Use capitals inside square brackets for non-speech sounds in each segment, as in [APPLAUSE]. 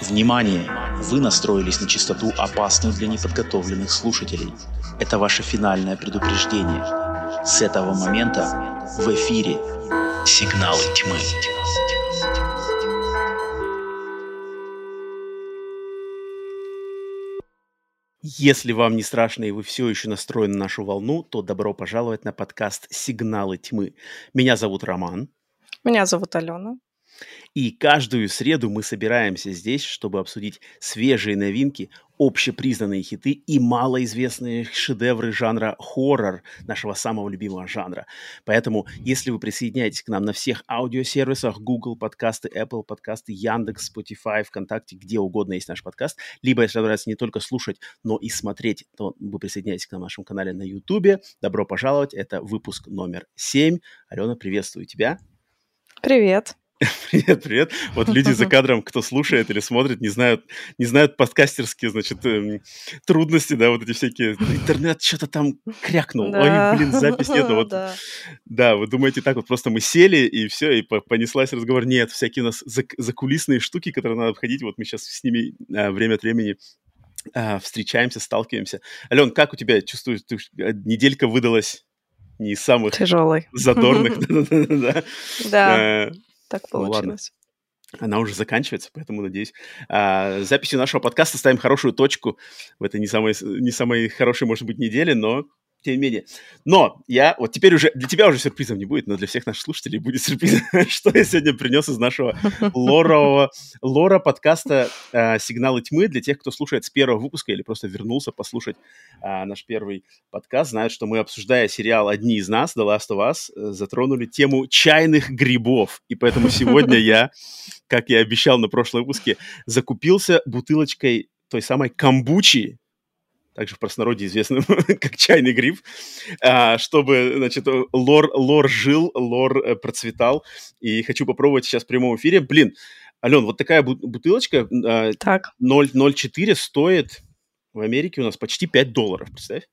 Внимание! Вы настроились на частоту, опасную для неподготовленных слушателей. Это ваше финальное предупреждение. С этого момента в эфире «Сигналы тьмы». Если вам не страшно и вы все еще настроены на нашу волну, то добро пожаловать на подкаст «Сигналы тьмы». Меня зовут Роман. Меня зовут Алена. И каждую среду мы собираемся здесь, чтобы обсудить свежие новинки, общепризнанные хиты и малоизвестные шедевры жанра хоррор, нашего самого любимого жанра. Поэтому, если вы присоединяетесь к нам на всех аудиосервисах, Google подкасты, Apple подкасты, Яндекс, Spotify, ВКонтакте, где угодно есть наш подкаст, либо, если нравится не только слушать, но и смотреть, то вы присоединяетесь к нам на нашем канале на YouTube. Добро пожаловать, это выпуск номер 7. Алена, приветствую тебя. Привет. [LAUGHS] Привет, привет. Вот люди за [LAUGHS] кадром, кто слушает или смотрит, не знают, не знают подкастерские, значит, эм, трудности, да, вот эти всякие. Интернет что-то там крякнул. Да. Ой, блин, запись нет. [LAUGHS] Вот, да. да, вы думаете так вот, просто мы сели и все, и понеслась разговор. Нет, всякие у нас закулисные штуки, которые надо обходить. Вот мы сейчас с ними а, время от времени а, встречаемся, сталкиваемся. Ален, как у тебя чувствуешь, э, неделька выдалась не из самых Тяжелый. задорных. Да. Так ну получилось. Ну, Она уже заканчивается, поэтому, надеюсь, а, записью нашего подкаста ставим хорошую точку в этой не самой, не самой хорошей, может быть, неделе, но тем не менее. Но я, вот теперь уже, для тебя уже сюрпризом не будет, но для всех наших слушателей будет сюрприз, [LAUGHS] что я сегодня принес из нашего лорового, лора подкаста э, «Сигналы тьмы». Для тех, кто слушает с первого выпуска или просто вернулся послушать э, наш первый подкаст, знают, что мы, обсуждая сериал «Одни из нас», «The Last of Us», э, затронули тему чайных грибов. И поэтому сегодня я, как я обещал на прошлом выпуске, закупился бутылочкой той самой камбучи, также в простонародье известным [LAUGHS] как чайный гриб, а, чтобы, значит, лор, лор жил, лор э, процветал. И хочу попробовать сейчас в прямом эфире. Блин, Ален, вот такая бутылочка а, так. 0,04 стоит в Америке у нас почти 5 долларов, представь.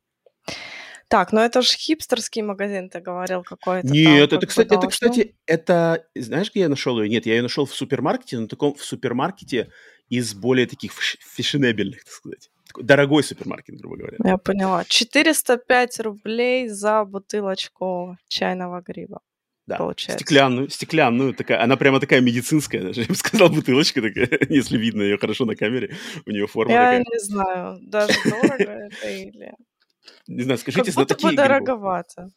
Так, ну это же хипстерский магазин, ты говорил, какой-то. Нет, там, это, кстати, это, кстати, это, знаешь, где я нашел ее? Нет, я ее нашел в супермаркете, на таком в супермаркете из более таких фешенебельных, так сказать дорогой супермаркет, грубо говоря. Я поняла. 405 рублей за бутылочку чайного гриба. Да, получается. стеклянную, стеклянную, такая, она прямо такая медицинская, даже я бы сказал, бутылочка такая, [LAUGHS] если видно ее хорошо на камере, у нее форма я такая. Я не знаю, даже дорого это или... Не знаю, скажите, как будто бы дороговато.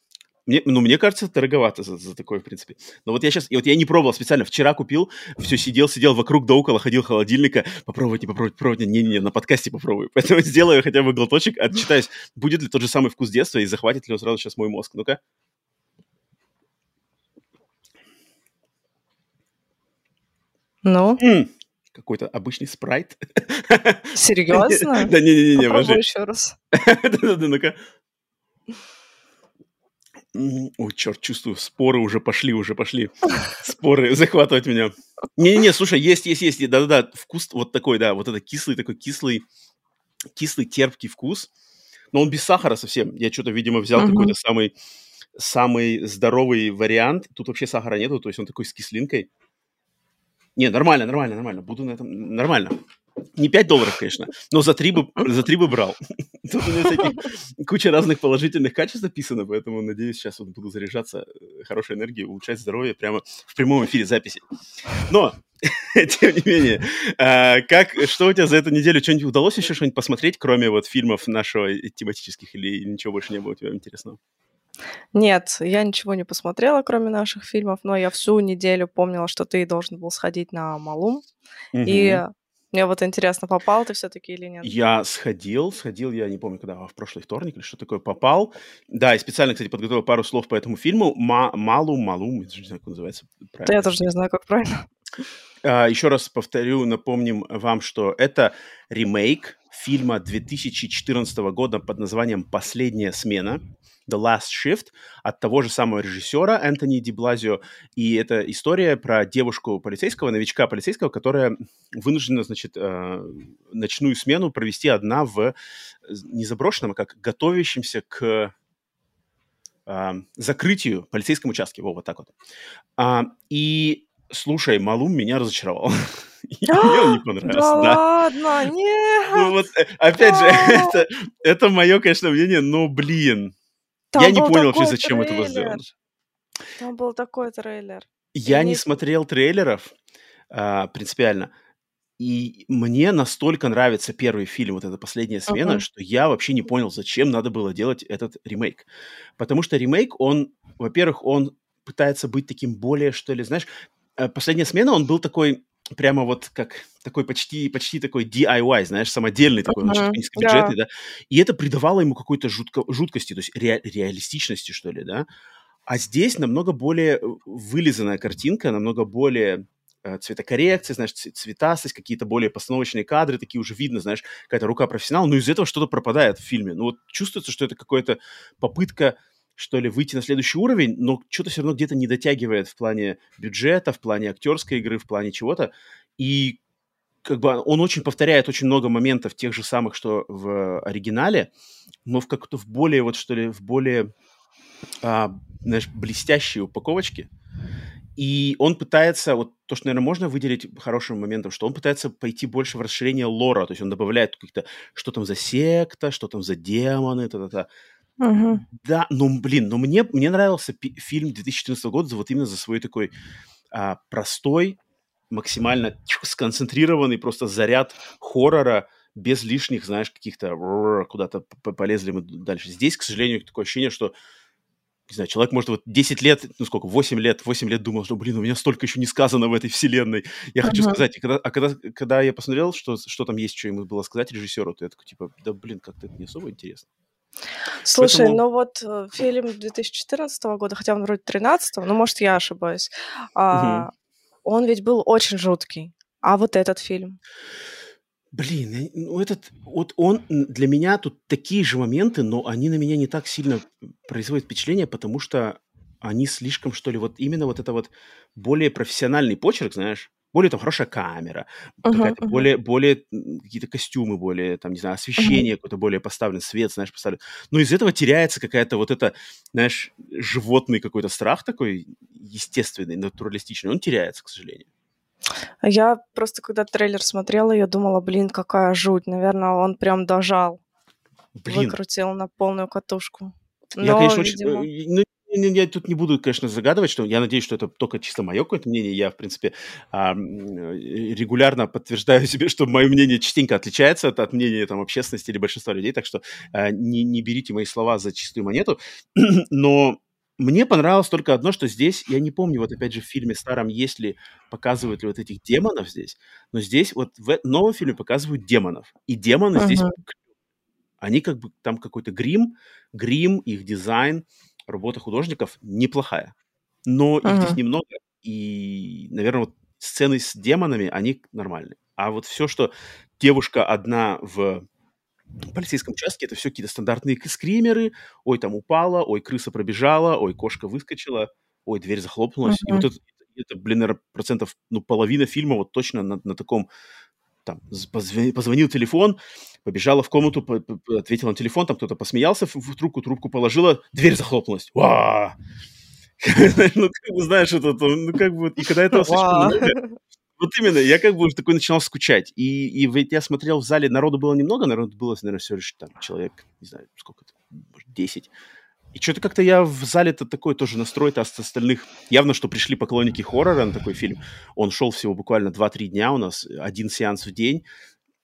Мне, ну, мне кажется, дороговато за, за такое, в принципе. Но вот я сейчас, и вот я не пробовал специально, вчера купил, все сидел, сидел вокруг да около, ходил холодильника, попробовать, не попробовать, попробовать, не-не-не, на подкасте попробую. [LAUGHS] Поэтому сделаю хотя бы глоточек, отчитаюсь, будет ли тот же самый вкус детства и захватит ли он сразу сейчас мой мозг. Ну-ка. Ну? какой-то обычный спрайт. Серьезно? [LAUGHS] Да не-не-не, Попробуй еще раз. [LAUGHS] Да-да-да, ну-ка. Ой, черт, чувствую, споры уже пошли, уже пошли. Споры [LAUGHS] захватывать меня. Не-не-не, слушай, есть, есть, есть. Да-да-да, вкус вот такой, да, вот это кислый, такой кислый, кислый, терпкий вкус. Но он без сахара совсем. Я что-то, видимо, взял uh-huh. какой-то самый, самый здоровый вариант. Тут вообще сахара нету, то есть он такой с кислинкой. Не, нормально, нормально, нормально. Буду на этом... Нормально. Не 5 долларов, конечно, но за 3 бы, за 3 бы брал. [LAUGHS] Тут у меня куча разных положительных качеств написано, поэтому, надеюсь, сейчас вот буду заряжаться э, хорошей энергией, улучшать здоровье прямо в прямом эфире записи. Но, [LAUGHS] тем не менее, а, как, что у тебя за эту неделю? Что-нибудь удалось еще что-нибудь посмотреть, кроме вот фильмов нашего тематических, или ничего больше не было у тебя интересного? Нет, я ничего не посмотрела, кроме наших фильмов, но я всю неделю помнила, что ты должен был сходить на Малум. Угу. И мне вот интересно, попал ты все-таки или нет? Я сходил, сходил, я не помню, когда, в прошлый вторник или что такое, попал. Да, и специально, кстати, подготовил пару слов по этому фильму. Ма Малу, Малум, я даже не знаю, как называется. Правильно. Да я тоже не знаю, как правильно. А, еще раз повторю, напомним вам, что это ремейк фильма 2014 года под названием «Последняя смена». The Last Shift от того же самого режиссера Энтони Ди Блазио. И это история про девушку полицейского, новичка полицейского, которая вынуждена, значит, э, ночную смену провести одна в не заброшенном, а как готовящемся к э, закрытию полицейском участке. Во, вот так вот. А, и, слушай, Малум меня разочаровал. [LAUGHS] Мне он не понравился, Да ладно, Ну нет! вот, э, опять же, [LAUGHS] это мое, конечно, мнение, но, блин, я Там не был понял вообще, зачем это было трейлер. сделано. Там был такой трейлер. И Я не они... смотрел трейлеров а, принципиально, и мне настолько нравится первый фильм, вот эта последняя смена, Мгм. что я вообще не понял, зачем надо было делать этот ремейк. Потому что ремейк, он, во-первых, он пытается быть таким более, что ли, знаешь, э, последняя смена, он был такой прямо вот как такой почти, почти такой DIY, знаешь, самодельный такой, он очень низкобюджетный, Да. да, и это придавало ему какой-то жутко, жуткости, то есть ре- реалистичности, что ли, да. А здесь намного более э, вылизанная картинка, намного более э, цветокоррекция, знаешь, цветастость, какие-то более постановочные кадры, такие уже видно, знаешь, какая-то рука профессионала, но из этого что-то пропадает в фильме. Ну вот чувствуется, что это какая-то попытка, что ли, выйти на следующий уровень, но что-то все равно где-то не дотягивает в плане бюджета, в плане актерской игры, в плане чего-то. И как бы он очень повторяет очень много моментов тех же самых, что в оригинале, но в как-то в более, вот что ли, в более, а, знаешь, блестящей упаковочке. И он пытается, вот то, что, наверное, можно выделить хорошим моментом, что он пытается пойти больше в расширение лора, то есть он добавляет каких-то, что там за секта, что там за демоны, та-та-та. Мгм. Да, ну, блин, но мне, мне нравился фильм 2014 года вот именно за свой такой а, простой, максимально сконцентрированный просто заряд хоррора без лишних, знаешь, каких-то куда-то полезли мы дальше. Здесь, к сожалению, такое ощущение, что не знаю, человек, может, вот 10 лет, ну сколько, 8 лет, 8 лет думал, что, блин, у меня столько еще не сказано в этой вселенной. Я хочу Мгм. сказать, и когда, а когда, когда я посмотрел, что, что там есть, что ему было сказать режиссеру, то я такой, типа, да, блин, как-то это не особо интересно. Слушай, Поэтому, ну вот э, фильм 2014 года, хотя он вроде 13 ну, может, я ошибаюсь, мгм. а, он ведь был очень жуткий. А вот этот фильм? Блин, я- ну этот, вот он, для меня тут такие же моменты, но они на меня не так сильно производят впечатление, потому что они слишком, что ли, вот именно вот это вот более профессиональный почерк, знаешь, более там хорошая камера, какая-то мгм, более, более какие-то костюмы, более, там, не знаю, освещение какое-то более поставлен, свет, знаешь, поставлен. Но из этого теряется какая-то вот это, знаешь, животный какой-то страх такой естественный, натуралистичный, он теряется, к сожалению. Я просто, когда трейлер смотрела, я думала, блин, какая жуть. Наверное, он прям дожал, Блин, выкрутил на полную катушку. Я, Но, конечно, очень... видимо... э, Ну, не- не- я тут не буду, конечно, загадывать, что я надеюсь, что это только чисто мое какое-то мнение. Я, в принципе, э, регулярно подтверждаю себе, что мое мнение частенько отличается от, от мнения там, общественности или большинства людей, так что а, не, не берите мои слова за чистую монету. [CLEARS THROAT] Но мне понравилось только одно, что здесь, я не помню, вот опять же в фильме старом, есть ли, показывают ли вот этих демонов здесь, но здесь вот в э- новом фильме показывают демонов. И демоны здесь Мгм. они как бы там какой-то грим, грим, их дизайн, работа художников неплохая. Но их здесь немного, и, наверное, вот сцены с демонами, они нормальные. А вот все, что девушка одна в полицейском участке, это все какие-то стандартные скримеры. Ой, там упала, ой, крыса пробежала, ой, кошка выскочила, ой, дверь захлопнулась. И вот это, это блин, наверное, процентов, ну, половина фильма вот точно на, на таком там позвонил телефон, побежала в комнату, по- по- ответила на телефон, там кто-то посмеялся в, в трубку, трубку положила, дверь захлопнулась. Ва! [LAUGHS] Ну, как бы, знаешь, это, то, ну, как бы, и когда этого слишком много, вот именно, я как бы уже такой начинал скучать. И, и ведь я смотрел в зале, народу было немного, народу было, наверное, всего лишь там человек, не знаю, сколько это, может, 10. И что-то как-то я в зале-то такой тоже настрой-то от остальных. Явно, что пришли поклонники хоррора на такой фильм. Он шел всего буквально 2-3 дня у нас, один сеанс в день.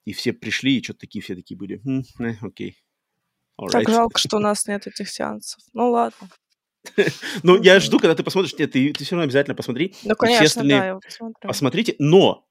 И все пришли, и что-то такие все такие были. «Хм, э, окей. Так Alright». жалко, что у нас нет этих сеансов. Ну ладно. [LAUGHS] Ну, я жду, когда ты посмотришь. Нет, ты, ты все равно обязательно посмотри. Ну, конечно, да, я посмотрю. посмотрите. Но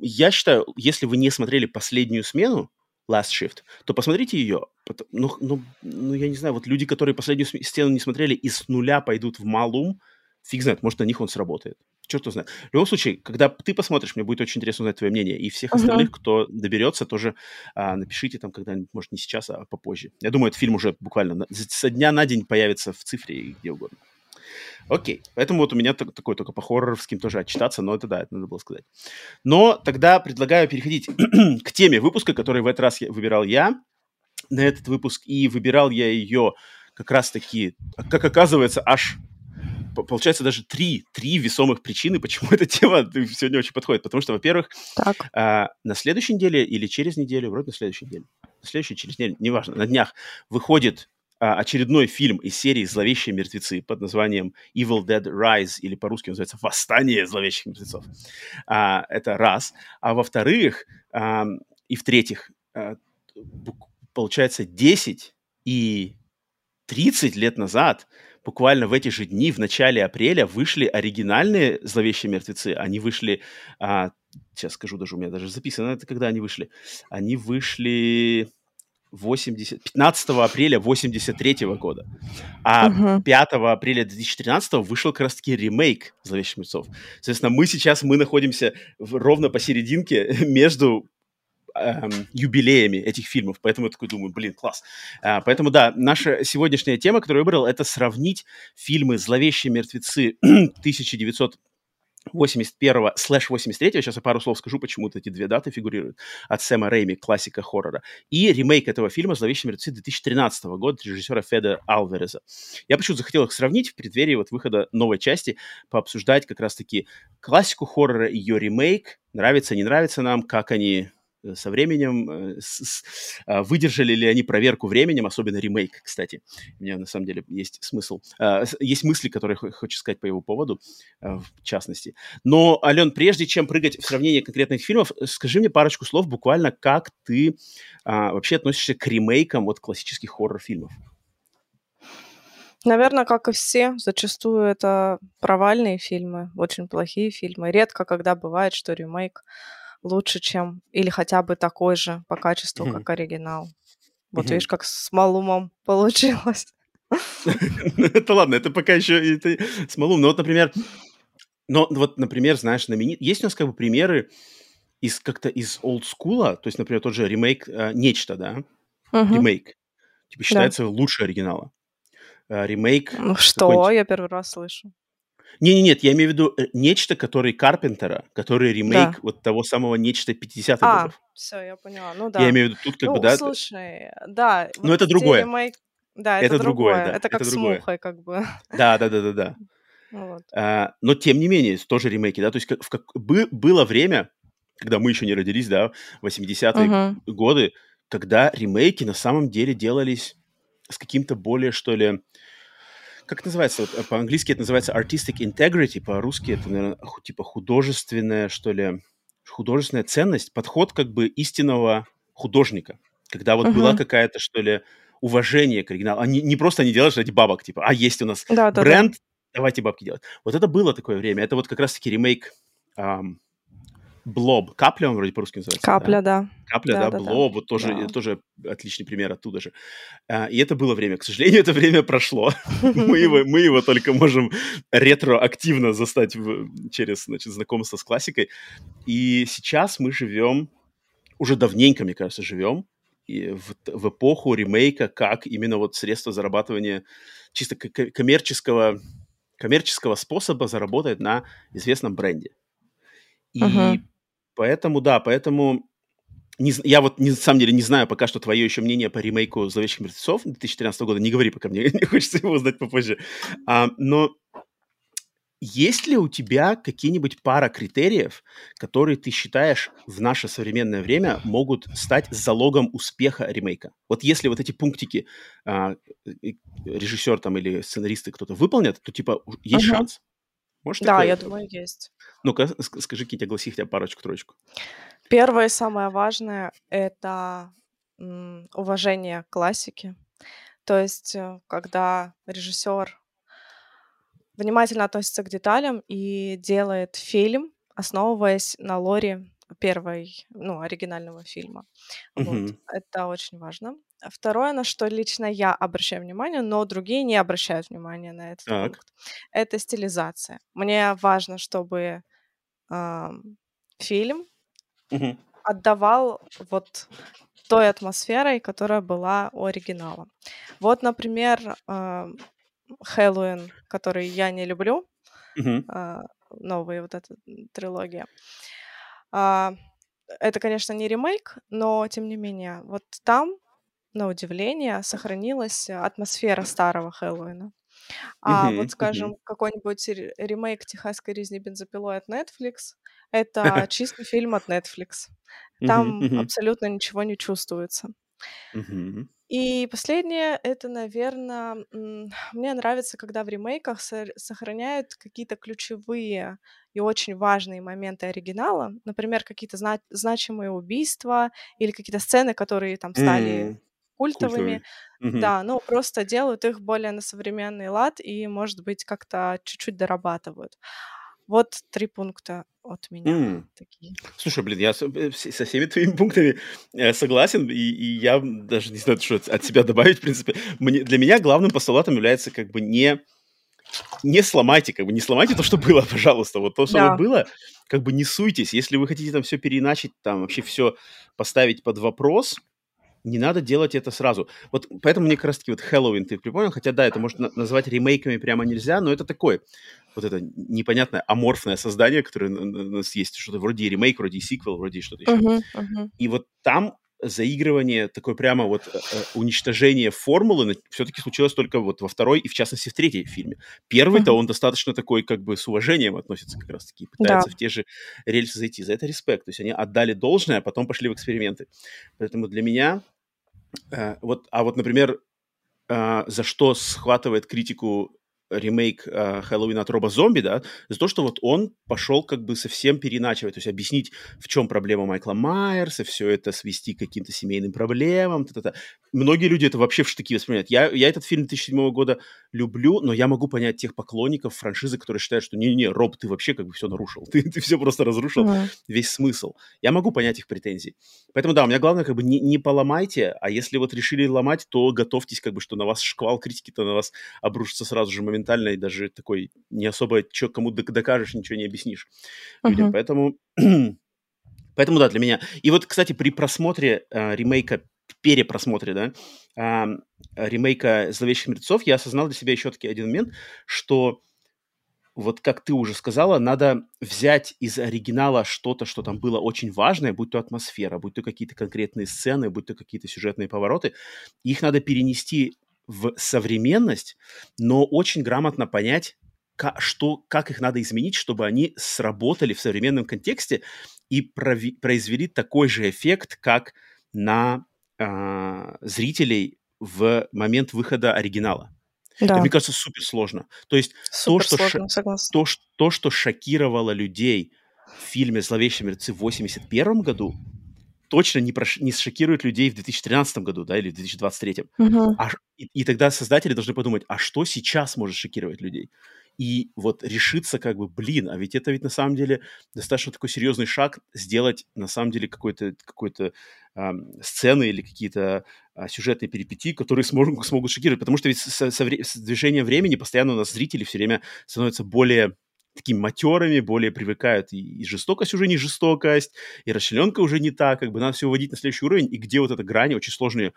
я считаю, если вы не смотрели последнюю смену, Last Shift, то посмотрите ее. Ну, ну, ну, я не знаю, вот люди, которые последнюю стену не смотрели и с нуля пойдут в Малум, фиг знает, может, на них он сработает. Черт знает. В любом случае, когда ты посмотришь, мне будет очень интересно узнать твое мнение. И всех остальных, кто доберется, тоже а, напишите там когда-нибудь, может, не сейчас, а попозже. Я думаю, этот фильм уже буквально на- со дня на день появится в цифре и где угодно. Окей, поэтому вот у меня так- такой только по хорроровским тоже отчитаться, но это да, это надо было сказать. Но тогда предлагаю переходить [CLEARS THROAT] к теме выпуска, который в этот раз я, выбирал я на этот выпуск, и выбирал я ее как раз-таки, как оказывается, аж получается даже три, три весомых причины, почему [LAUGHS] эта тема сегодня очень подходит. Потому что, во-первых, а, на следующей неделе или через неделю, вроде на следующей неделе, на следующей, через неделю, неважно, на днях выходит очередной фильм из серии «Зловещие мертвецы» под названием Evil Dead Rise, или по-русски называется «Восстание зловещих мертвецов». А, это раз. А во-вторых, а, и в-третьих, а, получается 10 и 30 лет назад, буквально в эти же дни, в начале апреля, вышли оригинальные «Зловещие мертвецы». Они вышли, а, сейчас скажу даже, у меня даже записано, это когда они вышли. Они вышли 80, 15 апреля 83 года. А uh-huh. 5 апреля 2013 вышел как раз-таки ремейк «Зловещих мертвецов». Соответственно, мы сейчас, мы находимся в, ровно посерединке [LAUGHS] между эм, юбилеями этих фильмов, поэтому я такой думаю, блин, класс. А, поэтому, да, наша сегодняшняя тема, которую я выбрал, это сравнить фильмы «Зловещие мертвецы» [CLEARS THROAT] 1900 81 слэш 83 сейчас я пару слов скажу, почему эти две даты фигурируют, от Сэма Рэйми, классика хоррора, и ремейк этого фильма «Зловещие мертвецы» 2013 года режиссера Феда Алвереза. Я почему захотел их сравнить в преддверии вот выхода новой части, пообсуждать как раз-таки классику хоррора, ее ремейк, нравится, не нравится нам, как они со временем, э, с, с, а, выдержали ли они проверку временем, особенно ремейк, кстати. У меня на самом деле есть смысл, а, есть мысли, которые хочу сказать по его поводу, а, в частности. Но, Ален, прежде чем прыгать в сравнение конкретных фильмов, скажи мне парочку слов буквально, как ты вообще относишься к ремейкам вот классических хоррор-фильмов. Наверное, как и все, зачастую это провальные фильмы, очень плохие фильмы. Редко, когда бывает, что ремейк лучше, чем или хотя бы такой же по качеству, как оригинал. Вот видишь, как с Малумом [LAUGHS] получилось. Ну, это ладно, это пока еще с Малумом. Но вот, например, но вот, например, знаешь, знаменит... Есть у нас как бы примеры из как-то из олдскула, то есть, например, тот же ремейк э, «Нечто», да? Ремейк. Типа считается да. лучше оригинала. Э, ремейк... Что? Я первый раз слышу. Не, не, нет, я имею в виду э, нечто, который Карпентера, который ремейк да. вот того самого нечто 50-х а, годов. все, я поняла. Ну да. Я имею в виду тут как ну, бы, да. Слушай, да. Но вот это другое. Ремейк... Да, это, это другое. другое да, это как это с другое. мухой, как бы. Да, да, да, да, да. [LAUGHS] Вот. А, но тем не менее, тоже ремейки, да, то есть как, в как, бы, было время, когда мы еще не родились, да, 80-е uh-huh. годы, когда ремейки на самом деле делались с каким-то более, что ли, как называется? Вот, э, по-английски это называется artistic integrity, по-русски это, наверное, типа художественная, что ли, художественная ценность, подход как бы истинного художника. Когда вот uh-huh. была какая-то, что ли, уважение к оригиналу. Они не просто не делают ради бабок, типа, а есть у нас да, бренд, да, да. давайте бабки делать. Вот это было такое время. Это вот как раз-таки ремейк um, Блоб. Капля он вроде по-русски называется. Капля, да. да. Капля, да, да, да Блоб. Да. Вот тоже, да. тоже отличный пример оттуда же. А, и это было время. К сожалению, [LAUGHS] это время прошло. [LAUGHS] мы, его, мы его только можем ретроактивно застать в, через значит, знакомство с классикой. И сейчас мы живем, уже давненько, мне кажется, живем и в, в эпоху ремейка как именно вот средство зарабатывания чисто коммерческого, коммерческого способа заработать на известном бренде. И uh-huh. Поэтому, да, поэтому не, я вот, не, на самом деле, не знаю пока что твое еще мнение по ремейку «Зловещих мертвецов» 2013 года. Не говори пока, мне [LAUGHS] не хочется его узнать попозже. А, но есть ли у тебя какие-нибудь пара критериев, которые ты считаешь в наше современное время могут стать залогом успеха ремейка? Вот если вот эти пунктики а, режиссер там или сценаристы кто-то выполнят, то типа есть uh-huh. шанс. Может, да, такое? я думаю, есть. Ну-ка, скажи, Китя, огласи хотя бы парочку-троечку. Первое и самое важное — это уважение к классике. То есть, э, когда режиссер внимательно относится к деталям и делает фильм, основываясь на лоре первой, ну, оригинального фильма. Вот. Мгм. Это очень важно. Второе, на что лично я обращаю внимание, но другие не обращают внимания на этот Так. пункт, это стилизация. Мне важно, чтобы ам, фильм Мгм. отдавал вот той атмосферой, которая была у оригинала. Вот, например, ам, Хэллоуин, который я не люблю, Мгм. а, новая вот эта трилогия. А, это, конечно, не ремейк, но тем не менее, вот там, на удивление, сохранилась атмосфера старого Хэллоуина. А Мгм, вот, скажем, какой-нибудь ре ремейк "Техасской резни бензопилой" от Netflix- [LAUGHS] это чистый фильм от Netflix. Там мгм. абсолютно ничего не чувствуется. И последнее- это, наверно, м, мне нравится, когда в ремейках сохраняют какие-то ключевые и очень важные моменты оригинала. Например, какие-то зна значимые убийства или какие-то сцены, которые там стали. Культовыми. Культовый. Мгм. Да, ну, просто делают их более на современный лад и, может быть, как-то чуть-чуть дорабатывают. Вот 3 пункта от меня М. такие. Слушай, блин, я с э, со всеми твоими пунктами, э, согласен, и и я, даже не знаю, что от от себя добавить, в принципе. Мне для меня главным постулатом является как бы не не сломайте, как бы не сломайте то, что было, [LAUGHS] пожалуйста. Вот то, что Да. было, как бы не суйтесь. Если вы хотите там всё переиначить, там вообще всё поставить под вопрос, не надо делать это сразу. Вот поэтому мне как раз таки вот "Хэллоуин" ты припомнил, хотя да, это можно на назвать ремейками прямо нельзя, но это такое, вот это непонятное аморфное создание, которое у нас есть, что-то вроде и ремейк, вроде и сиквел, вроде и что-то еще. Мгм, мгм. И вот там заигрывание такое прямо вот, э, э, уничтожение формулы на всё-таки случилось только вот во 2 и, в частности, в 3 фильме. 1-то Мгм. он достаточно такой как бы с уважением относится как раз таки, Да. пытается в те же рельсы зайти. За это респект. То есть они отдали должное, а потом пошли в эксперименты. Поэтому для меня, э, вот, а вот, например, а, за что схватывает критику ремейк, а, "Хэллоуина" от Роба Зомби, да, за то, что вот он пошел как бы совсем переиначивать, то есть объяснить, в чём проблема Майкла Майерса, всё это свести к каким-то семейным проблемам, та-та-та. Многие люди это вообще в штыки воспринимают. Я я этот фильм 2007 года люблю, но я могу понять тех поклонников франшизы, которые считают, что: "Не-не-не, Роб, ты вообще как бы всё нарушил, [LAUGHS] ты ты всё просто разрушил, Мгм. весь смысл". Я могу понять их претензии. Поэтому да, у меня главное как бы не не поломайте, а если вот решили ломать, то готовьтесь как бы, что на вас шквал критики-то на вас обрушится сразу же моментально, и даже такой не особо чё кому док докажешь, ничего не объяснишь людям. Мгм. Поэтому [CLEARS THROAT] поэтому да, для меня. И вот, кстати, при просмотре, а, ремейка, перепросмотре, да, ам, ремейка "Зловещих мертвецов" я осознал для себя еще таки один момент, что вот как ты уже сказала, надо взять из оригинала что-то, что там было очень важное, будь то атмосфера, будь то какие-то конкретные сцены, будь то какие-то сюжетные повороты. Их надо перенести в современность, но очень грамотно понять, ка что как их надо изменить, чтобы они сработали в современном контексте и прови произвели такой же эффект, как на, а, зрителей в момент выхода оригинала. Это, Да. мне кажется, суперсложно. То есть то, Супер что ш сложно, согласна. то ш то, что шокировало людей в фильме "Зловещие мертвецы" в 81 году, точно не прош не шокирует людей в 2013 году, да, или в 2023. Мгм. А и и тогда создатели должны подумать: а что сейчас может шокировать людей? И вот решиться как бы: блин, а ведь это ведь на самом деле достаточно такой серьезный шаг сделать на самом деле какой-то какой-то, ам, сцены или какие-то, а, сюжетные перипетии, которые смогут смогут шокировать. Потому что ведь со вре с движением времени постоянно у нас зрители всё время становятся более такими матерыми, более привыкают, и и жестокость уже не жестокость, и расчленёнка уже не та, как бы надо всё выводить на следующий уровень. И где вот эта грань, очень сложно её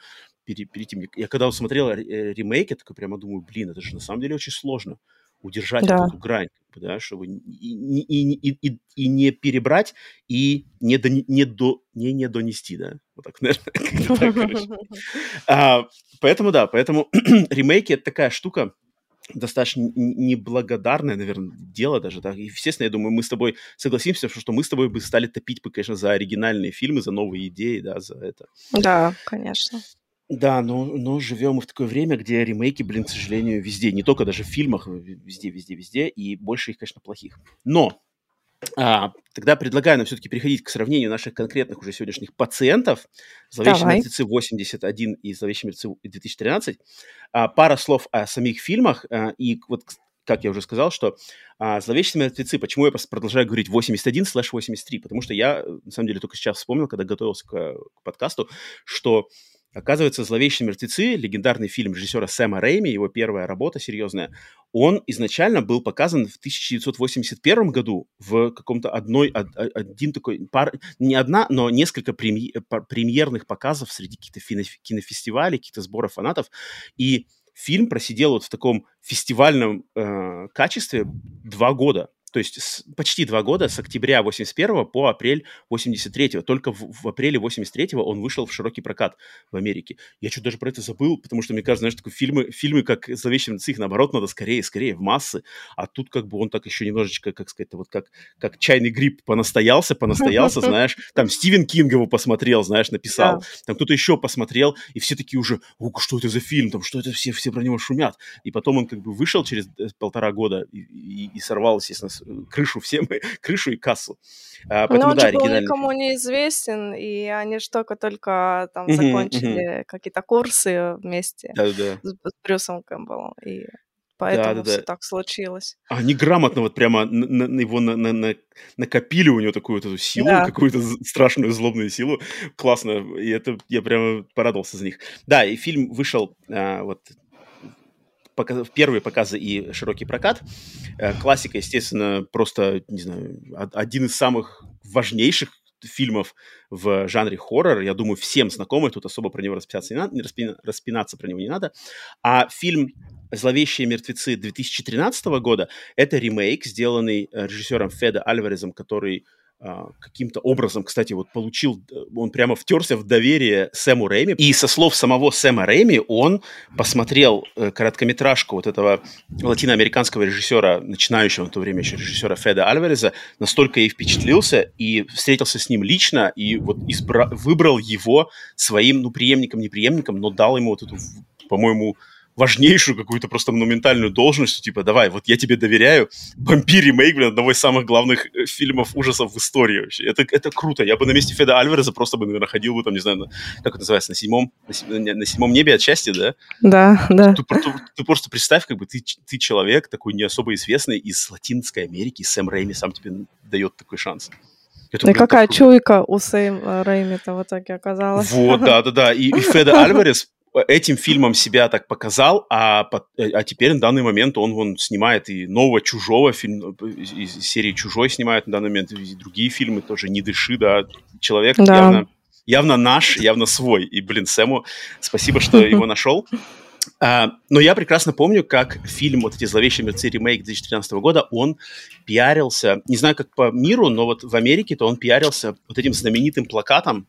пере перейти. Я когда смотрел ре э, ремейк, я такой прямо думаю: блин, это же на самом деле очень сложно удержать Да. эту грань, да, чтобы и и и и и не перебрать, и не доне не до не недонести, да. Вот так, [LAUGHS] наверно, как-то так, короче. [LAUGHS] А, поэтому да, поэтому [CLEARS THROAT] ремейки- это такая штука достаточно неблагодарное, наверно, дело даже, да. И, естественно, я думаю, мы с тобой согласимся, что мы с тобой бы стали топить бы, конечно, за оригинальные фильмы, за новые идеи, да, за это. Да, конечно. Да, но но живем мы в такое время, где ремейки, блин, к сожалению, везде. Не только даже в фильмах, в везде везде везде, и больше их, конечно, плохих. Но, а, тогда предлагаю нам всё-таки переходить к сравнению наших конкретных уже сегодняшних пациентов. "Зловещие Давай. мертвецы" 81 и "Зловещие мертвецы" 2013. А, пара слов о самих фильмах. А, и вот, как я уже сказал, что, а, "Зловещие мертвецы", почему я просто продолжаю говорить 81/83, потому что я, на самом деле только сейчас вспомнил, когда готовился к, к подкасту, что, оказывается, "Зловещие мертвецы", легендарный фильм режиссера Сэма Рэйми, его первая работа серьезная, он изначально был показан в 1981 году в каком-то одной один такой пар не одна, но несколько премь па премьерных показов среди каких-то кинофестивалей, каких-то сборов фанатов. И фильм просидел вот в таком фестивальном, э, качестве 2 года. То есть с, почти два года, с октября 81 по апрель 83 Только в, в апреле 83 он вышел в широкий прокат в Америке. Я что-то даже про это забыл, потому что, мне кажется, знаешь, такие фильмы, фильмы как «Зловещий мертвецы», их наоборот надо скорее, скорее, в массы. А тут как бы он так еще немножечко, как сказать, вот как, как чайный гриб понастоялся, понастоялся, знаешь. Там Стивен Кинг его посмотрел, знаешь, написал. Там кто-то еще посмотрел, и все такие уже, что это за фильм, там, что это, все, все про него шумят. И потом он как бы вышел через э, полтора года и, и, и сорвал, естественно, крышу всем, [LAUGHS] крышу и кассу. А, поэтому, Но он да, же был никому не известен, и они же только-только там закончили какие-то курсы вместе да, да. С, с Брюсом Кэмпбеллом, и поэтому да, да, все да. так случилось. Они грамотно вот прямо на, на его на, на, на, накопили у него такую вот эту силу, да. какую-то страшную злобную силу. Классно, и это я прямо порадовался за них. Да, и фильм вышел а, вот показ, первые показы и широкий прокат. Э, классика, естественно, просто, не знаю, один из самых важнейших фильмов в жанре хоррор. Я думаю, всем знакомый, тут особо про него распинаться не надо, распинаться про него не надо. А фильм «Зловещие мертвецы» 2013 года — это ремейк, сделанный э, режиссером Феда Альварезом, который каким-то образом, кстати, вот получил, он прямо втерся в доверие Сэму Рэйми. И со слов самого Сэма Рэйми, он посмотрел э, короткометражку вот этого латиноамериканского режиссера, начинающего в то время еще режиссера Феда Альвареза, настолько и впечатлился, и встретился с ним лично, и вот избра- выбрал его своим, ну, преемником-непреемником, но дал ему вот эту, по-моему, важнейшую какую-то просто монументальную должность, типа, давай, вот я тебе доверяю, бомби ремейк, блин, одного из самых главных э, фильмов ужасов в истории вообще. Это, это круто. Я бы на месте Феда Альвареза просто бы, наверное, ходил бы там, не знаю, на, как это называется, на седьмом, на, на седьмом небе от счастья, да? Да, да. Ты, ты, ты просто представь, как бы ты, ты человек такой не особо известный из Латинской Америки, Сэм Рэйми сам тебе дает такой шанс. Это, и какая чуйка у Сэм Рэйми-то в итоге оказалась. Вот, да-да-да. И, и Феда [LAUGHS] Альварес этим фильмом себя так показал, а, э, а теперь на данный момент он, он снимает и нового «Чужого», фильм, э, из серии «Чужой» снимает на данный момент, и другие фильмы тоже «Не дыши», да, человек да. явно, явно наш, явно свой. И, блин, Сэму спасибо, что его [LAUGHS] нашел. А, но я прекрасно помню, как фильм вот эти «Зловещие мерцы» ремейк 2013 года, он пиарился, не знаю, как по миру, но вот в Америке-то он пиарился вот этим знаменитым плакатом,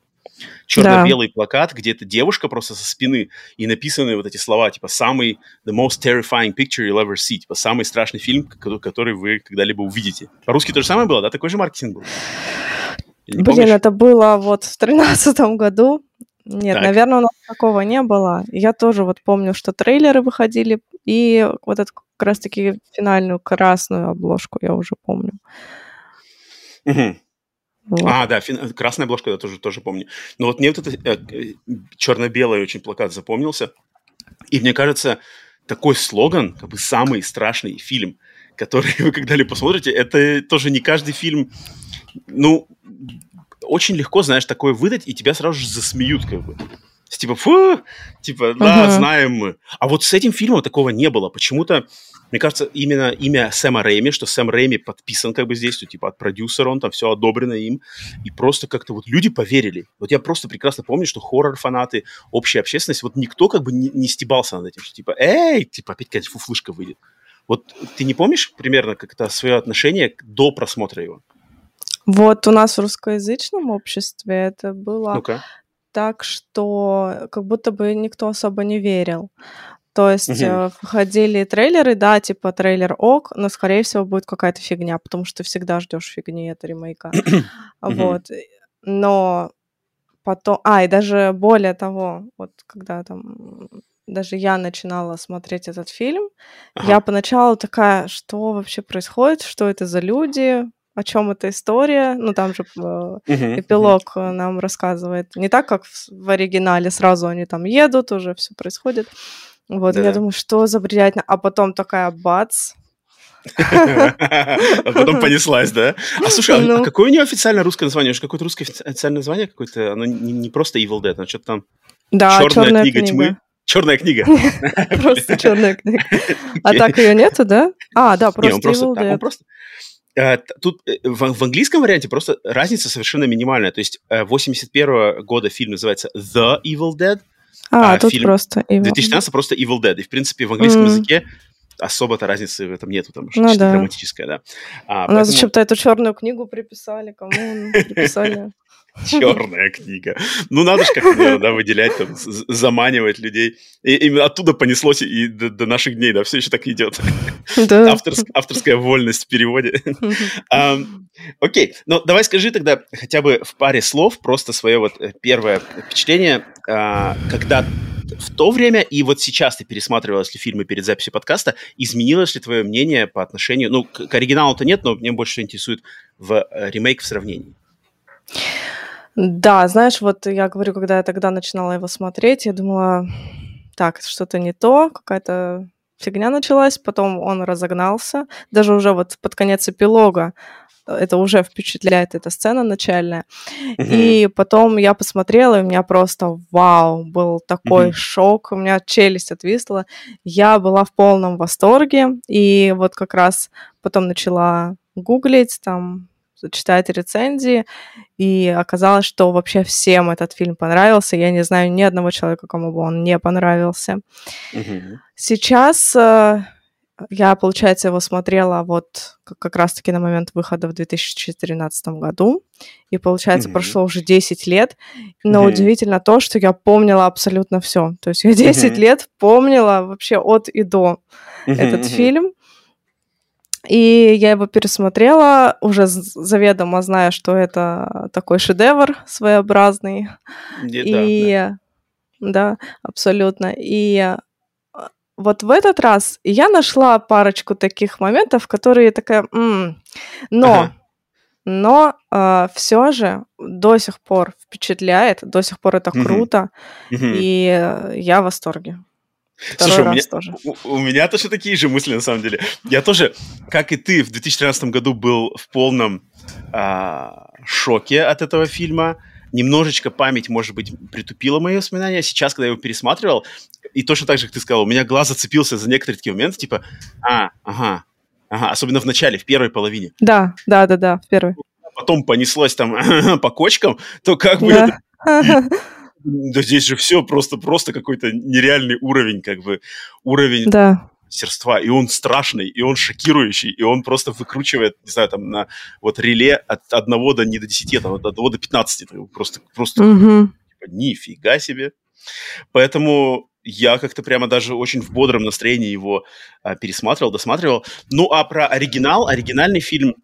черно-белый да. плакат, где эта девушка просто со спины, и написаны вот эти слова, типа, самый, the most terrifying picture you'll ever see, типа, самый страшный фильм, который вы когда-либо увидите. По-русски то же самое было, да? Такой же маркетинг был? Блин, помнишь? это было вот в тринадцатом году. Нет, так. наверное, у нас такого не было. Я тоже вот помню, что трейлеры выходили, и вот эту как раз-таки финальную красную обложку я уже помню. Угу. Вот. А, да, фин... красная обложка, я тоже, тоже помню. Но вот мне вот этот э, черно-белый очень плакат запомнился. И мне кажется, такой слоган, как бы самый страшный фильм, который [LAUGHS] вы когда-либо посмотрите, это тоже не каждый фильм, ну, очень легко, знаешь, такое выдать, и тебя сразу же засмеют, как бы. Типа, фу, типа, да, uh-huh. знаем мы. А вот с этим фильмом такого не было. Почему-то мне кажется, именно имя Сэма Рэйми, что Сэм Рэйми подписан как бы здесь, что типа от продюсера он там все одобрено им, и просто как-то вот люди поверили. Вот я просто прекрасно помню, что хоррор-фанаты, общая общественность, вот никто как бы не, не стебался над этим, что типа, эй, типа опять какая-то фуфлышка выйдет. Вот ты не помнишь примерно как-то свое отношение до просмотра его? Вот у нас в русскоязычном обществе это было ну так, что как будто бы никто особо не верил. То есть угу. выходили трейлеры, да, типа трейлер ок, но скорее всего будет какая-то фигня, потому что всегда ждешь фигни от ремейка. [CLEARS THROAT] вот. Но потом, а, и даже более того, вот когда там даже я начинала смотреть этот фильм, ага. я поначалу такая, что вообще происходит, что это за люди, о чем эта история. Ну, там же uh-huh, эпилог uh-huh. нам рассказывает. Не так, как в, оригинале, сразу они там едут, уже все происходит. Вот, да. я думаю, что за бредятина. А потом такая бац. А потом понеслась, да? А слушай, а, а ну. какое у нее официальное русское название? Уже какое-то русское официальное название какое-то? Оно не просто Evil Dead, оно что-то там... Да, черная книга тьмы. Черная книга. [LAUGHS] Просто черная книга. А так ее нету, да? А, да, просто Evil Dead. Э, тут э, в, английском варианте просто разница совершенно минимальная. То есть 81 э, года фильм называется The Evil Dead, а, а тут фильм просто Evil 2013 просто Evil Dead. И, в принципе, в английском mm. языке особо-то разницы в этом нету, там что Ну чисто да. драматическое, да. А, У нас поэтому зачем-то эту черную книгу приписали. Кому приписали? [LAUGHS] [LAUGHS] черная книга. Ну, надо же как-то, да, выделять, там, заманивать людей. И именно оттуда понеслось и до, до наших дней, да, все еще так идет. Да. Авторс- авторская вольность в переводе. [LAUGHS] Ам, Окей, ну давай скажи тогда хотя бы в паре слов просто свое вот э, первое впечатление, а, когда в то время и вот сейчас ты пересматривала, если фильмы перед записью подкаста, изменилось ли твое мнение по отношению, ну, к, к оригиналу-то нет, но мне больше интересует в э, ремейк в сравнении. Да, знаешь, вот я говорю, когда я тогда начинала его смотреть, я думала, так, что-то не то, какая-то фигня началась, потом он разогнался, даже уже вот под конец эпилога э, это уже впечатляет, эта сцена начальная. И потом я посмотрела, и у меня просто вау, был такой шок, у меня челюсть отвисла. Я была в полном восторге, и вот как раз потом начала гуглить, там, читать рецензии, и оказалось, что вообще всем этот фильм понравился. Я не знаю ни одного человека, кому бы он не понравился. Сейчас э, я, получается, его смотрела вот как, раз-таки на момент выхода в 2013 году. И, получается, Мгм. прошло уже 10 лет. Но Мгм. удивительно то, что я помнила абсолютно все. То есть я [LAUGHS] 10 Мгм. лет помнила вообще от и до этот Мгм. фильм. И я его пересмотрела, уже заведомо зная, что это такой шедевр своеобразный. Де- да, И да. да, абсолютно. И а, вот в этот раз я нашла парочку таких моментов, которые такая, «М». но, Ага. но все же до сих пор впечатляет, до сих пор это круто, Мгм. и э, я в восторге. Второй Слушай, у меня, тоже. у, у меня точно такие же мысли, на самом деле. Я тоже, как и ты, в 2013 году был в полном а, шоке от этого фильма. Немножечко память, может быть, притупила мои воспоминания. Сейчас, когда я его пересматривал, и точно так же, как ты сказал, у меня глаз зацепился за некоторые такие моменты, типа, а, ага, ага, особенно в начале, в первой половине. Да, да, да, да, в первый. Потом понеслось там [LAUGHS] по кочкам, то как бы Да. [LAUGHS] Да здесь же все просто, просто какой-то нереальный уровень, как бы, уровень Да. мастерства, и он страшный, и он шокирующий, и он просто выкручивает, не знаю, там, на вот реле от одного до не до 10, там, от одного до 15, это просто, просто Мгм. типа, нифига себе. Поэтому я как-то прямо даже очень в бодром настроении его а, пересматривал, досматривал. Ну, а про оригинал, оригинальный фильм,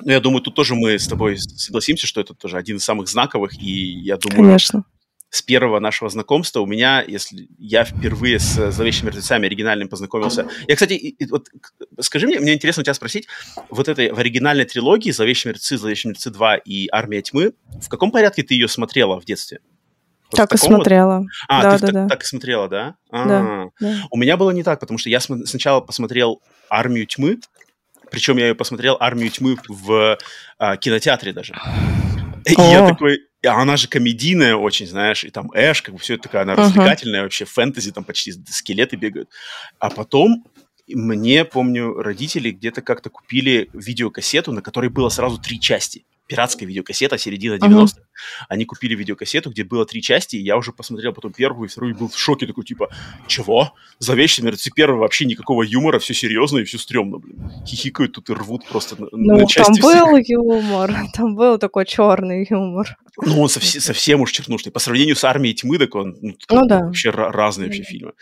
ну, я думаю, тут тоже мы с тобой согласимся, что это тоже один из самых знаковых, и я думаю, Конечно. С первого нашего знакомства у меня, если я впервые с «Зловещими мертвецами» оригинальным познакомился... Я, кстати, и- и вот, скажи мне, мне интересно у тебя спросить, вот этой в оригинальной трилогии «Зловещие мертвецы», «Зловещие мертвецы 2» и «Армия тьмы», в каком порядке ты ее смотрела в детстве? Вот Так и таком вот- смотрела. А, Да, ты да, так, да. так и смотрела, да? Да. А, Да. У меня было не так, потому что я см- сначала посмотрел «Армию тьмы», причем я ее посмотрел «Армию тьмы» в а, кинотеатре даже. И я такой, она же комедийная очень, знаешь, и там Эш, как бы все это такая, она Мгм. развлекательная вообще, фэнтези, там почти скелеты бегают. А потом мне, помню, родители где-то как-то купили видеокассету, на которой было сразу три части. Пиратская видеокассета, середина Мгм. 90-х. Они купили видеокассету, где было три части, и я уже посмотрел потом первую и вторую, и был в шоке такой, типа, чего? Зловещие мертвецы первый вообще никакого юмора, все серьезно и все стрёмно, блин. Хихикают тут и рвут просто на, Ну, на там части всех. был юмор, [LAUGHS] там был такой черный юмор. Ну, он совсем, совсем уж чернушный. По сравнению с «Армией тьмы», так он ну, Ну да. вообще ра- разные вообще фильмы.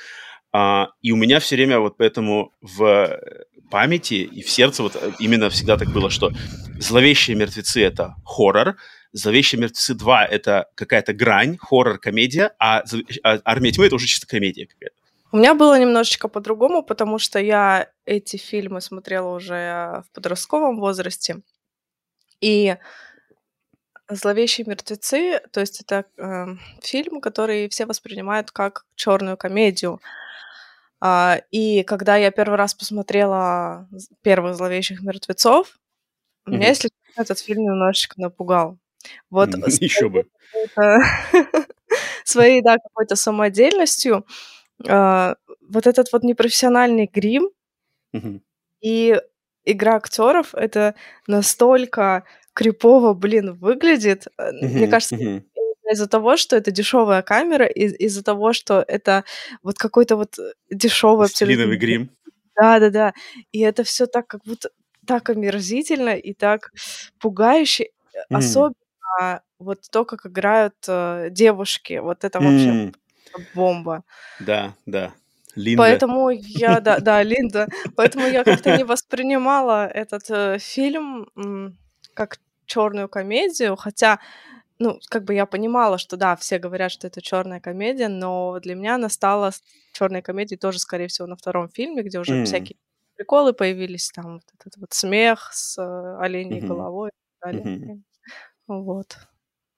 А, и у меня все время вот поэтому в памяти и в сердце вот именно всегда так было, что «Зловещие мертвецы» — это хоррор, «Зловещие мертвецы 2» — это какая-то грань, хоррор-комедия, а, а «Армия тьмы» — это уже чисто комедия какая-то. У меня было немножечко по-другому, потому что я эти фильмы смотрела уже в подростковом возрасте. И «Зловещие мертвецы», то есть это э, фильм, который все воспринимают как черную комедию. А, и когда я первый раз посмотрела первых «Зловещих мертвецов», меня, Мгм. если честно, этот фильм немножечко напугал. Вот Еще бы. [LAUGHS] своей, да, какой-то самодельностью, а, вот этот вот непрофессиональный грим и игра актеров это настолько крипово, блин, выглядит. Э, Мне кажется, из-за того, что это дешевая камера, из- из-за того, что это вот какой-то вот дешевый абсолютно грим. Да-да-да. И это все так, как будто так омерзительно и так пугающе. М, Особенно вот то, как играют э, девушки. Вот это вообще бомба. Да, да. Линда. Поэтому я, да, [LAUGHS] да, Линда. Поэтому я как-то не воспринимала этот э, фильм м, как черную комедию, хотя, ну, как бы я понимала, что да, все говорят, что это черная комедия, но для меня она стала черной комедией тоже, скорее всего, на втором фильме, где уже М, всякие приколы появились, там вот этот вот смех с э, оленей мгм, головой и так далее. мгм. [LAUGHS] Вот.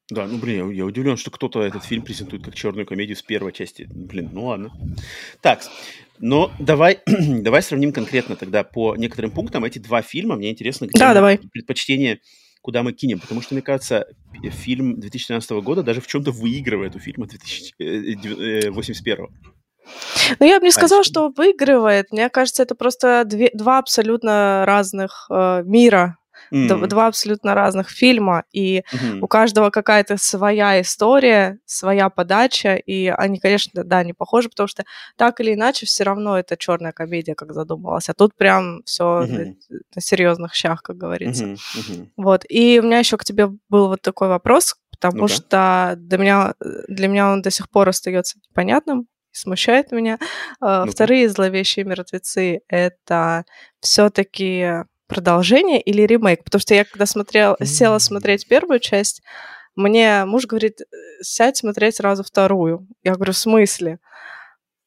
Да, ну, блин, я, удивлен, что кто-то этот фильм презентует как черную комедию с первой части. Блин, ну ладно. Так, но давай, [CLEARS THROAT] давай сравним конкретно тогда по некоторым пунктам эти два фильма. Мне интересно, где Да, давай. предпочтение, куда мы кинем. Потому что, мне кажется, э, фильм 2013 года даже в чем-то выигрывает у фильма э, 2081. Ну, я бы не сказала, что выигрывает. Мне кажется, это просто две, два абсолютно разных э, мира, М, два абсолютно разных фильма, и мгм. у каждого какая-то своя история, своя подача, и они, конечно, да, не похожи, потому что так или иначе все равно это черная комедия, как задумывалась, а тут прям все Мгм. на серьезных щах, как говорится. Мгм, мгм. Вот. И у меня еще к тебе был вот такой вопрос, потому Ну-ка. что для меня, для меня он до сих пор остается непонятным, смущает меня. Ну-ка. Вторые зловещие мертвецы это все-таки продолжение или ремейк? Потому что я когда смотрел, села смотреть первую часть, мне муж говорит, «Э, сядь смотреть сразу вторую. Я говорю, в смысле?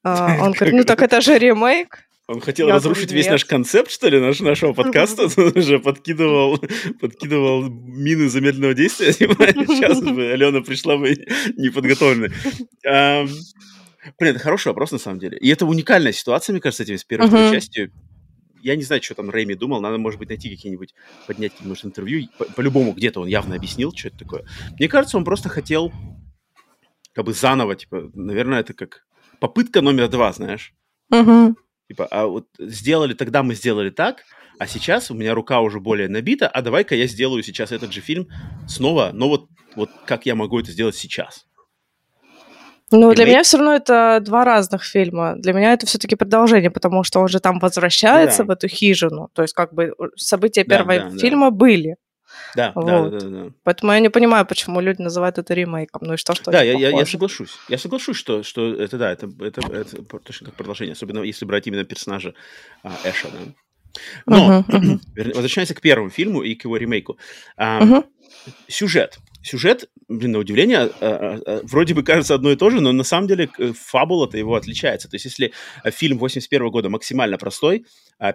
А, [LAUGHS] Он говорит, ну так это же ремейк. Он хотел Я разрушить весь наш концепт, что ли, наш, нашего подкаста? [LAUGHS] Он уже подкидывал, подкидывал мины замедленного действия. [LAUGHS] Сейчас бы Алена пришла бы неподготовленной. Ам, Блин, это хороший вопрос, на самом деле. И это уникальная ситуация, мне кажется, с этими с первой частью. Я не знаю, что там Рэйми думал. Надо, может быть, найти какие-нибудь, поднять какие-нибудь интервью. По- По-любому где-то он явно объяснил, что это такое. Мне кажется, он просто хотел как бы заново, типа, наверное, это как попытка номер два, знаешь. Мгм. Типа, а вот сделали, тогда мы сделали так, а сейчас у меня рука уже более набита, а давай-ка я сделаю сейчас этот же фильм снова, но вот, вот как я могу это сделать сейчас. Ну, для меня все равно это два разных фильма. Для меня это все-таки продолжение, потому что он же там возвращается Да. в эту хижину. То есть, как бы э, события Да, первого да, да. фильма были. Да, да, Вот. да, да, да. Поэтому я не понимаю, почему люди называют это ремейком. Ну и что, что Да, я, я, я соглашусь. Я соглашусь, что, что это да, это, это, это точно как продолжение, особенно если брать именно персонажа а, Эша, да. Но, мгм, [CLEARS THROAT] вернее, возвращаясь к первому фильму и к его ремейку. А, мгм. Сюжет. Сюжет, блин, на удивление, а, а, а, вроде бы кажется одно и то же, но на самом деле э, фабула-то его отличается. То есть если э, фильм 81 года максимально простой,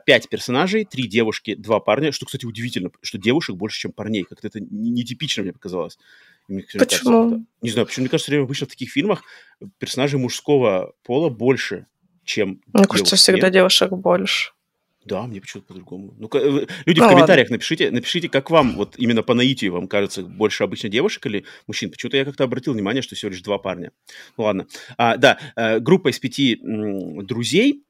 пять персонажей, три девушки, два парня, что, кстати, удивительно, что девушек больше, чем парней. Как-то это не- нетипично мне показалось. Мне кажется, Почему? это- не знаю, почему, мне кажется, время обычно в таких фильмах персонажей мужского пола больше, чем Мне кажется, девушек. всегда девушек больше. Да, мне почему-то по-другому. Ну, люди в Ну, ладно. комментариях напишите, напишите, как вам, вот именно по наитию вам кажется больше обычно девушек или мужчин. Почему-то я как-то обратил внимание, что всего лишь два парня. Ну, ладно. А, да, э, группа из пяти друзей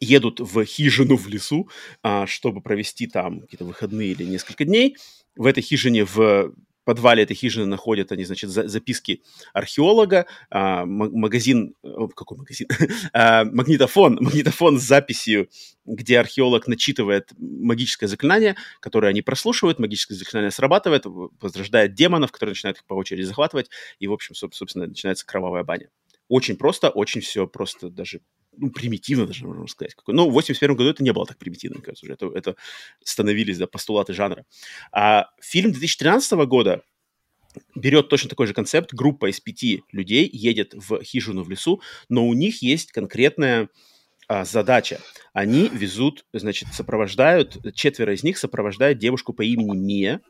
едут в хижину в лесу, а, чтобы провести там какие-то выходные или несколько дней. В этой хижине в подвале этой хижины находят они, значит, за- записки археолога, а, ма- магазин, о, какой магазин? [LAUGHS] А, магнитофон, магнитофон с записью, где археолог начитывает магическое заклинание, которое они прослушивают, магическое заклинание срабатывает, возрождает демонов, которые начинают их по очереди захватывать, и, в общем, соб- собственно, начинается кровавая баня. Очень просто, очень все просто даже ну, примитивно даже, можно сказать. Ну, в 81 году это не было так примитивно, кажется, уже. Это, это становились, да, постулаты жанра. А фильм 2013 года берет точно такой же концепт. Группа из пяти людей едет в хижину в лесу, но у них есть конкретная а, задача. Они везут, значит, сопровождают, четверо из них сопровождают девушку по имени Мия.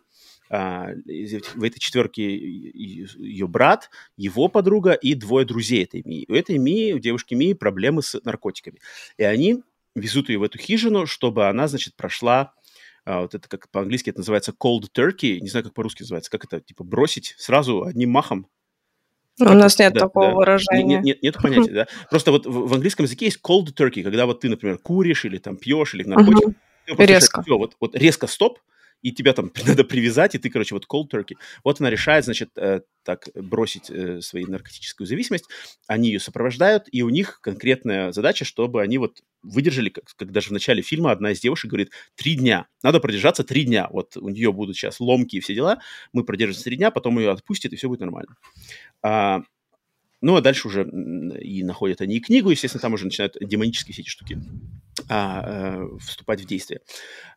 А, в этой четверке ее брат, его подруга и двое друзей этой Мии. У этой Мии, у девушки Мии проблемы с наркотиками. И они везут ее в эту хижину, чтобы она, значит, прошла а, вот это как по-английски это называется cold turkey, не знаю, как по-русски называется, как это, типа, бросить сразу одним махом. У Как нас вот, нет да, такого да. Выражения. Нет, нет, нет [LAUGHS] понятия, да. Просто вот в, в английском языке есть cold turkey, когда вот ты, например, куришь или там пьешь или наркотик. Просто Резко. всё, вот, вот резко стоп, и тебя там [LAUGHS] надо привязать, и ты, короче, вот cold turkey. Вот она решает, значит, э, так бросить э, свою наркотическую зависимость. Они ее сопровождают, и у них конкретная задача, чтобы они вот выдержали, как, как даже в начале фильма одна из девушек говорит, три дня, надо продержаться три дня, вот у нее будут сейчас ломки и все дела, мы продержимся три дня, потом ее отпустят, и все будет нормально. А, ну, а дальше уже и находят они и книгу, естественно, там уже начинают демонические все эти штуки а, э, вступать в действие.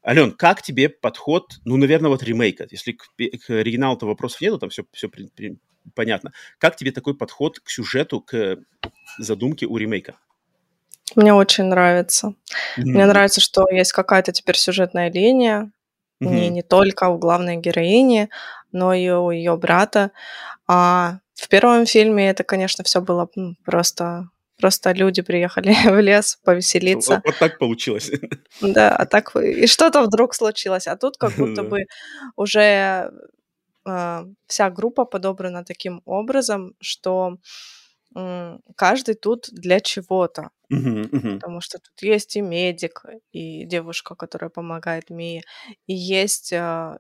Ален, как тебе подход, ну, наверное, вот ремейка? Если к, к оригиналу-то вопросов нету, там все, все при, при, понятно. Как тебе такой подход к сюжету, к задумке у ремейка? Мне очень нравится. Mm-hmm. Мне нравится, что есть какая-то теперь сюжетная линия, mm-hmm. не, не только у главной героини, но и у ее брата. А в первом фильме это, конечно, все было просто Просто люди приехали [LAUGHS] в лес повеселиться. Вот, вот так получилось. [LAUGHS] Да, а так и что-то вдруг случилось. А тут как будто бы уже э, вся группа подобрана таким образом, что э, каждый тут для чего-то. Uh-huh, uh-huh. Потому что тут есть и медик, и девушка, которая помогает Мии, и есть э,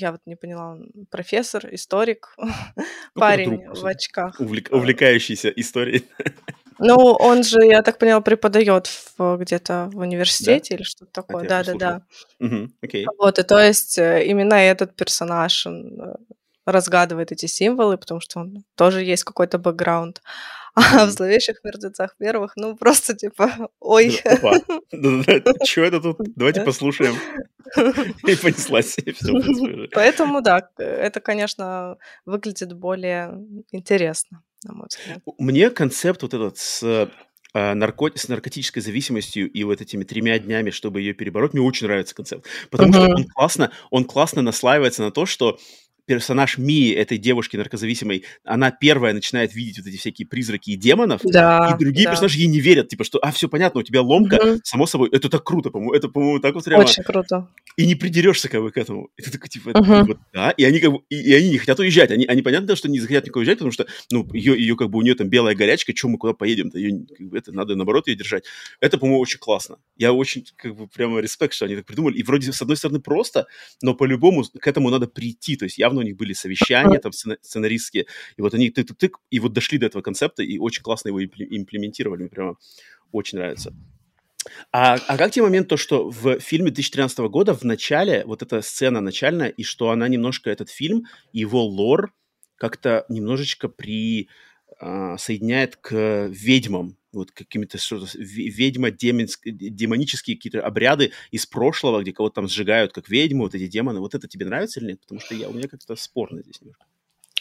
я вот не поняла, профессор, историк, [LAUGHS] ну, парень друг, в очках. Увлек, увлекающийся историей. Ну, он же, я так поняла, преподает где-то в университете да? или что-то такое. Да, да, да. Угу, окей. Вот, и то есть э, именно этот персонаж он э, разгадывает эти символы, потому что он тоже есть какой-то бэкграунд. А в «Зловещих мертвецах» первых, ну, просто типа, [LAUGHS] ой. [LAUGHS] Что это тут? Давайте послушаем. [LAUGHS] И понеслась. Поэтому, да, это, конечно, выглядит более интересно, на мой взгляд. Мне концепт вот этот с а, нарко... с наркотической зависимостью и вот этими тремя днями, чтобы ее перебороть, мне очень нравится концепт. Потому uh-huh. что он классно, он классно наслаивается на то, что персонаж Мии, этой девушки наркозависимой, она первая начинает видеть вот эти всякие призраки и демонов, да, и другие да. персонажи ей не верят, типа, что, а, все понятно, у тебя ломка, угу. само собой, это так круто, по-моему, это, по-моему, так вот прямо... Очень круто. И не придерешься как бы к этому. И ты такой, типа, угу. вот, да, и они как бы, и, и они не хотят уезжать, они, они понятно, что не захотят никуда уезжать, потому что, ну, ее, ее как бы, у нее там белая горячка, что мы куда поедем-то, ее, как бы, это надо, наоборот, ее держать. Это, по-моему, очень классно. Я очень, как бы, прямо респект, что они так придумали, и вроде, с одной стороны, просто, но по-любому к этому надо прийти, то есть явно у них были совещания, вещания там сценаристские, и вот они тык-тык-тык, и вот дошли до этого концепта, и очень классно его имплементировали, мне прямо очень нравится. А, а как тебе момент то, что в фильме 2013 года в начале, вот эта сцена начальная, и что она немножко, этот фильм, его лор как-то немножечко при, а, соединяет к ведьмам, вот какими-то что-то ведьма, демонические какие-то обряды из прошлого, где кого-то там сжигают как ведьму, вот эти демоны. Вот это тебе нравится или нет? Потому что я, у меня как-то спорно здесь немножко.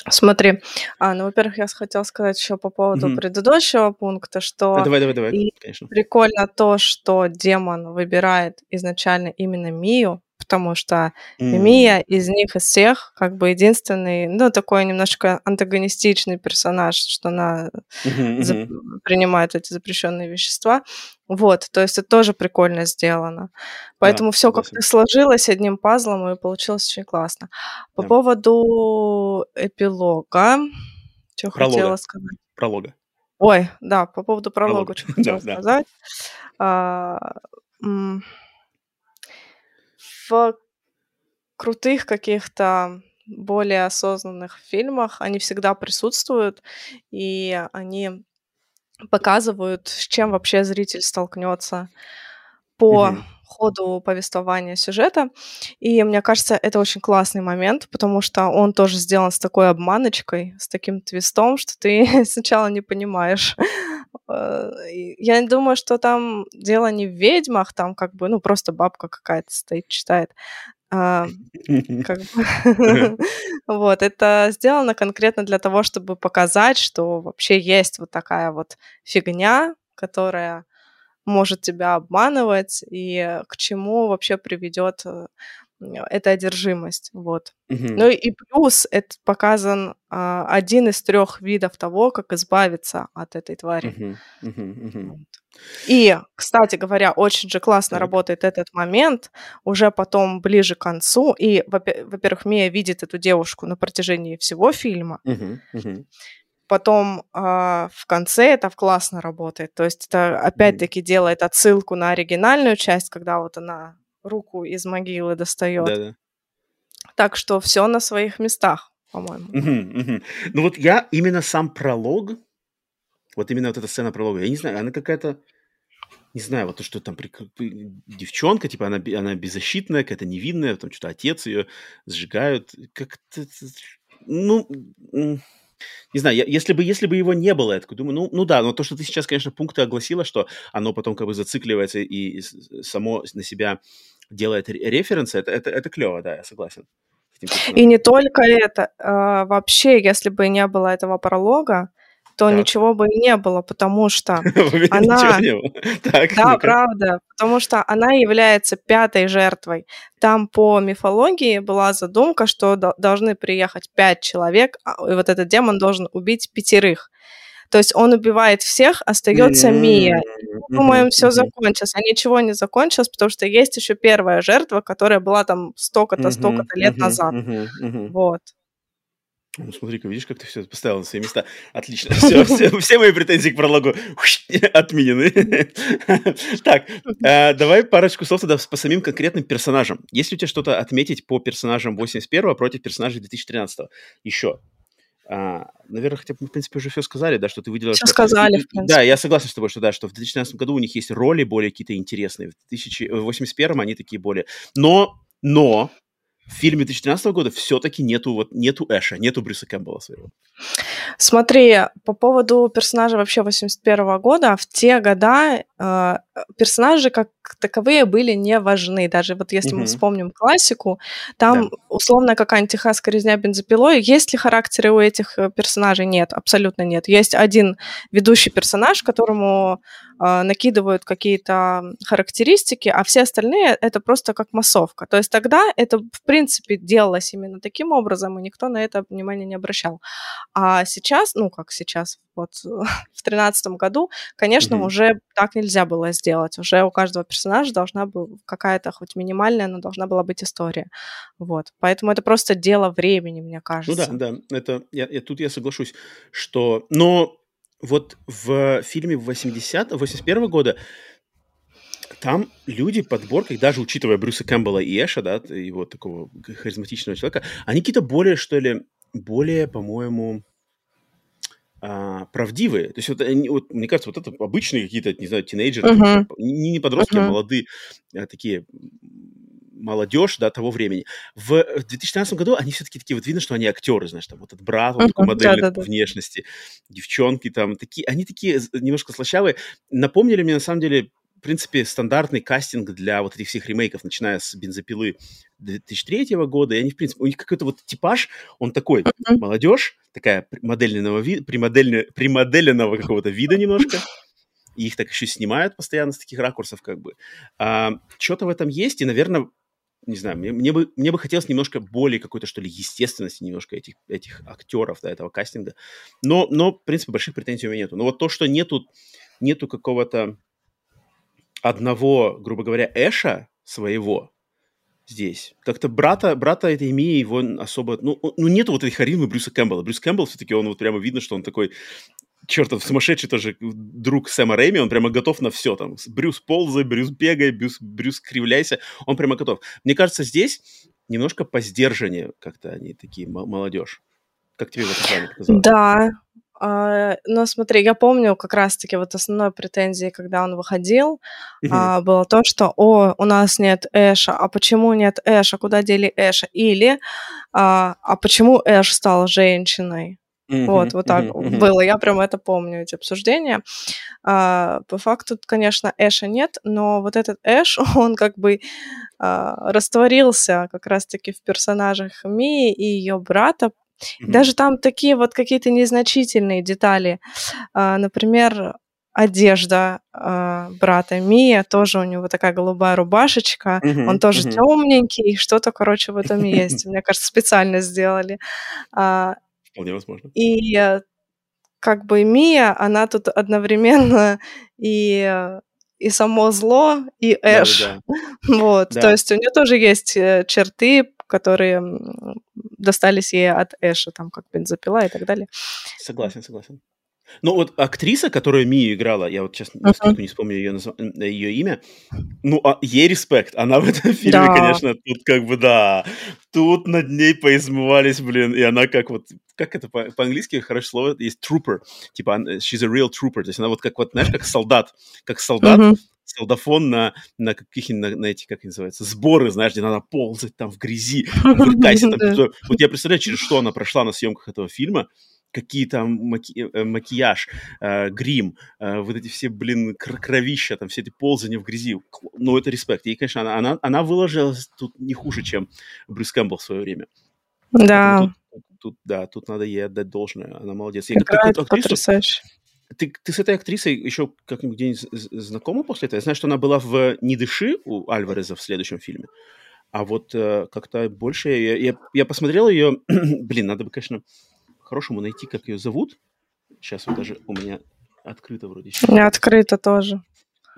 Смотри, а, ну, во-первых, я хотела сказать еще по поводу mm-hmm. предыдущего пункта, что а, давай, давай, давай, конечно. прикольно то, что демон выбирает изначально именно Мию, потому что mm. Мия из них, из всех, как бы единственный, ну, такой немножко антагонистичный персонаж, что она mm-hmm, зап- принимает эти запрещенные вещества. Вот, то есть это тоже прикольно сделано. Поэтому да, все как-то сложилось одним пазлом, и получилось очень классно. По да. поводу эпилога, что пролога. хотела сказать? Пролога. Ой, да, по поводу пролога, пролога. что [LAUGHS] хотела сказать. В крутых каких-то более осознанных фильмах они всегда присутствуют, и они показывают, с чем вообще зритель столкнется по mm-hmm. Ходу повествования сюжета. И мне кажется, это очень классный момент, потому что он тоже сделан с такой обманочкой, с таким твистом, что ты [LAUGHS] сначала не понимаешь. Э, я думаю, что там дело не в ведьмах, там как бы, ну, просто бабка какая-то стоит, читает. А, как бы, [LAUGHS] вот, это сделано конкретно для того, чтобы показать, что вообще есть вот такая вот фигня, которая может тебя обманывать, и к чему вообще приведет э, это одержимость, вот. Угу. Ну и плюс это показан а, один из трех видов того, как избавиться от этой твари. Угу. Угу. Угу. И, кстати говоря, очень же классно так. работает этот момент уже потом ближе к концу. И, во-первых, Мия видит эту девушку на протяжении всего фильма. Угу. Угу. Потом э, в конце это классно работает. То есть это опять-таки делает отсылку на оригинальную часть, когда вот она руку из могилы достает. Да-да. Так что все на своих местах, по-моему. Угу, угу. Ну вот я именно сам пролог, вот именно вот эта сцена пролога, я не знаю, она какая-то... не знаю, вот то, что там девчонка, типа, она, она беззащитная, какая-то невинная, там что-то отец ее сжигают. Как-то... Ну, не знаю, я, если бы, если бы его не было, я такой думаю, ну, ну да, но то, что ты сейчас, конечно, пункты огласила, что оно потом как бы зацикливается и само на себя делает референсы, это, это, это клево, да, я согласен. И не только это. А, вообще, если бы не было этого пролога, то так. ничего бы и не было, потому что [LAUGHS] она... Так, да, ну правда, потому что она является пятой жертвой. Там по мифологии была задумка, что должны приехать пять человек, а, и вот этот демон должен убить пятерых. То есть он убивает всех, остается Мия. Думаем, все закончилось. А ничего не закончилось, потому что есть еще первая жертва, которая была там столько-то, столько-то лет назад. Вот. Ну, смотри-ка, видишь, как ты все поставил на свои места. Отлично. Все, все, все мои претензии к прологу [LAUGHS] отменены. [LAUGHS] Так, э, давай парочку слов тогда по самим конкретным персонажам. Есть ли у тебя что-то отметить по персонажам 81-го против персонажей 2013-го? Еще. А, наверное, хотя бы мы, в принципе, уже все сказали, да, что ты выделила... Все сказали, в принципе. Да, я согласен с тобой, что да, что в 2013 году у них есть роли более какие-то интересные. В 2081 они такие более... Но, но, в фильме 2013 года все-таки нету, вот, нету Эша, нету Брюса Кэмпбелла своего. Смотри, по поводу персонажа вообще 81 года, в те года э, персонажи как таковые были не важны. Даже вот если угу. мы вспомним классику, там да. условно какая-нибудь техасская резня бензопилой. Есть ли характеры у этих э, персонажей? Нет, абсолютно нет. Есть один ведущий персонаж, которому накидывают какие-то характеристики, а все остальные это просто как массовка. То есть тогда это, в принципе, делалось именно таким образом, и никто на это внимание не обращал. А сейчас, ну как сейчас, вот [LAUGHS] в тринадцатом году, конечно, mm-hmm. уже так нельзя было сделать. Уже у каждого персонажа должна быть какая-то, хоть минимальная, но должна была быть история. Вот. Поэтому это просто дело времени, мне кажется. Ну да, да. Это, я, я, тут я соглашусь, что... Но вот в фильме 80 81 года там люди подборкой, даже учитывая Брюса Кэмпбелла и Эша, да, его такого харизматичного человека, они какие-то более, что ли, более, по-моему, а, правдивые. То есть вот, они, вот мне кажется, вот это обычные какие-то, не знаю, тинейджеры, uh-huh. не, не подростки, uh-huh. а молодые, а, такие молодежь, да, того времени. В 2013 году они все-таки такие, вот видно, что они актеры, знаешь, там вот этот брат, он такой модельный да, да, да. внешности, девчонки там такие, они такие немножко слащавые. Напомнили мне, на самом деле, принципе, стандартный кастинг для вот этих всех ремейков, начиная с «Бензопилы» 2003 года, и они, в принципе, у них какой-то вот типаж, он такой, mm-hmm. молодежь, такая модельного вида, примоделенного какого-то вида немножко, и их так еще снимают постоянно с таких ракурсов, как бы. А, что-то в этом есть, и, наверное, не знаю, мне, мне, бы, мне бы хотелось немножко более какой-то, что ли, естественности немножко этих, этих актеров, да, этого кастинга. Но, но, в принципе, больших претензий у меня нету. Но вот то, что нету, нету какого-то одного, грубо говоря, Эша своего здесь. Как-то брата, брата этой Мии его особо... Ну, ну нету вот этой харизмы Брюса Кэмпбелла. Брюс Кэмпбелл все-таки, он вот прямо видно, что он такой чертов сумасшедший тоже друг Сэма Рэйми, он прямо готов на все. Там, Брюс ползай, Брюс бегай, Брюс, Брюс кривляйся. Он прямо готов. Мне кажется, здесь немножко по сдержанию как-то они такие молодежь. Как тебе в этом плане показалось? Да, а, но смотри, я помню как раз-таки вот основной претензией, когда он выходил, mm-hmm. а, было то, что «О, у нас нет Эша, а почему нет Эша, куда дели Эша?» Или а, «А почему Эш стал женщиной?» Mm-hmm, вот, вот так mm-hmm. было. Я прям это помню, эти обсуждения. А, по факту, конечно, Эша нет, но вот этот Эш, [LAUGHS] он как бы а, растворился как раз-таки в персонажах Мии и ее брата, Mm-hmm. Даже там такие вот какие-то незначительные детали. А, например, одежда э, брата Мия, тоже у него такая голубая рубашечка, uh-huh, он тоже uh-huh. темненький, что-то, короче, в этом есть. [LAUGHS] Мне кажется, специально сделали. А, Вполне возможно. И как бы Мия, она тут одновременно [LAUGHS] и и само зло, и Эш. [LAUGHS] Да, да, да. Вот, да. то есть у нее тоже есть э, черты, которые достались ей от Эша, там, как бензопила и так далее. Согласен, согласен. Ну вот актриса, которая Мию играла, я вот сейчас uh-huh. не вспомню ее, назв... ее имя, ну, а, ей респект. Она в этом [LAUGHS] фильме, да. конечно, тут как бы, да, тут над ней поизмывались, блин, и она как вот, как это по- по-английски хорошее слово, есть trooper, типа she's a real trooper, то есть она вот как вот, знаешь, как солдат, как солдат, uh-huh. солдафон на, на каких-нибудь, на, на эти, как называется, сборы, знаешь, где надо ползать там в грязи, [LAUGHS] в Вот я представляю, через что она прошла на съемках этого фильма, какие там маки- э, макияж, э, грим, э, вот эти все, блин, кровища, там все эти ползания в грязи. Ну, это респект. И, конечно, она, она, она выложилась тут не хуже, чем Брюс Кэмпбелл в свое время. Да. Тут, тут, тут, да, тут надо ей отдать должное. Она молодец. Я Играет как, потрясающе. Ты, ты с этой актрисой еще как-нибудь где-нибудь знакома после этого? Я знаю, что она была в «Не дыши» у Альвареза в следующем фильме. А вот э, как-то больше... Я, я, я посмотрел ее... [CLEARS THROAT] Блин, надо бы, конечно, хорошему найти, как ее зовут. Сейчас вот даже у меня открыто вроде. У меня открыто тоже.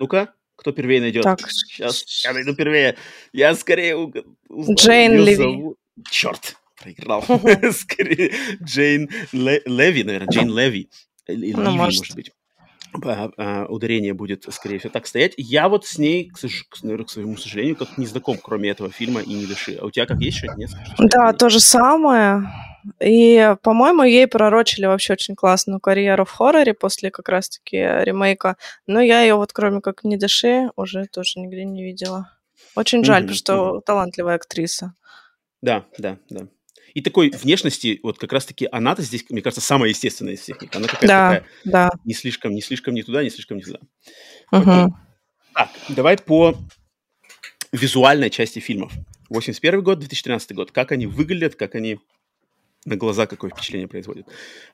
Ну-ка, кто первее найдет? Так. Сейчас я найду первее. Я скорее узнаю. Джейн Леви. Зовут. Черт, проиграл. [LAUGHS] скорее Джейн Леви, наверное, Джейн Леви. Или ну, Ливи, может. может быть. А, ударение будет, скорее всего, так стоять. Я вот с ней, к, наверное, к своему сожалению, как не знаком, кроме этого фильма и «Не дыши». А у тебя как есть что-то? Нет? Да, то же самое. И, по-моему, ей пророчили вообще очень классную карьеру в хорроре после как раз-таки ремейка. Но я ее вот кроме как «Не дыши» уже тоже нигде не видела. Очень жаль, mm-hmm, потому что mm-hmm. талантливая актриса. Да, да, да. И такой внешности, вот как раз-таки она-то здесь, мне кажется, самая естественная из всех. Она какая-то да, такая да. не слишком, не слишком не туда, не слишком не туда. Угу. Так, давай по визуальной части фильмов. 81 год, 2013 год. Как они выглядят, как они на глаза какое впечатление производят.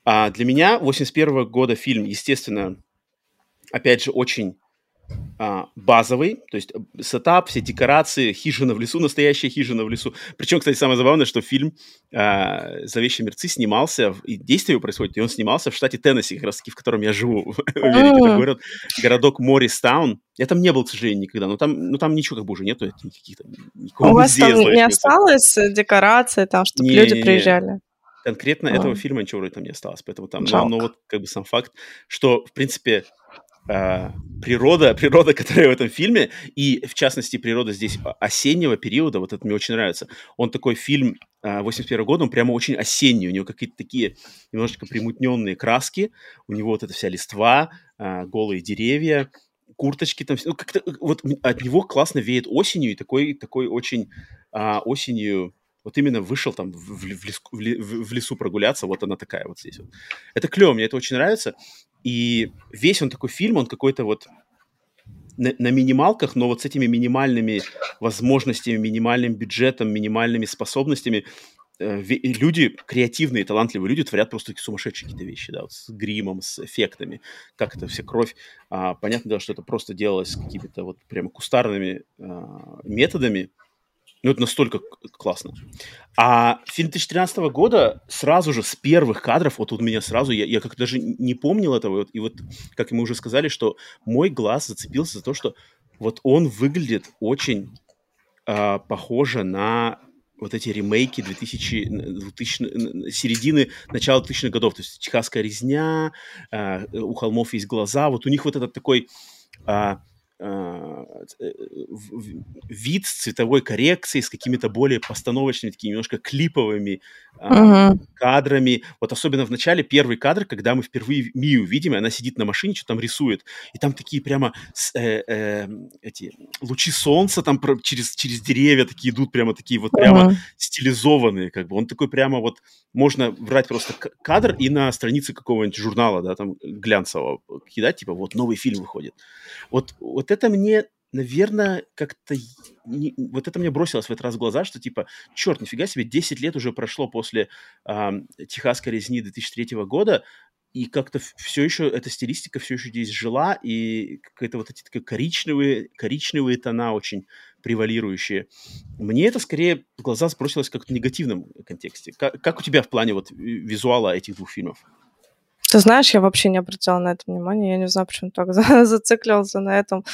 А для меня 81 года фильм, естественно, опять же, очень а, базовый, то есть э, сетап, все декорации, хижина в лесу, настоящая хижина в лесу. Причем, кстати, самое забавное, что фильм а, «Зловещие мерцы» снимался, и действие происходит, и он снимался в штате Теннесси, как раз таки, в котором я живу, [LAUGHS] в. Это город, городок Морристаун. Я там не был, к сожалению, никогда, но там, ну, там ничего как бы уже нету, каких-то У вас там не осталось декораций, там, чтобы люди приезжали? Конкретно а. этого фильма ничего вроде там не осталось, поэтому там, но, но вот как бы сам факт, что, в принципе, э, природа, [LAUGHS] природа, которая в этом фильме, и в частности природа здесь осеннего периода, вот это мне очень нравится. Он такой фильм э, 81 года, он прямо очень осенний, у него какие-то такие немножечко примутненные краски, у него вот эта вся листва, э, голые деревья, курточки там, ну как-то вот от него классно веет осенью и такой такой очень а, осенью вот именно вышел там в, в, лесу, в, лесу прогуляться, вот она такая вот здесь вот. Это клево, мне это очень нравится. И весь он такой фильм, он какой-то вот на, на минималках, но вот с этими минимальными возможностями, минимальным бюджетом, минимальными способностями э, люди, креативные, талантливые люди творят просто такие сумасшедшие какие-то вещи, да, вот с гримом, с эффектами, как это вся кровь. А, понятно, да, что это просто делалось какими-то вот прямо кустарными а, методами, ну, это настолько классно. А фильм 2013 года сразу же с первых кадров, вот у меня сразу, я, я как-то даже не помнил этого, вот, и вот, как мы уже сказали, что мой глаз зацепился за то, что вот он выглядит очень э, похоже на вот эти ремейки 2000, 2000 середины, начала 2000-х годов, то есть «Техасская резня», э, «У холмов есть глаза», вот у них вот этот такой... Э, вид с цветовой коррекцией, с какими-то более постановочными, такими немножко клиповыми uh-huh. кадрами. Вот особенно в начале первый кадр, когда мы впервые Мию видим, и она сидит на машине, что там рисует, и там такие прямо э, э, эти лучи солнца там про, через, через деревья такие идут, прямо такие вот прямо uh-huh. стилизованные, как бы. Он такой прямо вот, можно брать просто кадр и на странице какого-нибудь журнала, да, там глянцевого кидать, типа вот новый фильм выходит. Вот, вот это мне, наверное, как-то... Не, вот это мне бросилось в этот раз в глаза, что типа, черт, нифига себе, 10 лет уже прошло после э, «Техасской резни» 2003 года, и как-то все еще, эта стилистика все еще здесь жила, и какие-то вот эти такие коричневые, коричневые тона очень превалирующие. Мне это скорее в глаза сбросилось как в негативном контексте. Как, как у тебя в плане вот визуала этих двух фильмов? Ты знаешь, я вообще не обратила на это внимание. Я не знаю, почему так [LAUGHS] за- зациклился на этом.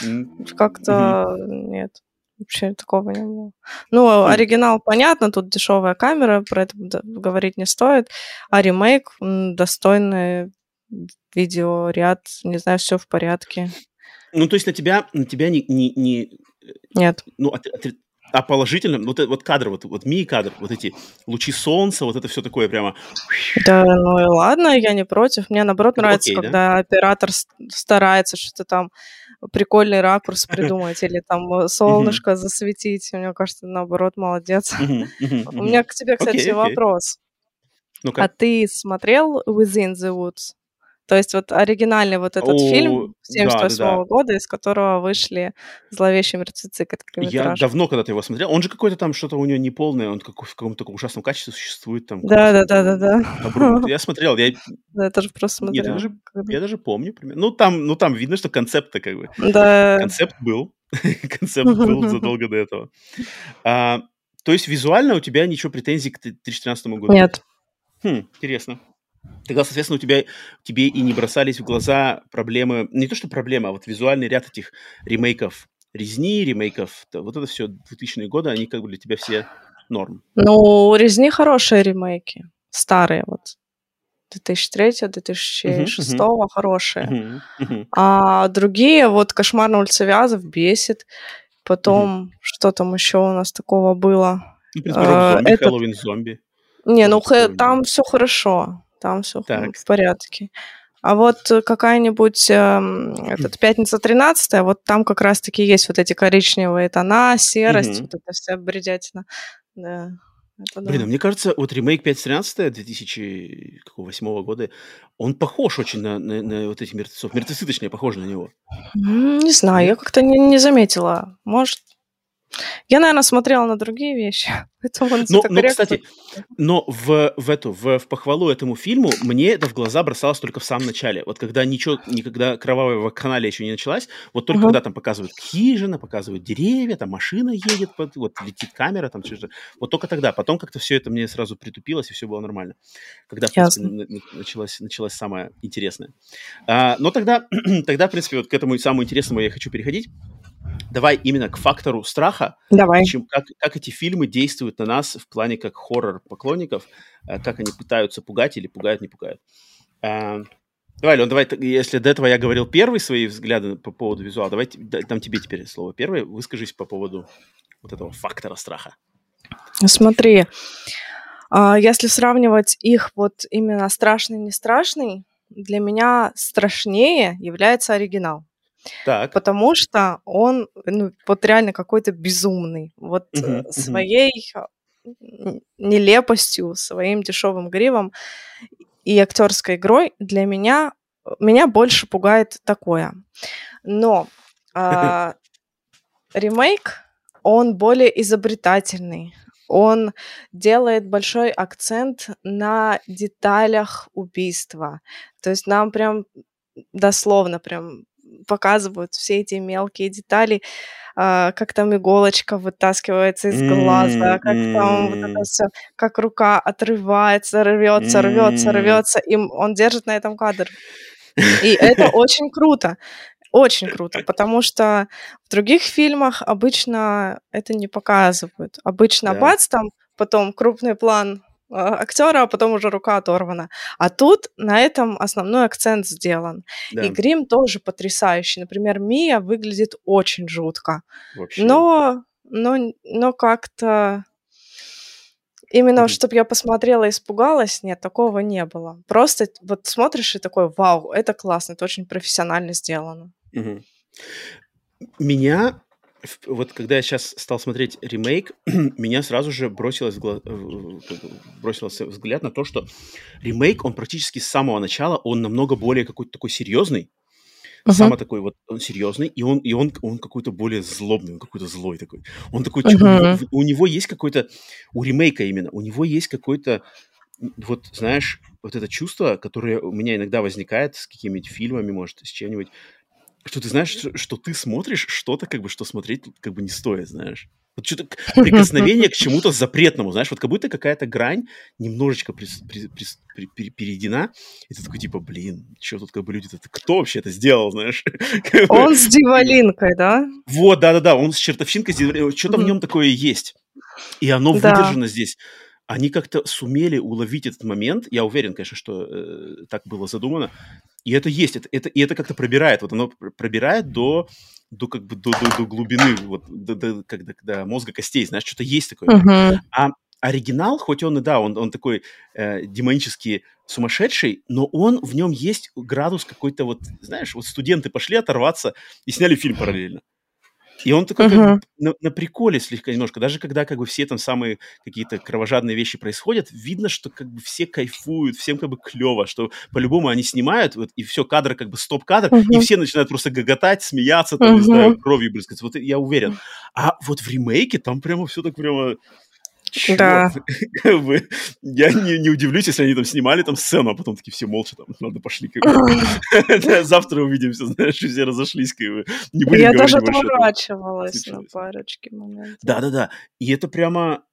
Как-то нет. Вообще такого не было. Ну, хм. оригинал, понятно, тут дешевая камера, про это говорить не стоит. А ремейк достойный видеоряд, не знаю, все в порядке. Ну, то есть на тебя, на тебя не... не, не Нет. Ну, от, от, а положительно, вот, вот кадр, вот, вот ми-кадр, вот эти лучи солнца, вот это все такое прямо... Да, ну и ладно, я не против. Мне, наоборот, ну, нравится, Окей, когда да? оператор старается что-то там прикольный ракурс придумать или там солнышко засветить. Мне кажется, наоборот, молодец. [LAUGHS] У меня к тебе, кстати, вопрос. А ты смотрел Within the Woods? То есть вот оригинальный вот этот О, фильм 78 да, да, да. года, из которого вышли «Зловещие мертвецы» Я давно когда-то его смотрел. Он же какой-то там, что-то у него неполное, он как, в каком-то таком ужасном качестве существует. там. Да-да-да-да-да. Я [LAUGHS] смотрел. Я... Да, я тоже просто смотрел. Нет, я даже, я даже помню. Ну там, ну, там видно, что концепт-то как бы. Да. Концепт был. [LAUGHS] Концепт был [LAUGHS] задолго до этого. А, то есть визуально у тебя ничего претензий к 2013 году? Нет. Хм, интересно. Тогда, соответственно, у тебя, тебе и не бросались в глаза проблемы, не то что проблема, а вот визуальный ряд этих ремейков резни, ремейков, вот это все 2000-е годы, они как бы для тебя все норм. Ну, резни хорошие ремейки, старые вот. 2003 2006 uh-huh, uh-huh. хорошие. Uh-huh, uh-huh. А другие, вот «Кошмар на улице Вязов» бесит. Потом, uh-huh. что там еще у нас такого было? Ну, в принципе, а, зомби, это... Хэллоуин зомби. Не, ну там все хорошо там все в порядке. А вот э, какая-нибудь э, этот, пятница 13 вот там как раз-таки есть вот эти коричневые тона, серость, mm-hmm. вот эта вся бредятина. Да. Это Блин, да. мне кажется, вот ремейк 513 2008 года, он похож очень на, на, на вот эти мертвецов. Мертвецы, точнее, похожи на него. Не знаю, я как-то не, не заметила. Может, я, наверное, смотрела на другие вещи. [LAUGHS] Поэтому но, но кстати, но в, в эту, в, в похвалу этому фильму мне это в глаза бросалось только в самом начале. Вот когда ничего, никогда кровавая в канале еще не началась, вот только uh-huh. когда там показывают хижина, показывают деревья, там машина едет, вот, вот летит камера, там что-то. Вот только тогда. Потом как-то все это мне сразу притупилось, и все было нормально. Когда, в принципе, началось, началось самое интересное. А, но тогда, [CLEARS THROAT] тогда, в принципе, вот к этому самому интересному я хочу переходить давай именно к фактору страха. Давай. Чем, как, как эти фильмы действуют на нас в плане как хоррор-поклонников, э, как они пытаются пугать или пугают, не пугают. Э, давай, Лен, давай, если до этого я говорил первые свои взгляды по поводу визуала, давай дам тебе теперь слово первое. Выскажись по поводу вот этого фактора страха. Смотри, а, если сравнивать их вот именно страшный-не страшный, для меня страшнее является оригинал. Так. Потому что он, ну, вот реально какой-то безумный. Вот угу, своей угу. нелепостью, своим дешевым гривом и актерской игрой для меня меня больше пугает такое. Но э, ремейк он более изобретательный. Он делает большой акцент на деталях убийства. То есть нам прям дословно прям показывают все эти мелкие детали, а, как там иголочка вытаскивается из глаза, как там вот это все, как рука отрывается, рвется, рвется, рвется, и он держит на этом кадр. И это [LAUGHS] очень круто. Очень круто, потому что в других фильмах обычно это не показывают. Обычно да. бац, там потом крупный план актера, а потом уже рука оторвана. А тут на этом основной акцент сделан. Да. И грим тоже потрясающий. Например, Мия выглядит очень жутко. Вообще. Но, но, но как-то именно, mm-hmm. чтобы я посмотрела и испугалась, нет, такого не было. Просто вот смотришь и такой, вау, это классно, это очень профессионально сделано. Mm-hmm. Меня вот когда я сейчас стал смотреть ремейк, [CLEARS THROAT] меня сразу же бросилось, бросился взгляд на то, что ремейк, он практически с самого начала, он намного более какой-то такой серьезный, uh-huh. самый такой вот он серьезный, и он, и он, он какой-то более злобный, он какой-то злой такой. Он такой, uh-huh. у, у него есть какой-то, у ремейка именно, у него есть какой-то, вот знаешь, вот это чувство, которое у меня иногда возникает с какими-нибудь фильмами, может, с чем-нибудь, что ты знаешь, что, ты смотришь что-то, как бы, что смотреть как бы не стоит, знаешь. Вот что-то [LAUGHS] прикосновение к чему-то запретному, знаешь, вот как будто какая-то грань немножечко при, при, при, при, перейдена, и ты такой, типа, блин, что тут как бы люди, это кто вообще это сделал, знаешь? [LAUGHS] Он с дивалинкой, да? Вот, да-да-да, он с чертовщинкой, что-то в нем такое есть. И оно выдержано здесь они как-то сумели уловить этот момент. Я уверен, конечно, что э, так было задумано. И это есть, это, это, и это как-то пробирает. Вот оно пробирает до, до как бы до, до, до глубины, вот до, до, когда, до мозга костей, знаешь, что-то есть такое. Uh-huh. А оригинал, хоть он и да, он, он такой э, демонический сумасшедший, но он в нем есть градус какой-то вот, знаешь, вот студенты пошли оторваться и сняли фильм параллельно. И он такой uh-huh. как бы, на, на приколе слегка немножко. Даже когда как бы все там самые какие-то кровожадные вещи происходят, видно, что как бы все кайфуют, всем как бы клево, что по-любому они снимают, вот, и все, кадр как бы стоп-кадр, uh-huh. и все начинают просто гоготать, смеяться, там, uh-huh. не знаю, кровью брызгать. Вот я уверен. А вот в ремейке там прямо все так прямо Черт, да. [LAUGHS] как бы, я не, не удивлюсь, если они там снимали там сцену, а потом такие все молча там, надо пошли. Как бы. [LAUGHS] Завтра увидимся, знаешь, все разошлись. Как бы. Не будем я даже отворачивалась на парочке моментов. Да-да-да. И это прямо...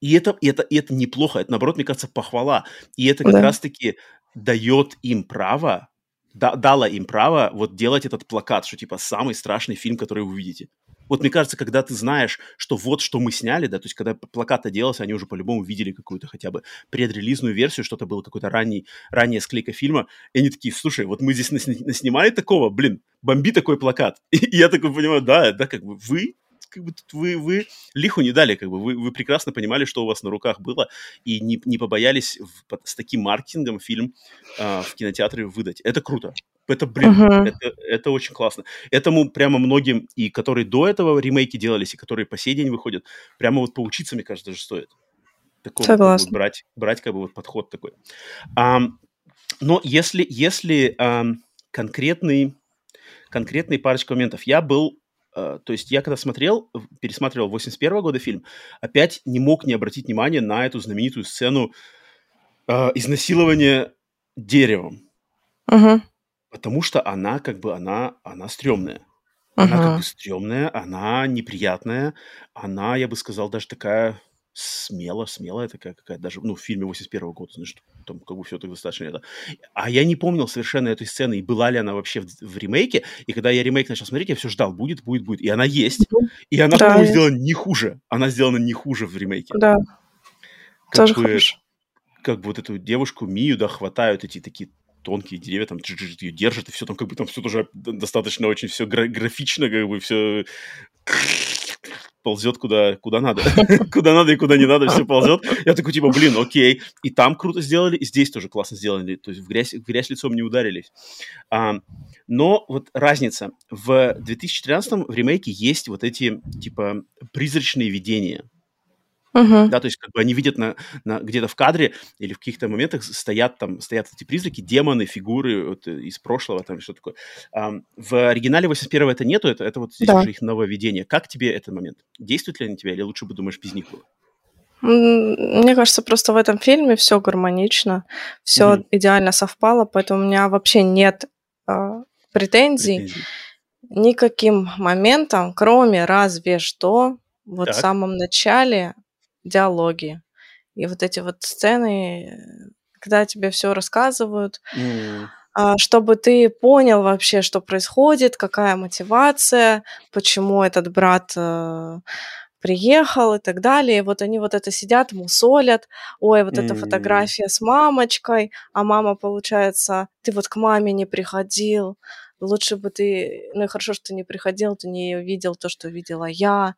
И это, и, это, и это неплохо, это, наоборот, мне кажется, похвала. И это как да. раз-таки дает им право, да, дало им право вот делать этот плакат, что типа самый страшный фильм, который вы увидите. Вот мне кажется, когда ты знаешь, что вот что мы сняли, да, то есть когда плакат делался, они уже по-любому видели какую-то хотя бы предрелизную версию, что-то было какой-то ранний, ранняя склейка фильма, и они такие, слушай, вот мы здесь наснимали такого, блин, бомби такой плакат. [LAUGHS] И я такой понимаю, да, да, как бы вы как бы тут вы, вы лиху не дали, как бы вы, вы прекрасно понимали, что у вас на руках было, и не, не побоялись в, с таким маркетингом фильм э, в кинотеатре выдать. Это круто. Это, блин, uh-huh. это, это очень классно. Этому прямо многим, и которые до этого ремейки делались, и которые по сей день выходят, прямо вот поучиться, мне кажется, даже стоит. Такого, Согласна. Как бы, брать, брать как бы вот подход такой. А, но если, если а, конкретный, конкретный парочка моментов. Я был Uh, то есть я когда смотрел, пересматривал 81 года фильм, опять не мог не обратить внимания на эту знаменитую сцену uh, изнасилования деревом. Uh-huh. Потому что она как бы, она, она стрёмная. Она как бы стрёмная, она неприятная, она, я бы сказал, даже такая смело, смелая такая какая даже, ну, в фильме 81 года, значит, там как бы все так достаточно это. А я не помнил совершенно этой сцены, и была ли она вообще в, в ремейке, и когда я ремейк начал смотреть, я все ждал, будет, будет, будет, и она есть, и она, да, по-моему, сделана не хуже, она сделана не хуже в ремейке. Да, как тоже бы, хорошо. Как бы вот эту девушку Мию, да, хватают эти такие тонкие деревья, там ее держат, и все там как бы там все тоже достаточно очень все гра- графично, как бы все ползет куда, куда надо. [LAUGHS] куда надо и куда не надо, все ползет. Я такой, типа, блин, окей. И там круто сделали, и здесь тоже классно сделали. То есть в грязь, в грязь лицом не ударились. А, но вот разница. В 2013 в ремейке есть вот эти, типа, призрачные видения. Uh-huh. Да, то есть как бы они видят на, на, где-то в кадре или в каких-то моментах стоят там, стоят эти призраки, демоны, фигуры вот, э, из прошлого, там что такое. А, в оригинале 81-го это нету, это, это вот здесь да. уже их нововведение. Как тебе этот момент? Действует ли они тебя или лучше бы думаешь без них было? Мне кажется, просто в этом фильме все гармонично, все mm-hmm. идеально совпало, поэтому у меня вообще нет э, претензий, претензий никаким моментом, кроме разве что вот так. в самом начале диалоги. И вот эти вот сцены, когда тебе все рассказывают, mm. чтобы ты понял вообще, что происходит, какая мотивация, почему этот брат э, приехал и так далее. И вот они вот это сидят, мусолят. Ой, вот mm. эта фотография с мамочкой, а мама, получается, ты вот к маме не приходил, лучше бы ты, ну и хорошо, что ты не приходил, ты не видел то, что видела я,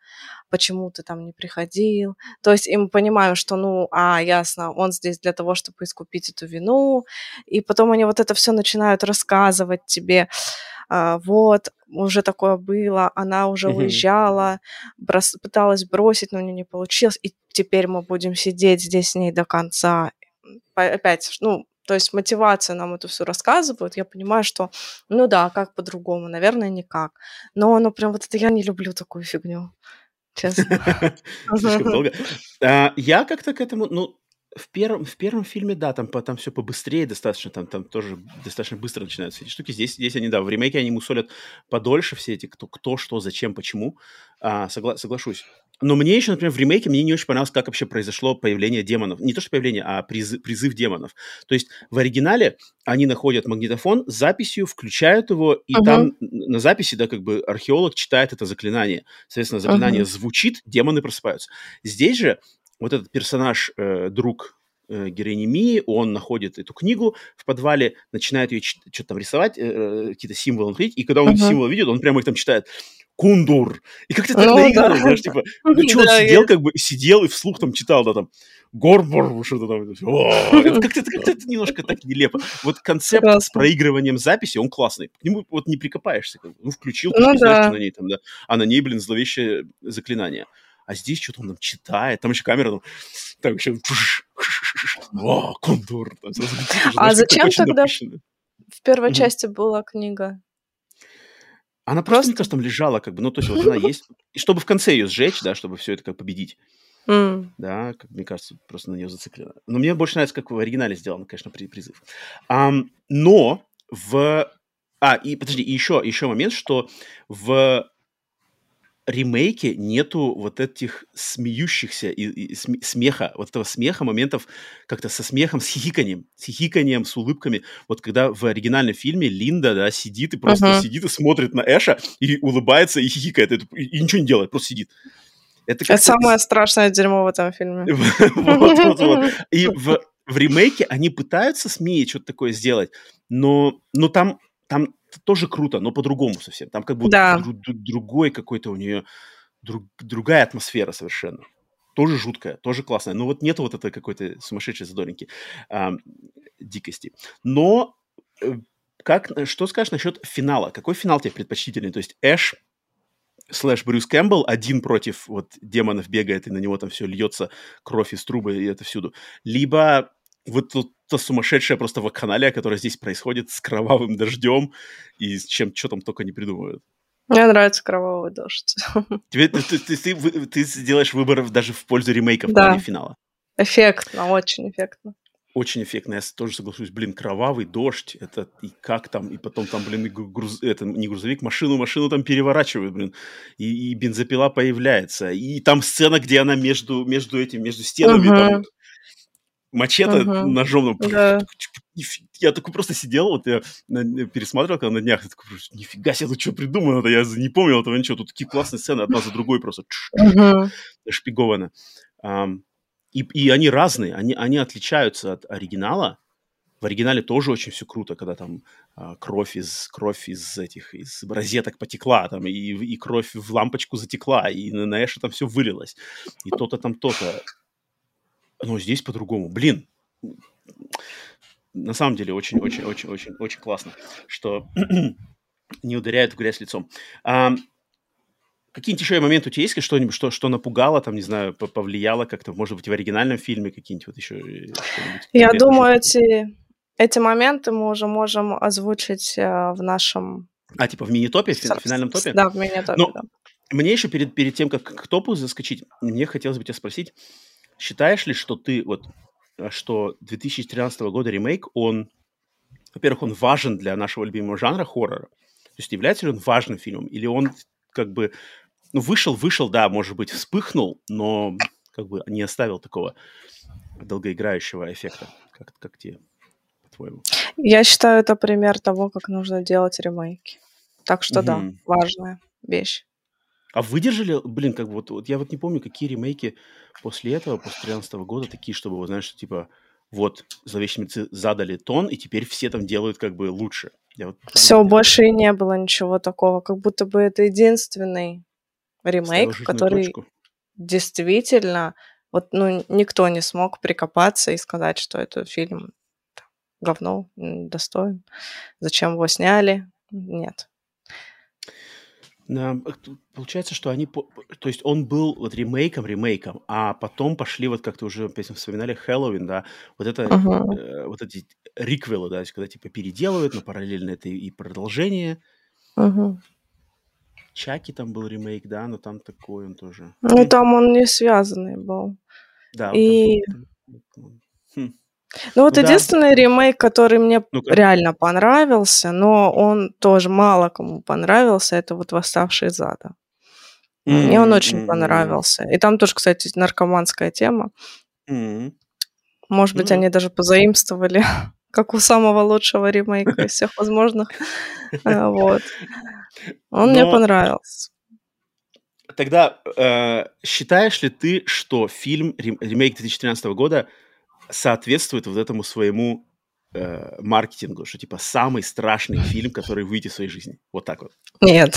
почему ты там не приходил. То есть им понимаю, что, ну, а, ясно, он здесь для того, чтобы искупить эту вину, и потом они вот это все начинают рассказывать тебе, а, вот, уже такое было, она уже mm-hmm. уезжала, брос- пыталась бросить, но у нее не получилось, и теперь мы будем сидеть здесь с ней до конца. Опять, ну, то есть мотивация нам это все рассказывают, я понимаю, что, ну да, как по-другому, наверное, никак. Но, ну, прям вот это я не люблю такую фигню, честно. [LAUGHS] А, я как-то к этому, ну, в первом, в первом фильме, да, там, там все побыстрее достаточно, там, там тоже достаточно быстро начинаются эти штуки. Здесь, здесь они, да, в ремейке они мусолят подольше все эти, кто, кто что, зачем, почему. А, согла- соглашусь. Но мне еще, например, в ремейке мне не очень понравилось, как вообще произошло появление демонов. Не то, что появление, а призыв, призыв демонов. То есть в оригинале они находят магнитофон с записью, включают его, и uh-huh. там на записи, да, как бы археолог читает это заклинание. Соответственно, заклинание uh-huh. звучит, демоны просыпаются. Здесь же вот этот персонаж, э, друг э, героини Мии, он находит эту книгу в подвале, начинает ее что-то там рисовать, э, э, какие-то символы находить, и когда он uh-huh. символы видит, он прямо их там читает Кундур. И как-то так Ну наиграно, да. знаешь, типа, [LAUGHS] ну что, он Да, сидел я- как бы, сидел и вслух там читал, да, там, Горбор, что-то там. Как-то это немножко так нелепо. Вот концепт с проигрыванием записи, он классный. К нему вот не прикопаешься. как. Ну, включил, ты не знаешь, что на ней там, да. А на ней, блин, зловещее заклинание. А здесь что-то он там читает, там еще камера там, так еще, о, уже, А как зачем тогда. В первой части была книга. Она просто, мне Просто- кажется, там лежала, как бы, ну, то есть вот она есть. И чтобы в конце ее сжечь, да, чтобы все это как победить, М. да, как мне кажется, просто на нее зациклено. Но мне больше нравится, как в оригинале сделан, конечно, при- призыв. Ам, но в... А, и подожди, и еще, еще момент, что в ремейке нету вот этих смеющихся и, и сме- смеха, вот этого смеха, моментов как-то со смехом, с хихиканием, с хихиканием, с улыбками. Вот когда в оригинальном фильме Линда, да, сидит и просто Мгм. сидит и смотрит на Эша и улыбается и хихикает, и, и ничего не делает, просто сидит. Это, Это самое страшное дерьмо в этом фильме. [LAUGHS] вот, вот, вот. И в, в ремейке они пытаются с Мией что-то такое сделать, но, но там, там тоже круто, но по-другому совсем. Там как будто Да. дру- дру- другой какой-то у нее, друг- другая атмосфера совершенно. Тоже жуткая, тоже классная. Но вот нет вот этой какой-то сумасшедшей задоринки, ам, дикости. Но э, как, что скажешь насчет финала? Какой финал тебе предпочтительный? То есть Эш слэш Брюс Кэмпбелл один против вот демонов бегает, и на него там все льется кровь из трубы, и это всюду. Либо вот тут та сумасшедшая просто вакханалия, которая здесь происходит с кровавым дождем и с чем что там только не придумывают. Мне нравится кровавый дождь. [LAUGHS] Тебе, ты, ты, ты, ты ты сделаешь выбор в- даже в пользу ремейка в Да. плане финала. Эффектно, очень эффектно. Очень эффектно, я тоже соглашусь. Блин, кровавый дождь, это и как там, и потом там, блин, и груз, это не грузовик, машину, машину там переворачивают, блин, и, и бензопила появляется, и там сцена, где она между, между этим, между стенами, Мгм. там, мачете Мгм. ножом, Да. нифи- я такой просто сидел, вот я пересматривал когда на днях, я такой, нифига себе, тут что придумано-то, я не помнил этого ничего, тут такие классные сцены, одна за другой просто шпиговано. Ам, и, и они разные, они, они отличаются от оригинала. В оригинале тоже очень все круто, когда там а, кровь из кровь из этих из розеток потекла, там и, и кровь в лампочку затекла, и на, на Эша там все вылилось, и то-то там то-то. Но здесь по-другому. Блин, на самом деле очень, очень, очень, очень, очень классно, что [CLEARS THROAT] не ударяет в грязь лицом. Ам, Какие-нибудь еще моменты у тебя есть, что-нибудь, что, что напугало, там, не знаю, по- повлияло как-то, может быть, в оригинальном фильме какие-нибудь вот еще э? Я думаю, эти, эти моменты мы уже можем озвучить э, в нашем... А, типа в мини-топе, в финальном топе? Да, в мини-топе, Ну, да. Мне еще перед, перед тем, как к топу заскочить, мне хотелось бы тебя спросить, считаешь ли, что ты вот, э, что 2013 года ремейк, он, во-первых, он важен для нашего любимого жанра хоррора? То есть является ли он важным фильмом? Или он как бы, ну, вышел, вышел, да, может быть, вспыхнул, но как бы не оставил такого долгоиграющего эффекта, как, как тебе, по-твоему? Я считаю, это пример того, как нужно делать ремейки. Так что да, Мгм. важная вещь. А выдержали, блин, как бы вот, вот я вот не помню, какие ремейки после этого, после 13 года, такие, чтобы, вот, знаешь, типа, вот, зловещие мертвецы задали тон, и теперь все там делают как бы лучше. Я вот Все, думаю, больше и не было ничего такого. Как будто бы это единственный ремейк, который точку. действительно, вот, ну, никто не смог прикопаться и сказать, что этот фильм говно, достоин. Зачем его сняли? Нет. Да, э, получается, что они, то есть он был вот ремейком, ремейком, а потом пошли, вот как ты уже вспоминали, Хэллоуин, да, вот это, Мгм. э, вот эти риквелы, да, то есть когда типа переделывают, но параллельно это и продолжение. Мгм. Чаки там был ремейк, да, но там такой он тоже. Ну, там он не связанный был. Да, вот там И, был- там- хм. Ну, вот Ну да, единственный ремейк, который мне ну-ка. реально понравился, но он тоже мало кому понравился, это вот «Восставший из ада». Мне он очень м, понравился. И там тоже, кстати, наркоманская тема. м. Может Ну быть, да. они даже позаимствовали, [LAUGHS] как у самого лучшего ремейка из всех возможных. А, Вот. Он мне понравился. тогда э, считаешь ли ты, что фильм рем- ремейк 2013 года соответствует вот этому своему э, маркетингу, что типа самый страшный фильм, который выйдет в своей жизни? Вот так вот. Нет.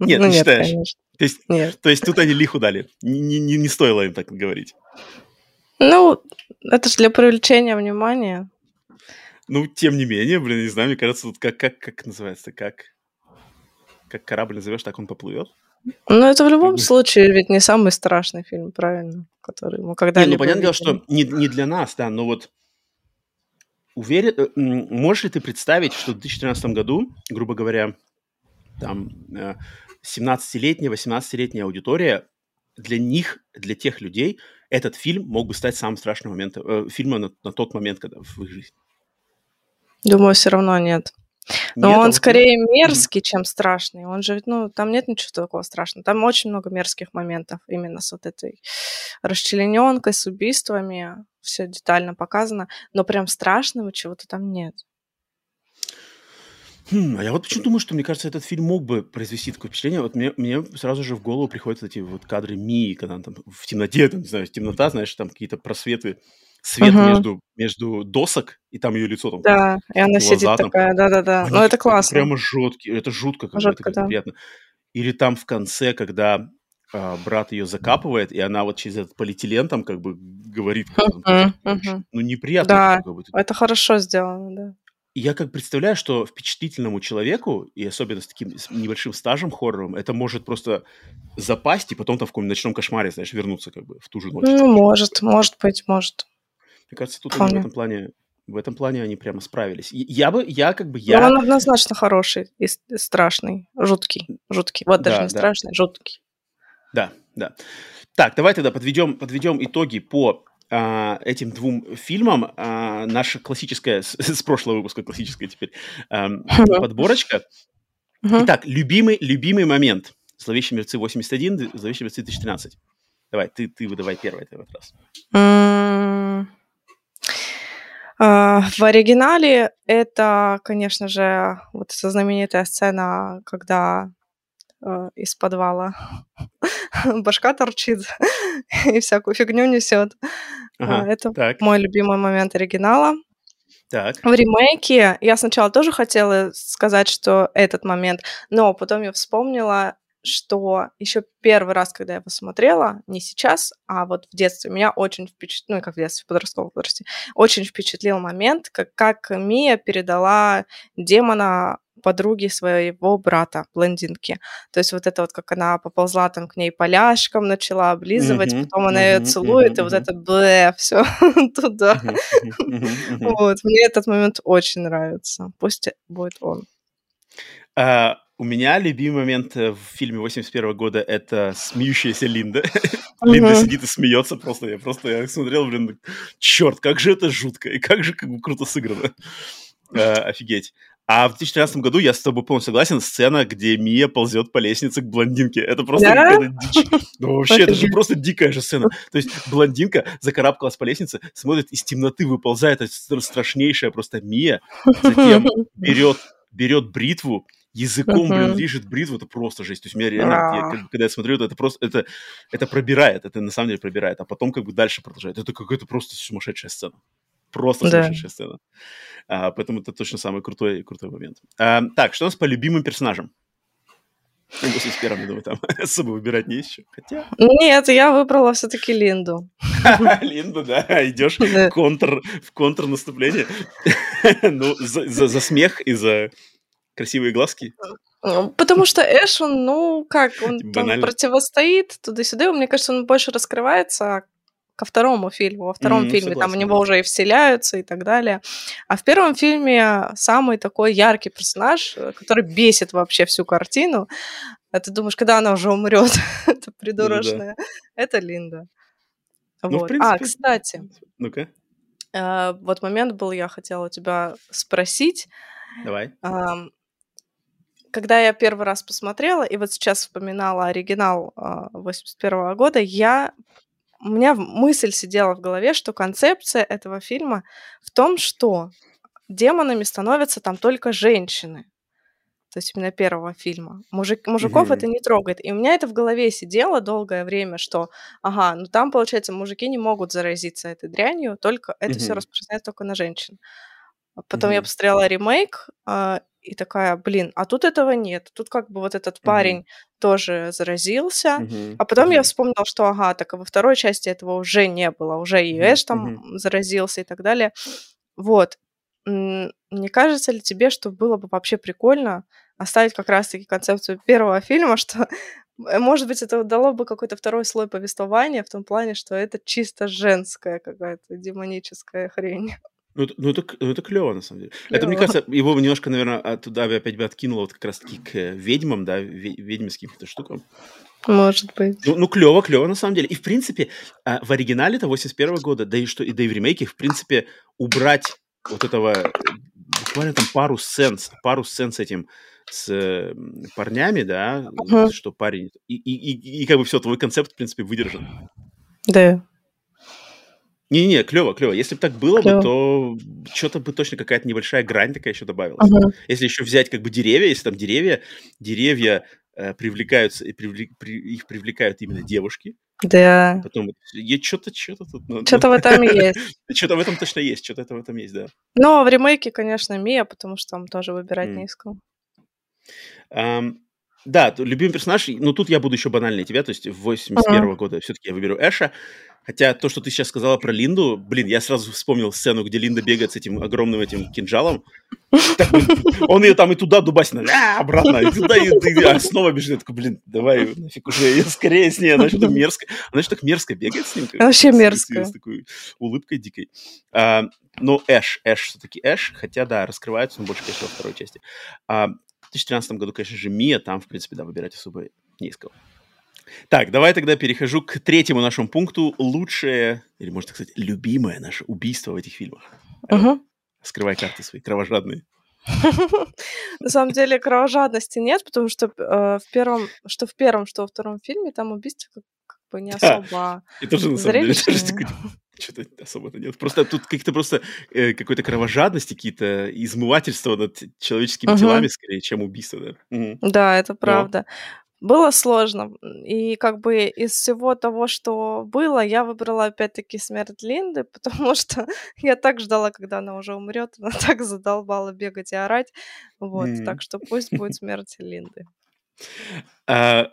Нет, Ну не нет, считаешь? конечно. То есть, Нет. то есть тут они лиху дали. Не, не, не стоило им так говорить. Ну, это же для привлечения внимания. Ну, тем не менее, блин, не знаю, мне кажется, тут как, как, как называется, как, как корабль назовешь, так он поплывет. Ну, это в любом случае ведь не самый страшный фильм, правильно? Который мы Не, когда-либо ну, понятное дело, что не, не для нас, да, но вот уверен, э, можешь ли ты представить, что в 2013 году, грубо говоря, там э, 17-летняя, 18-летняя аудитория, для них, для тех людей, этот фильм мог бы стать самым страшным моментом, э, фильмом на, на тот момент, когда в их жизни. Думаю, все равно нет. Но Нет, он вот- скорее мерзкий, чем страшный. Он же, ну, там нет ничего такого страшного. Там очень много мерзких моментов именно с вот этой расчлененкой, с убийствами. Все детально показано. Но прям страшного чего-то там нет. Хм, а я вот почему думаю, что, мне кажется, этот фильм мог бы произвести такое впечатление. Вот мне, мне сразу же в голову приходят эти вот кадры Мии, когда она там в темноте, там, не знаю, темнота, знаешь, там какие-то просветы, свет Мгм. между, между досок, и там ее лицо там. Да, и она глаза сидит там. такая, да-да-да. Ну, это классно. Прямо жуткие, это жутко, как Жутко, это да. приятно. Или там в конце, когда а, брат ее закапывает, и она вот через этот полиэтилен там как бы говорит, мгм. ну неприятно. Да. как бы. Это хорошо сделано, да. И я как представляю, что впечатлительному человеку, и особенно с таким с небольшим стажем хорроровым, это может просто запасть, и потом там в каком-нибудь ночном кошмаре, знаешь, вернуться как бы в ту же ночь. Ну, может, может быть, может. Мне кажется, тут они в этом плане, в этом плане они прямо справились. Я бы, я как бы, Но я... он однозначно хороший и страшный, жуткий, жуткий. Вот даже Да, не да. страшный, жуткий. Да, да. Так, давай тогда подведем, подведем итоги по а, этим двум фильмам. А, наша классическая, с, [LAUGHS] с прошлого выпуска классическая теперь ам, подборочка. Итак, любимый, любимый момент. «Зловещие мертвецы 81», «Зловещие мертвецы 2013». Давай, ты, ты выдавай первый в этот раз. А, В оригинале это, конечно же, вот эта знаменитая сцена, когда э, из подвала [LAUGHS] башка торчит [LAUGHS] и всякую фигню несет. Ага, Это так, мой любимый момент оригинала. так. В ремейке я сначала тоже хотела сказать, что этот момент, но потом я вспомнила, что еще первый раз, когда я его смотрела, не сейчас, а вот в детстве, меня очень впечатлил, ну, как в детстве, в подростковом возрасте, очень впечатлил момент, как, как Мия передала демона подруги своего брата, блондинки. То есть вот это вот, как она поползла там к ней поляшком, начала облизывать, Мгм, потом она ее целует, мгм, и вот это блэ, [LAUGHS] все туда. Вот, мне этот момент очень нравится. Пусть будет он. А, у меня любимый момент э, в фильме 81 года — это смеющаяся Линда. Линда сидит и смеется просто. Я просто я смотрел, блин, черт, как же это жутко и как же как бы круто сыграно. Э, Офигеть. А в 2013 году я с тобой полностью согласен, сцена, где Мия ползет по лестнице к блондинке. Это просто Да? дичь. Ну, вообще, это же просто дикая же сцена. То есть блондинка закарабкалась по лестнице, смотрит, из темноты выползает стра- страшнейшая просто Мия, затем [LAUGHS] берет, берет бритву, языком, блин, Мгм. режет бритву, это просто жесть. То есть меня реально, я как бы, когда я смотрю это, это просто, это, это пробирает, это на самом деле пробирает, а потом как бы дальше продолжает. Это какая-то просто сумасшедшая сцена. Просто Да. сумасшедшая сцена. А, поэтому это точно самый крутой, крутой момент. А, так, что у нас по любимым персонажам? Ну, после первого, я думаю, там [LAUGHS] особо выбирать не еще. Хотя, Нет, я выбрала все-таки Линду. [LAUGHS] Линда, да, идешь Да. контр, в контрнаступление. [LAUGHS] ну, за, за- за смех и за красивые глазки. Потому что Эш, он, ну, как, он там Банально. противостоит туда-сюда. и Мне кажется, он больше раскрывается ко второму фильму. Во втором М, фильме там в согласен, него да. уже и вселяются и так далее. А в первом фильме самый такой яркий персонаж, э, который бесит вообще всю картину. А ты думаешь, когда она уже умрет, [LAUGHS] это придурочная, это Линда. Ну, Вот. принципе, А, кстати, Ну-ка, э, вот момент был, я хотела у тебя спросить. давай. Когда я первый раз посмотрела, и вот сейчас вспоминала оригинал а, 81 года, я у меня мысль сидела в голове, что концепция этого фильма в том, что демонами становятся там только женщины. То есть именно первого фильма. Мужик, мужиков Мгм. это не трогает. И у меня это в голове сидело долгое время, что, ага, ну там, получается, мужики не могут заразиться этой дрянью, только это все Мгм. распространяется только на женщин. А Потом я Мгм. посмотрела ремейк, а, и такая, блин, а тут этого нет. Тут как бы вот этот парень Мгм. тоже заразился, Мгм. а потом я Мгм. вспомнила, что ага, так а во второй части этого уже не было, уже и. Эш там Мгм. заразился и так далее. Вот. Не кажется ли тебе, что было бы вообще прикольно оставить как раз-таки концепцию первого фильма, что, э, может быть, это дало бы какой-то второй слой повествования в том плане, что это чисто женская какая-то демоническая хрень. Ну, это, ну, это, ну, это клево, на самом деле. Это, мне кажется, его немножко, наверное, туда бы опять бы откинуло вот как раз-таки к э, ведьмам, да, ве- ведьминским каким-то штукам. Может быть. Ну, ну клево, клево, на самом деле. И, в принципе, а, в оригинале-то 81 года, да и, что, и да и в ремейке, в принципе, убрать вот этого, э, буквально там пару сцен, пару сцен с этим, с парнями, да, Мгм. что парень, и, и, и, и как бы все, твой концепт, в принципе, выдержан. Да. Не-не, клево, клево. Если бы так было Клёво. бы, то что-то бы точно какая-то небольшая грань такая еще добавилась. Мгм. Если еще взять как бы деревья, если там деревья, деревья э, привлекаются, и привле- при- их привлекают именно девушки, Да. потом что-то, что-то тут... ну, Что-то в этом есть. [LAUGHS] Что-то в этом точно есть, что-то это в этом есть, да. Но в ремейке, конечно, Мия, потому что там тоже выбирать не кого. Да, любимый персонаж, ну тут я буду еще банальнее тебя, то есть 81 года все-таки я выберу Эша, хотя то, что ты сейчас сказала про Линду, блин, я сразу вспомнил сцену, где Линда бегает с этим огромным этим кинжалом, Так, он ее там и туда дубасит, а, обратно, и туда, и, и- а снова бежит, я такой, блин, давай нафиг уже, я скорее с ней, она что-то [LAUGHS] мерзко, она что так мерзко бегает с ним, как- Вообще с- с- мерзкая. с такой улыбкой дикой. А, но Эш, Эш все-таки Эш, хотя, да, раскрывается он больше, конечно, во второй части. А, в 2013 году, конечно же, Мия, там, в принципе, да, выбирать особо не из кого. Так, давай тогда перехожу к третьему нашему пункту. Лучшее, или можно так сказать, любимое наше убийство в этих фильмах. Мгм. Скрывай карты свои, кровожадные. [LAUGHS] На самом деле кровожадности нет, потому что э, в первом, что в первом, что во втором фильме, там убийство как, бы не особо И тоже, на самом деле, что-то особо-то нет. Просто тут какие-то просто э, какой-то кровожадности, какие-то измывательства над человеческими Мгм. телами, скорее, чем убийство, да. Мгм. Да, это правда. Было сложно. И как бы из всего того, что было, я выбрала опять-таки смерть Линды, [LAUGHS] потому что я так ждала, когда она уже умрет. Она [LAUGHS] так задолбала бегать и орать. Вот. Мгм. Так что пусть будет смерть Линды. А,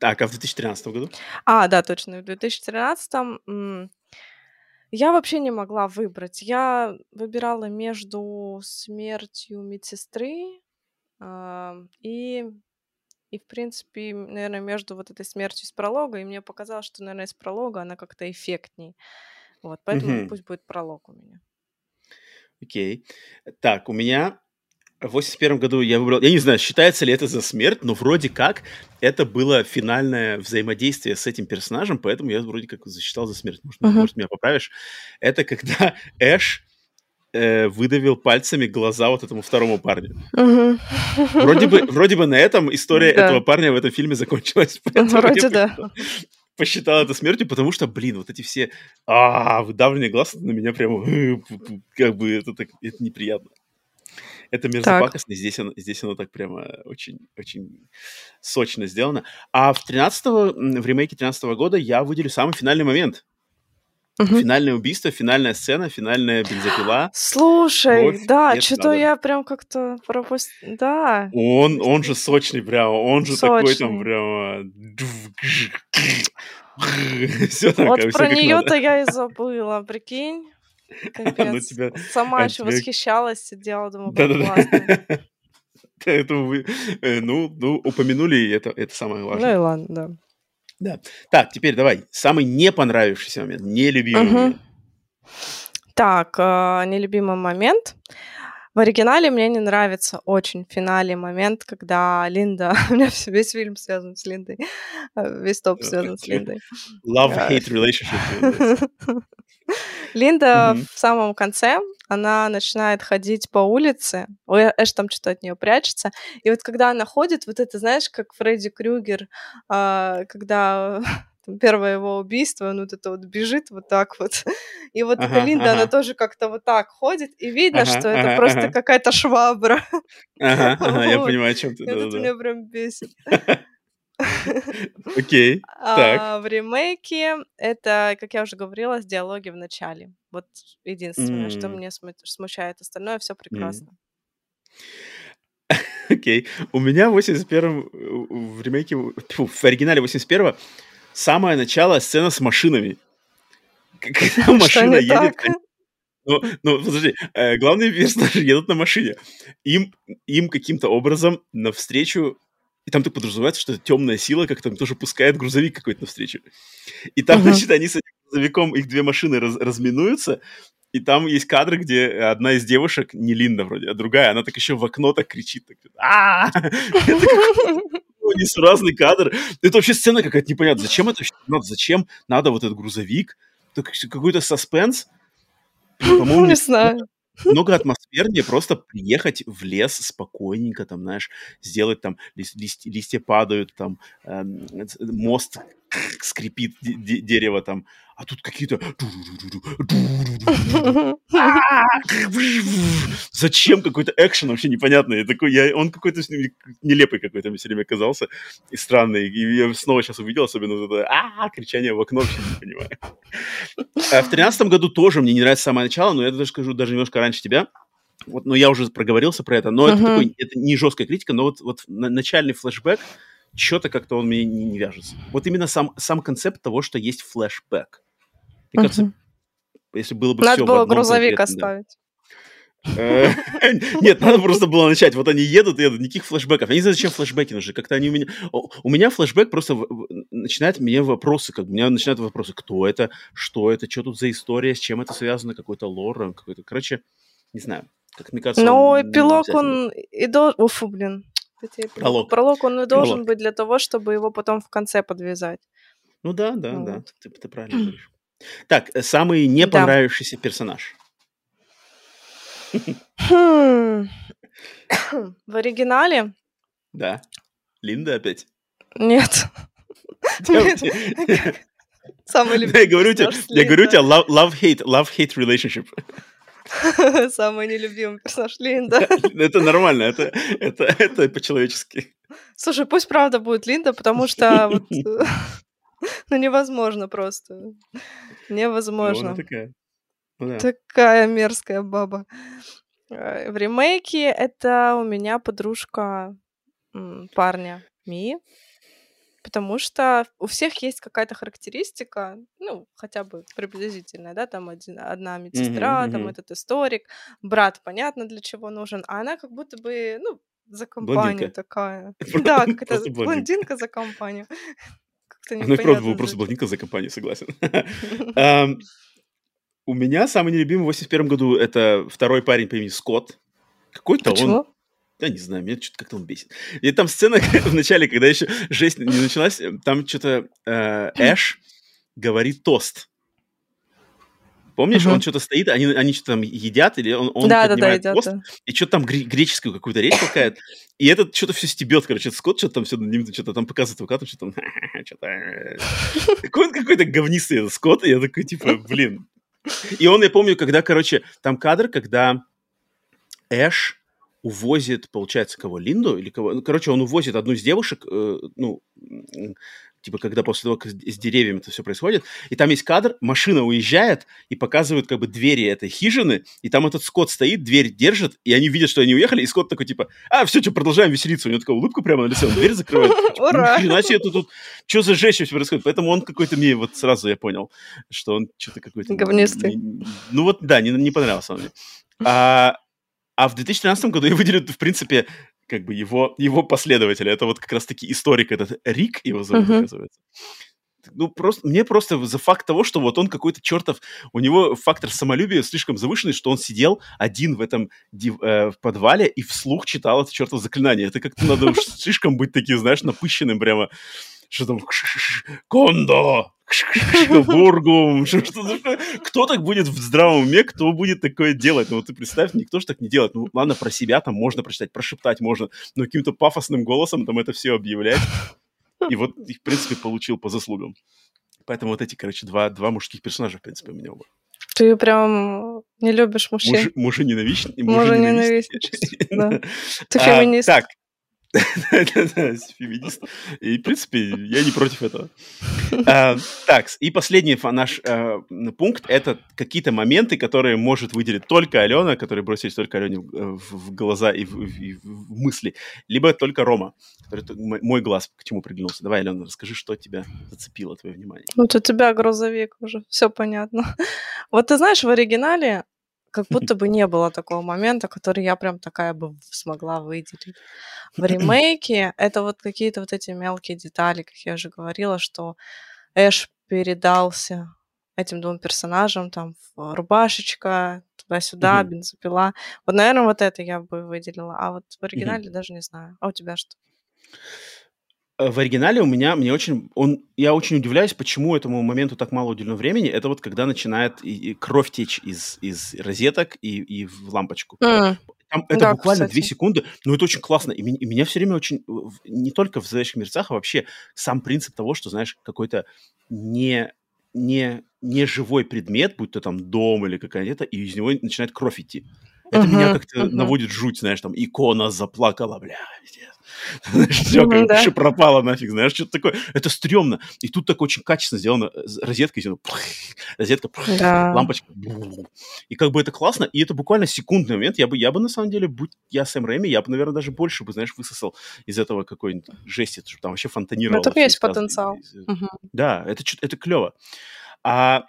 так, а в 2013 году? А, да, точно. В 2013 м, я вообще не могла выбрать. Я выбирала между смертью медсестры а, и, и, в принципе, наверное, между вот этой смертью из пролога. И мне показалось, что, наверное, из пролога она как-то эффектней. Вот, поэтому Мгм. пусть будет пролог у меня. Окей. Так, у меня в 81 году я выбрал... Я не знаю, считается ли это за смерть, но вроде как это было финальное взаимодействие с этим персонажем, поэтому я вроде как засчитал за смерть. Может, Мгм. может меня поправишь? Это когда [LAUGHS] Эш э, выдавил пальцами глаза вот этому второму парню. Мгм. Вроде бы, вроде бы на этом история Да. этого парня в этом фильме закончилась. [LAUGHS] Вроде да. посчитал- это смертью, потому что, блин, вот эти все а, выдавленные глаза на меня прямо [LAUGHS] как бы это, так, это неприятно. Это мерзопакостно, здесь оно, здесь оно так прямо очень, очень сочно сделано. А в 13 в ремейке 13 года я выделю самый финальный момент. Мгм. Финальное убийство, финальная сцена, финальная бензопила. Слушай, Кровь, да, что-то я прям как-то пропустила. Да. Он, он же сочный прямо, он же такой там Сочный. прямо... [LAUGHS] Все там, Вот про нее-то я и забыла, прикинь. [LAUGHS] Ну, Капец. тебя- Сама а еще тебя- восхищалась, сидела, думаю, как классно. [LAUGHS] Да-да-да. Поэтому вы, э, ну, ну, упомянули, это, это самое Ну важное. и ладно, да. Так, теперь давай, самый не понравившийся момент, нелюбимый момент. Так, а, нелюбимый момент. В оригинале мне не нравится очень в финале момент, когда Линда... [LAUGHS] У меня весь фильм связан с Линдой. э, Весь топ связан с Линдой. Love-hate relationship. Линда в самом конце, она начинает ходить по улице, ой, Эш там что-то от нее прячется, и вот когда она ходит, вот это, знаешь, как Фредди Крюгер, а, когда [LAUGHS] там первое его убийство, он вот это вот бежит вот так вот, и вот эта Ага, Линда, она ага. тоже как-то вот так ходит, и видно, Ага, что это ага, просто ага. какая-то швабра. Ага, [LAUGHS] ага, я Вот. понимаю, о чем ты. Это да-да-да. меня прям бесит. [LAUGHS] Окей, так. А в ремейке это, как я уже говорила, с диалоги в начале. Вот единственное, что мне сму- смущает. Остальное все прекрасно. [LAUGHS] Окей. У меня в 81-м э, в ремейке, в оригинале 81-го самое начало сцена с машинами. Когда [LAUGHS] машина едет, ну, ну, подожди, э, главные персонажи [LAUGHS] едут на машине. Им, им каким-то образом навстречу и там так подразумевается, что темная сила как там тоже пускает грузовик какой-то навстречу. И там, uh-huh. значит, они с этим грузовиком, их две машины раз, разминуются, и там есть кадры, где одна из девушек, не Линда вроде, а другая, она так еще в окно так кричит. Так, а [LAUGHS] Несуразный кадр. Это вообще сцена какая-то непонятная. Зачем это надо? Зачем надо вот этот грузовик? Какой-то саспенс. По-моему, [LAUGHS] не знаю много атмосфернее просто приехать в лес спокойненько, там, знаешь, сделать там, лист, лист, листья падают, там, э, мост скрипит дерево там, а тут какие-то... Зачем какой-то экшен вообще непонятный? Такой, я, он какой-то нелепый какой-то мне все время казался и странный. И я снова сейчас увидел, особенно вот это а кричание в окно, вообще не понимаю. А в тринадцатом году тоже мне не нравится самое начало, но я даже скажу даже немножко раньше тебя. Вот, но я уже проговорился про это, но uh-huh. это, такой, это не жесткая критика, но вот, вот начальный флешбэк, что-то как-то он мне не, не вяжется. Вот именно сам, сам концепт того, что есть флешбэк. Мне кажется, если было бы Надо все было грузовик оставить. Э, [LAUGHS] нет, надо просто было начать. Вот они едут, едут, никаких флешбеков. Я не знаю, зачем флешбеки нужны. Как-то они у меня... У меня флешбек просто начинает мне вопросы, как у меня начинают вопросы, кто это, что это, что тут за история, с чем это связано, какой-то лор, какой-то... Короче, не знаю. Как мне кажется, Но эпилог он и должен... Уфу, блин. Пролог. Пролог он и должен быть для того, чтобы его потом в конце подвязать. Ну да, да, да. Ты правильно говоришь. Так, э, самый не понравившийся да. персонаж. [LAUGHS] Хм. [COUGHS] В оригинале? Да. Линда опять? Нет. [LAUGHS] [LAUGHS] Самый любимый я говорю тебе, я говорю тебе, love-hate, love-hate relationship. Самый нелюбимый персонаж Линда. Это нормально, это, это, это по-человечески. Слушай, пусть правда будет Линда, потому что ну невозможно просто. Невозможно. Ну, такая. Ну, да. такая мерзкая баба. Э, в ремейке это у меня подружка парня Ми, потому что у всех есть какая-то характеристика, ну, хотя бы приблизительная, да, там один, одна медсестра, Мгм, там мгм. этот историк, брат, понятно, для чего нужен, а она как будто бы, ну, за компанию Блондинка. такая. [LAUGHS] Да, какая-то блондинка за компанию. Как-то Ну и правда был просто блондинка за компанию, согласен. [LAUGHS] У меня самый нелюбимый в 81 году это второй парень по имени Скотт. Какой-то он... Да не знаю, меня что-то как-то он бесит. И там сцена [LAUGHS] в начале, когда еще жесть не началась, там что-то э, Эш говорит тост. Помнишь, он Мгм. что-то стоит, они, они что-то там едят, или он, он Да-да-да, поднимает едят, тост, да. и что-то там гре- греческую какую-то речь толкает, и этот что-то все стебет, короче, этот Скотт что-то там все над ним что-то там показывает адвокату, что там, [LAUGHS] что-то... Какой [LAUGHS] он какой-то говнистый этот Скотт, и я такой, типа, блин. И он, я помню, когда, короче, там кадр, когда Эш увозит, получается, кого, Линду или кого? Ну, короче, он увозит одну из девушек, э, ну, типа, когда после того, как с деревьями это все происходит, и там есть кадр, машина уезжает, и показывают, как бы, двери этой хижины, и там этот Скотт стоит, дверь держит, и они видят, что они уехали, и Скотт такой, типа, а, все, что, продолжаем веселиться, у него такая улыбка прямо на лице, он дверь закрывает, [LAUGHS] типа, Ура! «Ни хрена себе, это тут, что за жесть вообще происходит? Поэтому он какой-то мне, вот сразу я понял, что он что-то какой-то... Говнистый. Ну вот, да, не, не понравился он мне. А, а в 2013 году я выделю, в принципе, как бы его, его последователя. Это вот как раз-таки историк этот Рик, его зовут, Мгм. оказывается. Ну, просто, мне просто за факт того, что вот он какой-то чертов, у него фактор самолюбия слишком завышенный, что он сидел один в этом див- э, в подвале и вслух читал это чертово заклинание. Это как-то надо уж [LAUGHS] слишком быть таким, знаешь, напыщенным прямо. Что там? Кондо! Бургум! Что- Кто так будет в здравом уме, кто будет такое делать? Ну, вот ты представь, никто же так не делает. Ну, ладно, про себя там можно прочитать, прошептать можно, но каким-то пафосным голосом там это все объявлять. И вот, и, в принципе, получил по заслугам. Поэтому вот эти, короче, два, два мужских персонажа, в принципе, у меня оба. Ты прям не любишь мужчин. Мужи, мужи ненавистники. Мужа ненавистничество, да. Ты А, феминист. Так, Да-да-да, феминист. И, в принципе, я не против этого. А, так, и последний наш а, пункт — это какие-то моменты, которые может выделить только Алена, которые бросились только Алене в глаза и в мысли, либо только Рома, мой глаз к чему приглянулся. Давай, Алена, расскажи, что тебя зацепило, твое внимание. Вот у тебя грузовик уже, все понятно. [LAUGHS] Вот ты знаешь, в оригинале как будто бы не было такого момента, который я прям такая бы смогла выделить. В ремейке это вот какие-то вот эти мелкие детали, как я уже говорила, что Эш передался этим двум персонажам, там рубашечка, туда-сюда, mm-hmm. бензопила. Вот, наверное, вот это я бы выделила. А вот в оригинале mm-hmm. даже не знаю. А у тебя что? Э, в оригинале у меня, мне очень, он, я очень удивляюсь, почему этому моменту так мало уделено времени. Это вот когда начинает и, и кровь течь из, из розеток и, и в лампочку. Mm. Там, это да, буквально две секунды, но это очень классно. И, и меня все время очень, не только в «Зловещих мерцах», а вообще сам принцип того, что, знаешь, какой-то не, не, не живой предмет, будь то там дом или какая-то, и из него начинает кровь идти. Это uh-huh, меня как-то uh-huh. наводит жуть, знаешь, там икона заплакала, бля, [LAUGHS] все, как да. пропало нафиг, знаешь, что-то такое. Это стрёмно. И тут так очень качественно сделано. Розетка [LAUGHS] розетка, лампочка. И как бы это классно, и это буквально секундный момент. Я бы, я бы на самом деле, будь я Сэм Рэми, я бы, наверное, даже больше бы, знаешь, высосал из этого какой-нибудь жести, чтобы там вообще фонтанировало. Ну, так есть потенциал. Да, это, это клево. А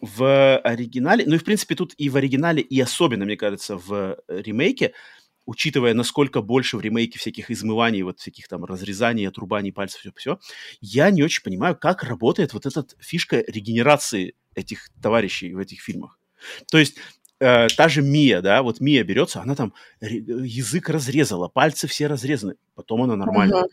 в оригинале, ну и в принципе тут и в оригинале, и особенно, мне кажется, в ремейке, учитывая, насколько больше в ремейке всяких измываний, вот всяких там разрезаний, отрубаний пальцев, все-все, я не очень понимаю, как работает вот эта фишка регенерации этих товарищей в этих фильмах. То есть э, та же Мия, да, вот Мия берется, она там язык разрезала, пальцы все разрезаны, потом она нормальная. Uh-huh.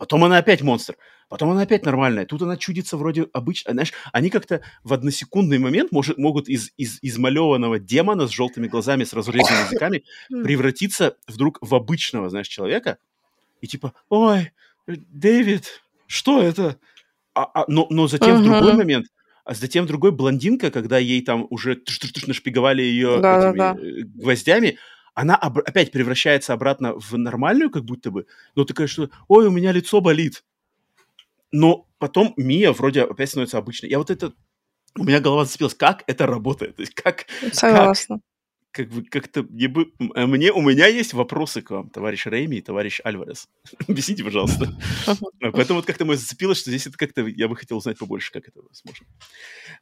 Потом она опять монстр. Потом она опять нормальная. Тут она чудится вроде обычно. Знаешь, они как-то в односекундный момент может, могут из, из измалеванного демона с желтыми глазами, с разрезанными языками превратиться вдруг в обычного, знаешь, человека. И типа, ой, Дэвид, что это? А, а, но, но затем uh-huh. в другой момент, а затем другой блондинка, когда ей там уже нашпиговали ее да, этими да, да. Э, гвоздями, она об- опять превращается обратно в нормальную, как будто бы, но такая, что «Ой, у меня лицо болит». Но потом Мия вроде опять становится обычной. Я вот это... У меня голова зацепилась, как это работает. То есть как... Согласна. Как, бы как-то мне, бы, а мне у меня есть вопросы к вам, товарищ Рейми и товарищ Альварес. [LAUGHS] Объясните, пожалуйста. Поэтому вот как-то мы зацепилось, что здесь это как-то я бы хотел узнать побольше, как это возможно.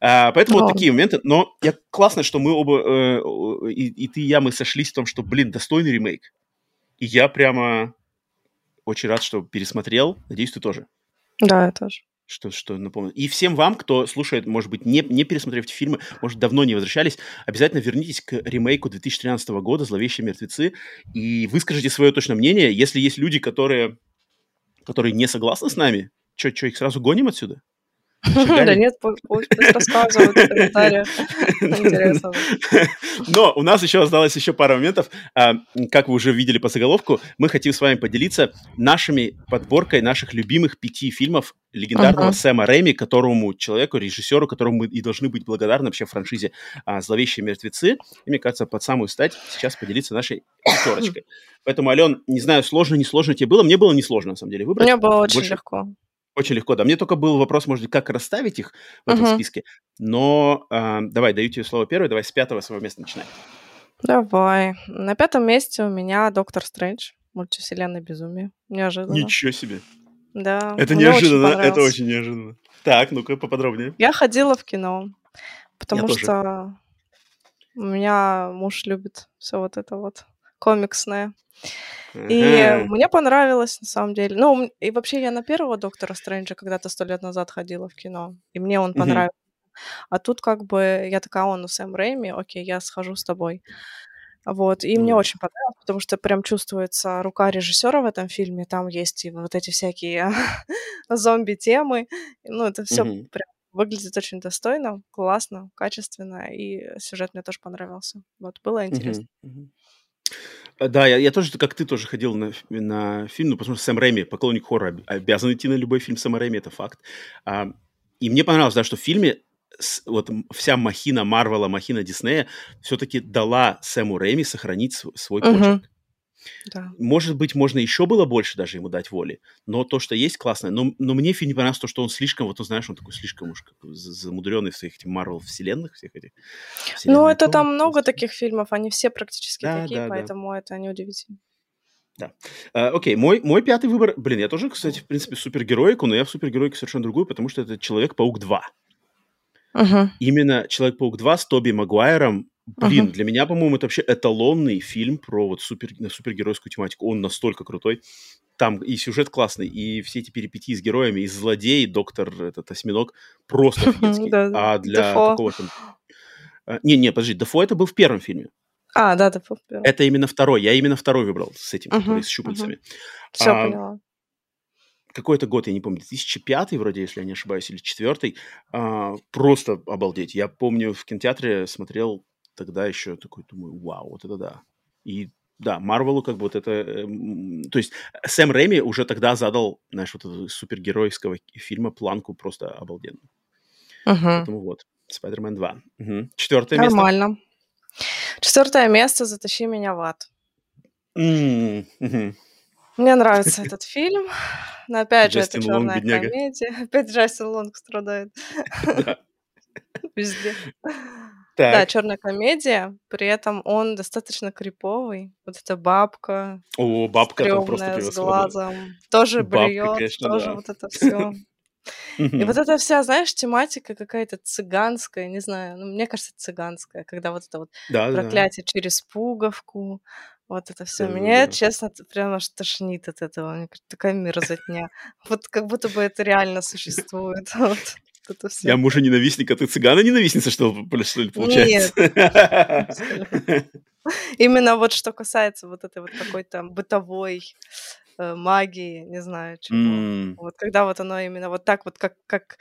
А, поэтому вот такие моменты. Но я классно, что мы оба э, и, и ты и я мы сошлись в том, что, блин, достойный ремейк. И я прямо очень рад, что пересмотрел. Надеюсь, ты тоже. Да, я тоже что, что напомню. И всем вам, кто слушает, может быть, не, не пересмотрев эти фильмы, может, давно не возвращались, обязательно вернитесь к ремейку 2013 года «Зловещие мертвецы» и выскажите свое точное мнение. Если есть люди, которые, которые не согласны с нами, что, их сразу гоним отсюда? Да нет, пусть рассказывают в комментариях. Интересно. [LAUGHS] Но у нас еще осталось еще пара моментов. А, как вы уже видели по заголовку, мы хотим с вами поделиться нашими подборкой наших любимых пяти фильмов легендарного. Сэма Рэми, которому человеку, режиссеру, которому мы и должны быть благодарны вообще франшизе а, «Зловещие мертвецы». И мне кажется, под самую стать сейчас поделиться нашей пятерочкой. Поэтому, Ален, не знаю, сложно, не сложно тебе было. Мне было несложно, на самом деле, выбрать. Мне было очень легко. Очень легко, да. Мне только был вопрос, может быть, как расставить их в этом uh-huh. списке. Но э, давай, даю тебе слово первое. Давай с пятого своего места начинай. Давай. На пятом месте у меня Доктор Стрэндж. Мультивселенная безумие. Неожиданно. Ничего себе. Да. Это неожиданно, очень это очень неожиданно. Так, ну-ка поподробнее. Я ходила в кино, потому Я что тоже. у меня муж любит все вот это вот комиксное. И мне понравилось, на самом деле. Ну, и вообще я на первого Доктора Стрэнджа когда-то сто лет назад ходила в кино, и мне он понравился. А тут как бы я такая, он, ну, Сэм Рэйми, окей, я схожу с тобой. Вот, и мне очень понравилось, потому что прям чувствуется рука режиссера в этом фильме. Там есть и вот эти всякие [LAUGHS] зомби-темы. Ну, это все прям выглядит очень достойно, классно, качественно, и сюжет мне тоже понравился. Вот, было интересно. Э, да, я, я тоже, как ты, тоже ходил на, на фильм, ну, потому что Сэм Рэйми, поклонник хоррора, обязан идти на любой фильм Сэма Рэйми, это факт. А, и мне понравилось, да, что в фильме с, вот вся махина Марвела, махина Диснея все-таки дала Сэму Рэйми сохранить свой, свой почерк. Да. Может быть, можно еще было больше даже ему дать воли, но то, что есть, классное. Но, но мне фильм не понравился то, что он слишком, вот, ну, знаешь, он такой слишком уж как замудренный в своих этих Марвел-вселенных, всех этих. Ну, это то, там много таких фильмов, они все практически Да, такие, да, да. поэтому это неудивительно. Да. Э, Окей, мой, мой пятый выбор, блин, я тоже, кстати, в принципе, супергероику, но я в супергероику совершенно другую, потому что это Человек-паук 2. Мгм. Именно Человек-паук 2 с Тоби Магуайром, блин, Мгм. для меня, по-моему, это вообще эталонный фильм про вот супер, супергеройскую тематику. Он настолько крутой. Там и сюжет классный, и все эти перипетии с героями, и злодей, доктор этот осьминог, просто офигенский. А для Дефо. какого там... А, Не, не, подожди, Дефо это был в первом фильме. А, да, да, попер. Это именно второй. Я именно второй выбрал с этим, который с щупальцами. Все а, поняла. какой-то год, я не помню, 2005 вроде, если я не ошибаюсь, или 4 просто обалдеть. Я помню, в кинотеатре смотрел тогда еще такой, думаю, вау, вот это да. И да, Марвелу как бы вот это... эм, то есть Сэм Рэйми уже тогда задал, знаешь, вот этого супергеройского фильма планку просто обалденную. Мгм. Поэтому вот, Спайдермен 2. Мгм. Четвертое место. Нормально. Четвертое место «Затащи меня в ад». Мне нравится этот фильм, но опять же, это черная комедия. [LAUGHS] Опять Джастин Лонг страдает Да. [LAUGHS] везде. Да, Так. черная комедия, при этом он достаточно криповый. Вот эта бабка О, бабка там просто стрёмная с глазом, тоже Бабка, блюет, тоже да. вот это все. [LAUGHS] И вот эта вся, знаешь, тематика какая-то цыганская, не знаю, ну, мне кажется, цыганская, когда вот это вот Да, да. проклятие через пуговку, вот это все. Да-да-да. Меня, честно, т- прям аж тошнит от этого. Мне кажется, такая мерзотня. Вот как будто бы это реально существует. [LAUGHS] Это Я все. мужа ненавистник, а ты цыгана ненавистница, что, ли, получается? абсолютно. [LAUGHS] Именно вот что касается вот этой вот какой-то бытовой э, магии, не знаю чего. М, Вот когда вот оно именно вот так вот, как, как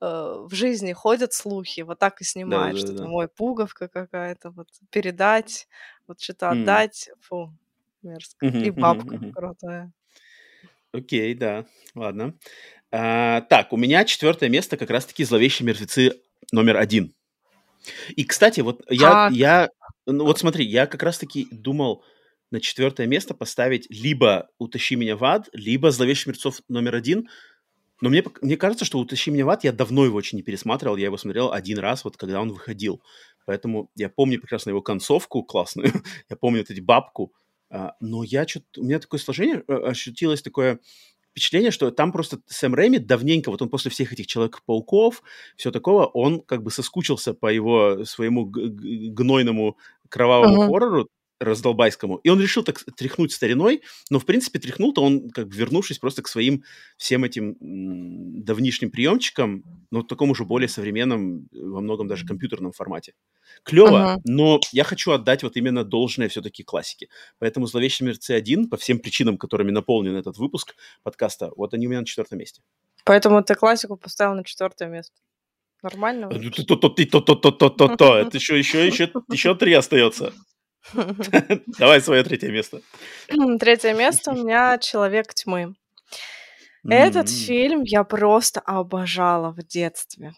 э, в жизни ходят слухи, вот так и снимают, что Да-да-да-да. там, ой, пуговка какая-то, вот передать, вот что-то М. отдать, фу, мерзко. Мгм, И бабка мгм. крутая. Окей, да, ладно. А, так, у меня четвертое место как раз-таки «Зловещие мертвецы» номер один. И, кстати, вот я, Как? я, ну вот смотри, я как раз-таки думал на четвертое место поставить либо «Утащи меня в ад», либо «Зловещих мертвецов» номер один. Но мне, мне кажется, что «Утащи меня в ад» я давно его очень не пересматривал. Я его смотрел один раз, вот когда он выходил. Поэтому я помню прекрасно его концовку классную. [LAUGHS] я помню вот эти бабку. А, но я что-то... У меня такое сложение э, ощутилось такое впечатление, что там просто Сэм Рэйми давненько, вот он после всех этих Человек-пауков, все такого, он как бы соскучился по его своему гнойному кровавому Мгм. хоррору раздолбайскому. И он решил так тряхнуть стариной, но, в принципе, тряхнул-то он, как бы вернувшись просто к своим всем этим давнишним приемчикам, но в таком уже более современном, во многом даже компьютерном формате. Клево, ага. но я хочу отдать вот именно должное все-таки классике. Поэтому Зловещий мерцы 1», по всем причинам, которыми наполнен этот выпуск подкаста, вот они у меня на четвертом месте. Поэтому ты классику поставил на четвертое место. Нормально? То-то-то-то-то-то-то-то. Это еще, еще, еще, еще три остается. [LAUGHS] Давай свое третье место. Третье место у меня «Человек тьмы». Этот фильм я просто обожала в детстве.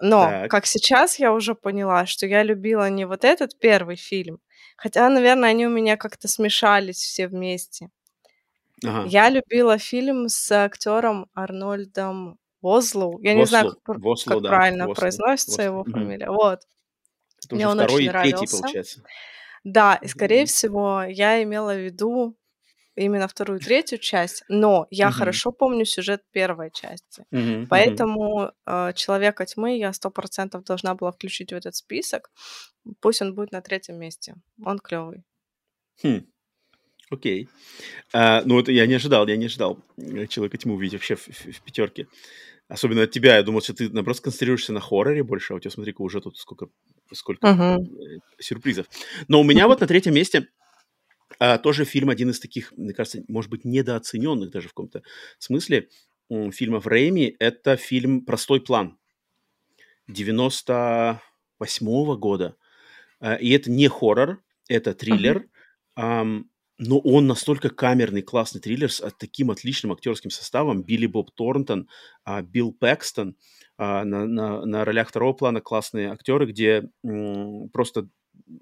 Но, Так. как сейчас я уже поняла, что я любила не вот этот первый фильм, хотя, наверное, они у меня как-то смешались все вместе. Ага. Я любила фильм с актером Арнольдом Возлоу. Я не знаю, как, да, правильно произносится его фамилия. Вот. Это Мне он второй очень и третий, нравился. получается. Да, и скорее всего, я имела в виду именно вторую и третью часть, но я Мгм. хорошо помню сюжет первой части. Мгм. Поэтому э, Человека тьмы я сто процентов должна была включить в этот список. Пусть он будет на третьем месте. Он клевый. Хм, Окей. А, ну, это я не ожидал, я не ожидал э, Человека тьму увидеть вообще в, в- в пятерке. Особенно от тебя. Я думал, что ты, наоборот, сконцентрируешься на хорроре больше, а у тебя, смотри-ка, уже тут сколько, сколько э, сюрпризов. Но у меня вот на третьем месте а, тоже фильм один из таких, мне кажется, может быть, недооцененных даже в каком-то смысле фильмов Рэйми. Это фильм «Простой план» 98 года. А, И это не хоррор, это триллер. Ам, но он настолько камерный, классный триллер с а, таким отличным актерским составом. Билли Боб Торнтон, а, Билл Пэкстон. а, на, на- на ролях второго плана классные актеры, где просто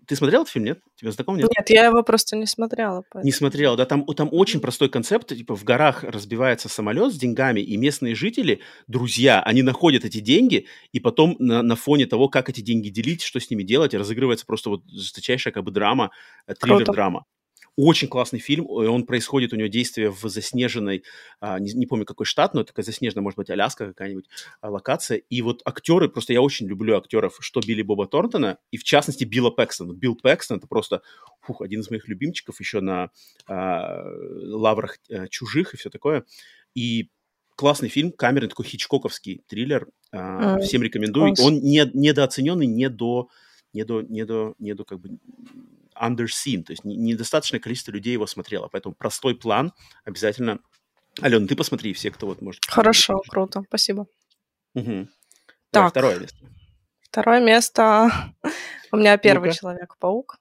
Ты смотрел этот фильм, нет? Тебе знаком, нет? Нет, я его просто не смотрела. Поэтому. Не смотрел, да, там, там очень простой концепт, типа в горах разбивается самолет с деньгами, и местные жители, друзья, они находят эти деньги, и потом на, на фоне того, как эти деньги делить, что с ними делать, разыгрывается просто вот жесточайшая как бы драма, э, триллер-драма. Очень классный фильм, он происходит, у него действие в заснеженной, а, не, не помню какой штат, но такая заснеженная, может быть, Аляска какая-нибудь а, локация. И вот актеры, просто я очень люблю актеров, что Билли Боба Торнтона, и в частности Билла Пэкстона. Билл Пэкстон это просто фух, один из моих любимчиков еще на а, лаврах а, чужих и все такое. И классный фильм, камерный такой хичкоковский триллер, а, mm, всем рекомендую. Он не, недооцененный, не до, не до, не до, не до как бы underseen, то есть недостаточное количество людей его смотрело, поэтому простой план обязательно. Алена, ты посмотри, все, кто вот может. Хорошо, посмотреть. круто, спасибо. Угу. Так, Давай, второе место. Второе место [LAUGHS] у меня первый ну Человек-паук.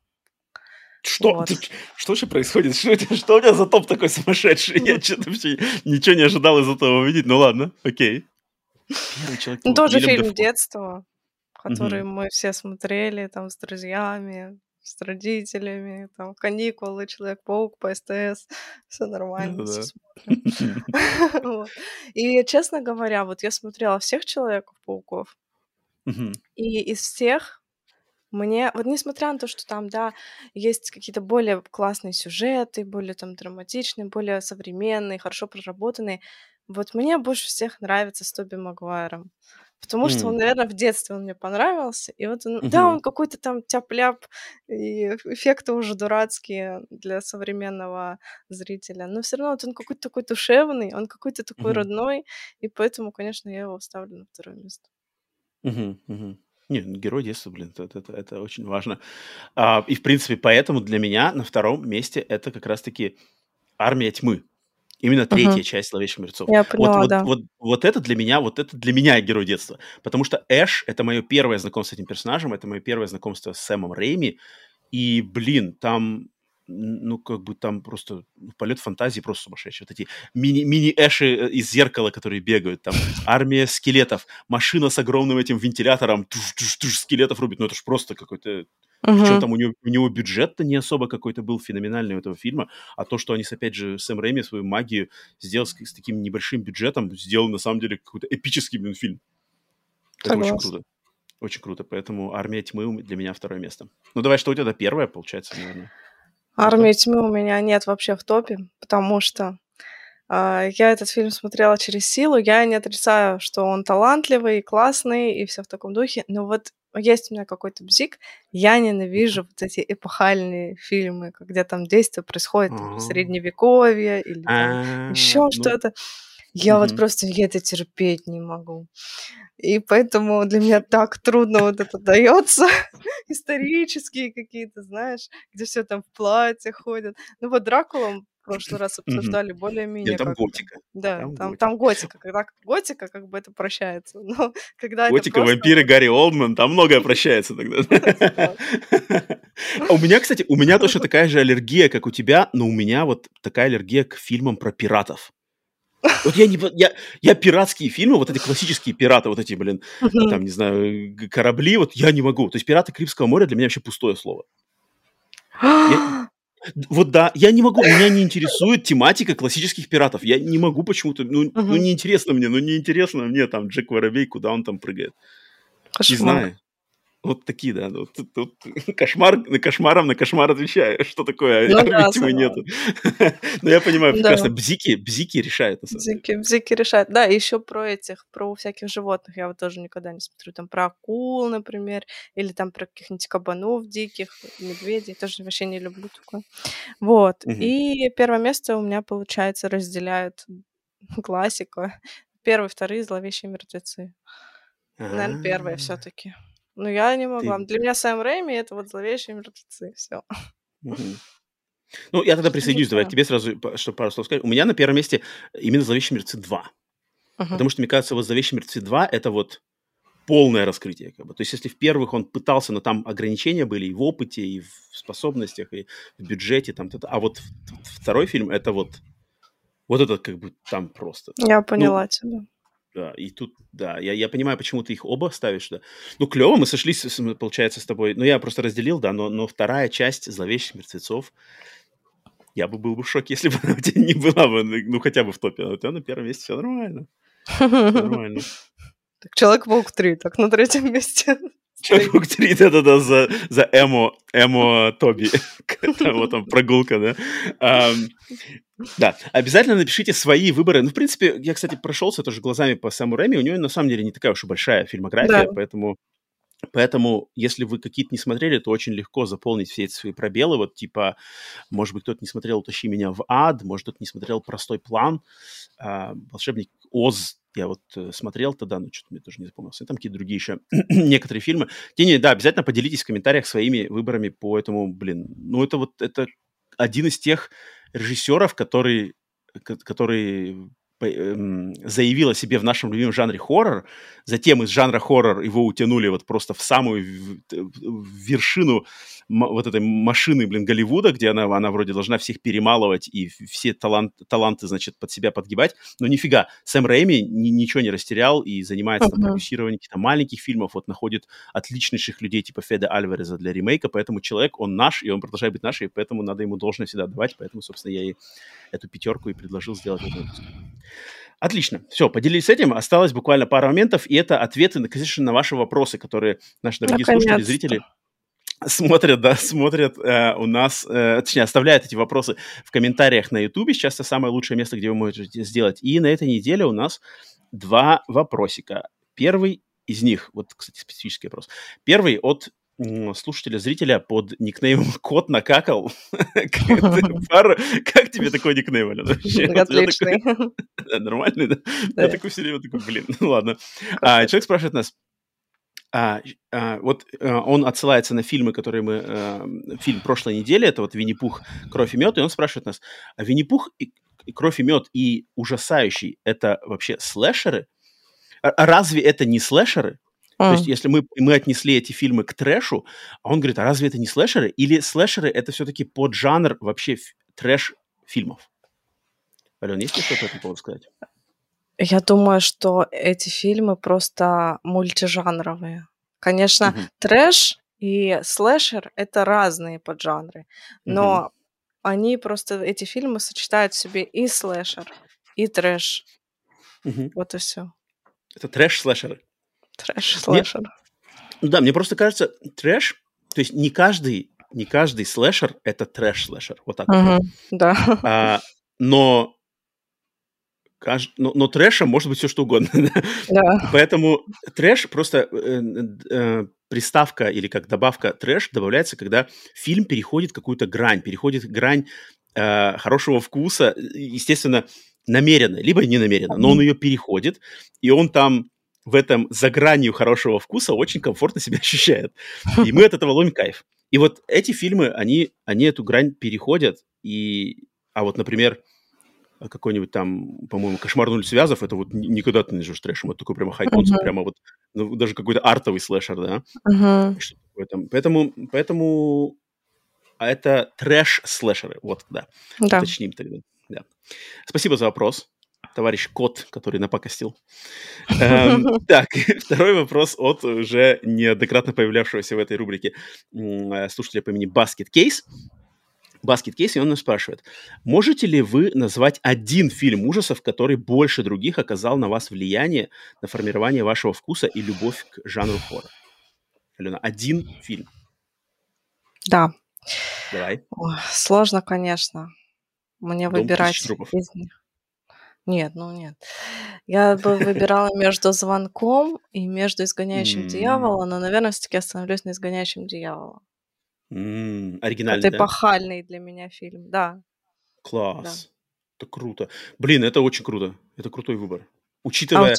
Что? Вот. Ты, что же происходит? Что, что у тебя за топ такой сумасшедший? Я что-то вообще ничего не ожидал из этого увидеть. Ну ладно, окей. Первый человек. Ну, тоже фильм Дефо. детства, который угу. мы все смотрели там с друзьями с родителями, там, каникулы, Человек-паук по СТС, [LAUGHS] все нормально. [LAUGHS] [LAUGHS] И, честно говоря, вот я смотрела всех Человеков-пауков, и из всех мне, вот несмотря на то, что там, да, есть какие-то более классные сюжеты, более там драматичные, более современные, хорошо проработанные, вот мне больше всех нравится с Тоби Магуайром. Потому что он, наверное, в детстве он мне понравился. И вот он, да, он какой-то там тяп-ляп, и эффекты уже дурацкие для современного зрителя. Но все равно вот он какой-то такой душевный, он какой-то такой родной, и поэтому, конечно, я его ставлю на второе место. Мгм, мгм. Не, ну, герой детства, блин, это, это, это очень важно. А, и, в принципе, поэтому для меня на втором месте это как раз-таки «Армия тьмы». Именно третья Мгм. часть «Зловещих мертвецов». Я Вот, поняла, вот, да. вот, вот это для меня, вот это для меня герой детства. Потому что Эш— это мое первое знакомство с этим персонажем, это мое первое знакомство с Сэмом Рейми. И, блин, там, ну, как бы там просто ну, полет фантазии просто сумасшедший. Вот эти мини, мини-эши э, из зеркала, которые бегают, там армия скелетов, машина с огромным этим вентилятором, туш, туш, туш, скелетов рубит. Ну, это же просто какой-то причем Мгм. там у него, у него бюджет-то не особо какой-то был феноменальный у этого фильма, а то, что они, с- опять же, Сэм Рэйми свою магию сделал с, с таким небольшим бюджетом, сделал на самом деле какой-то эпический блин, фильм. Это очень Согласна. круто. Очень круто. Поэтому «Армия тьмы» для меня второе место. Ну, давай, что у тебя первое, получается, наверное? Армии тьмы у меня нет вообще в топе, потому что а, я этот фильм смотрела через силу. Я не отрицаю, что он талантливый, классный и все в таком духе, но вот есть у меня какой-то бзик. Я ненавижу вот эти эпохальные фильмы, где там действие происходит там, в средневековье или там А, еще ну, что-то. Я вот просто я это терпеть не могу. И поэтому для меня так трудно вот это дается. [LAUGHS] Исторические какие-то, знаешь, где все там в платье ходят. Ну вот Дракула прошлый раз обсуждали Нет, более-менее там готика. Да, Там там, готика. там готика. Когда готика, как бы это прощается. [LAUGHS] Но когда Готика, просто вампиры. Гарри Олдман, там многое прощается тогда. [LAUGHS] [LAUGHS] А у меня, кстати, у меня точно такая же аллергия, как у тебя, но у меня вот такая аллергия к фильмам про пиратов. Вот я не... Я, я пиратские фильмы, вот эти классические пираты, вот эти, блин, Мгм. там, не знаю, корабли, вот я не могу. То есть пираты Карибского моря для меня вообще пустое слово. Я- [GASPS] вот да, я не могу, меня не интересует тематика классических пиратов. Я не могу почему-то, ну, ну Мгм. неинтересно мне, ну неинтересно мне там Джек Воробей, куда он там прыгает. Не Кошмар. знаю. Вот такие, да. Вот тут, тут [LAUGHS] кошмар на кошмаром на кошмар отвечаю. [LAUGHS] Что такое? Ну [LAUGHS] да, согласна. нету. Но я понимаю прекрасно. Да. Бзики, бзики решают. Бзики, бзики решают. Да, еще про этих, про всяких животных я вот тоже никогда не смотрю. Там про акул, например, или там про каких-нибудь кабанов диких, медведей. Тоже вообще не люблю такое. Вот. Мгм. И первое место у меня, получается, разделяют классика. Первые, вторые зловещие мертвецы. Наверное, первые А, все-таки. Но я не могла. ты... Для меня Сэм Рэйми это вот зловещие мертвецы. Все. Ну, я тогда [LAUGHS] присоединюсь, давай тебе сразу, чтобы пару слов сказать. У меня на первом месте именно «Зловещие мертвецы 2». Мгм. Потому что, мне кажется, вот «Зловещие мертвецы 2» — это вот полное раскрытие. Как бы. То есть если в первых он пытался, но там ограничения были и в опыте, и в способностях, и в бюджете. Там, а вот второй фильм — это вот, вот это как бы там просто. Я Ну, поняла тебя. Да, и тут, да, я, я понимаю, почему ты их оба ставишь, да. Ну, клево, мы сошлись, получается, с тобой. Ну, я просто разделил, да, но, но вторая часть «Зловещих мертвецов», я бы был бы в шоке, если бы она у тебя не была бы, ну, хотя бы в топе. А у тебя на первом месте все нормально. нормально. Так Человек-паук 3, так на третьем месте. Человек-паук 3, да-да-да, за, за эмо, эмо Тоби. [LAUGHS] вот там прогулка, да. Um, да, обязательно напишите свои выборы. Ну, в принципе, я, кстати, прошелся тоже глазами по Саму Рэми. У него, на самом деле, не такая уж и большая фильмография, да. поэтому Поэтому, если вы какие-то не смотрели, то очень легко заполнить все эти свои пробелы. Вот типа, может быть, кто-то не смотрел «Утащи меня в ад», может, кто-то не смотрел «Простой план», а, «Волшебник Оз». Я вот э, смотрел тогда, но что-то мне тоже не запомнился. И там какие-то другие еще [CLEARS THROAT] некоторые фильмы. Тем да, обязательно поделитесь в комментариях своими выборами по этому, блин. Ну, это вот, это один из тех режиссеров, который, который заявил о себе в нашем любимом жанре хоррор, затем из жанра хоррор его утянули вот просто в самую вершину вот этой машины, блин, Голливуда, где она, она вроде должна всех перемалывать и все талант, таланты, значит, под себя подгибать. Но нифига, Сэм Рэйми ни, ничего не растерял и занимается uh-huh. там, продюсированием каких-то маленьких фильмов, вот находит отличнейших людей типа Феда Альвареза для ремейка, поэтому человек, он наш, и он продолжает быть наш, и поэтому надо ему должное всегда давать, поэтому, собственно, я и эту пятерку и предложил сделать этот выпуск. Отлично. Все, поделились с этим. Осталось буквально пара моментов, и это ответы, конечно, на ваши вопросы, которые наши дорогие слушатели, зрители смотрят, да, смотрят э, у нас, э, точнее, оставляют эти вопросы в комментариях на YouTube. Сейчас это самое лучшее место, где вы можете сделать. И на этой неделе у нас два вопросика. Первый из них, вот, кстати, специфический вопрос. Первый от слушателя, зрителя под никнеймом [LAUGHS] «Кот накакал». [LAUGHS] [LAUGHS] Как тебе такой никнейм, Алена? Отличный. Нормальный, да? Я такой все время такой, блин, ну ладно. А, человек спрашивает нас, а, а, вот а, он отсылается на фильмы, которые мы... А, фильм прошлой недели, это вот «Винни-Пух. Кровь и мед», и он спрашивает нас, а «Винни-Пух. И, «Кровь и мед» и «Ужасающий» — это вообще слэшеры? А, разве это не слэшеры? То есть, если мы, мы отнесли эти фильмы к трэшу, а он говорит, а разве это не слэшеры? Или слэшеры — это все-таки поджанр вообще трэш-фильмов? Алена, есть ли что-то по этому поводу сказать? Я думаю, что эти фильмы просто мультижанровые. Конечно, угу. трэш и слэшер — это разные поджанры, но угу. они просто, эти фильмы сочетают в себе и слэшер, и трэш. Угу. Вот и все. Это трэш-слэшеры? Трэш-слэшер. Да, мне просто кажется, трэш, то есть не каждый, не каждый слэшер — это трэш-слэшер. Вот так. Угу, да. А, но Каж... Но, но трэшем может быть все что угодно. [LAUGHS] Да. Поэтому трэш просто э, э, приставка или как добавка трэш добавляется, когда фильм переходит какую-то грань, переходит грань э, хорошего вкуса, естественно, намеренно, либо не намеренно, но он ее переходит, и он там в этом за гранью хорошего вкуса очень комфортно себя [LAUGHS] ощущает. И мы от этого ловим кайф. И вот эти фильмы, они, они эту грань переходят, и... А вот, например, какой-нибудь там, по-моему, «Кошмар нуль связов», это вот никогда ты не назовешь трэшем, это такой прямо хай-концепт, uh-huh. прямо вот, ну, даже какой-то артовый слэшер, да? Uh-huh. Поэтому, поэтому, а это трэш-слэшеры, вот, да, да. уточним тогда. Да. Спасибо за вопрос товарищ Кот, который напакостил. Эм, [LAUGHS] так, [LAUGHS] второй вопрос от уже неоднократно появлявшегося в этой рубрике э, слушателя по имени Basket Case. Basket Case, и он нас спрашивает, можете ли вы назвать один фильм ужасов, который больше других оказал на вас влияние на формирование вашего вкуса и любовь к жанру хоррор? Алена, один фильм. Да. Давай. Ой, сложно, конечно, мне Дом выбирать из них. Нет, ну нет. Я бы выбирала [LAUGHS] между «Звонком» и между «Изгоняющим дьявола», но, наверное, все-таки остановлюсь на «Изгоняющем дьявола». Это Оригинальный, да? эпохальный для меня фильм, да. Класс. Это круто. Блин, это очень круто. Это крутой выбор. А Учитывая...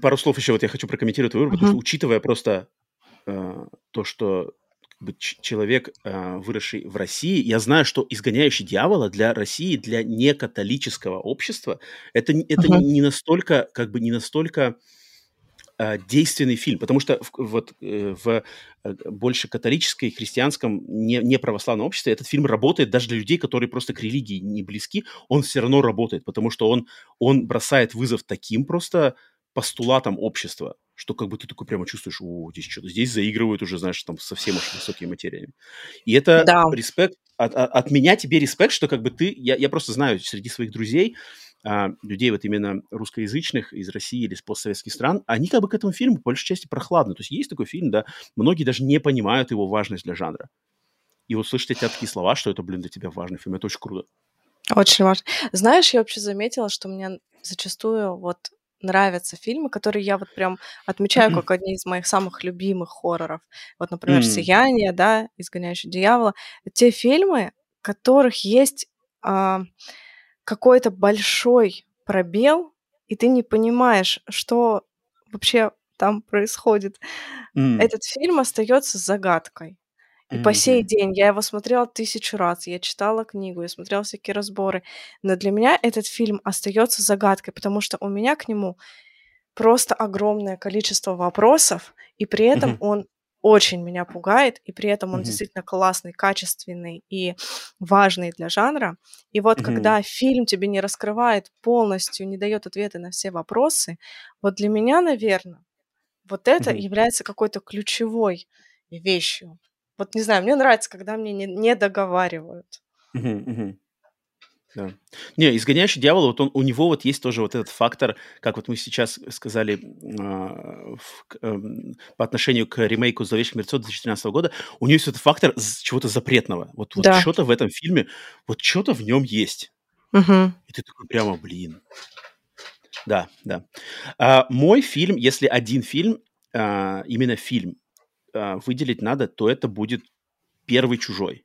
пару слов еще вот я хочу прокомментировать твой выбор, потому что учитывая просто э, то, что бы, человек, э, выросший в России, я знаю, что изгоняющий дьявола для России, для некатолического общества, это, это uh-huh. не настолько, как бы не настолько э, действенный фильм, потому что в, вот э, в э, больше католической, христианском, не, не православном обществе этот фильм работает даже для людей, которые просто к религии не близки, он все равно работает, потому что он, он бросает вызов таким просто постулатам общества, что как бы ты такой прямо чувствуешь, о, здесь что-то, здесь заигрывают уже, знаешь, там совсем уж высокие материями. И это Да. респект, от, от, от меня тебе респект, что как бы ты, я, я просто знаю среди своих друзей, а, людей вот именно русскоязычных из России или из постсоветских стран, они как бы к этому фильму по большей части прохладны. То есть есть такой фильм, да, многие даже не понимают его важность для жанра. И вот слышать от тебя такие слова, что это, блин, для тебя важный фильм, это очень круто. Очень важно. Знаешь, я вообще заметила, что мне зачастую вот нравятся фильмы, которые я вот прям отмечаю как одни из моих самых любимых хорроров. Вот, например, М, «Сияние», да, «Изгоняющий дьявола». Те фильмы, в которых есть а, какой-то большой пробел, и ты не понимаешь, что вообще там происходит. м, Этот фильм остается загадкой. И по сей день я его смотрела тысячу раз, я читала книгу, я смотрела всякие разборы, но для меня этот фильм остается загадкой, потому что у меня к нему просто огромное количество вопросов, и при этом мгм, он очень меня пугает, и при этом он мгм, действительно классный, качественный и важный для жанра. И вот мгм, когда фильм тебе не раскрывает полностью, не дает ответы на все вопросы, вот для меня, наверное, вот это мгм. является какой-то ключевой вещью. Вот не знаю, мне нравится, когда мне не, не договаривают. Да. Не, «Изгоняющий дьявола», вот он, у него вот есть тоже вот этот фактор, как вот мы сейчас сказали а, в- эм, по отношению к ремейку «Зловещих мертвецов» 2013 года, у него есть этот фактор чего-то запретного. Вот, вот Да. что-то в этом фильме, вот что-то в нем есть. Мгм. И ты такой прямо, блин. Да, да. А, мой фильм, если один фильм, а, именно фильм, а, выделить надо, то это будет первый «Чужой».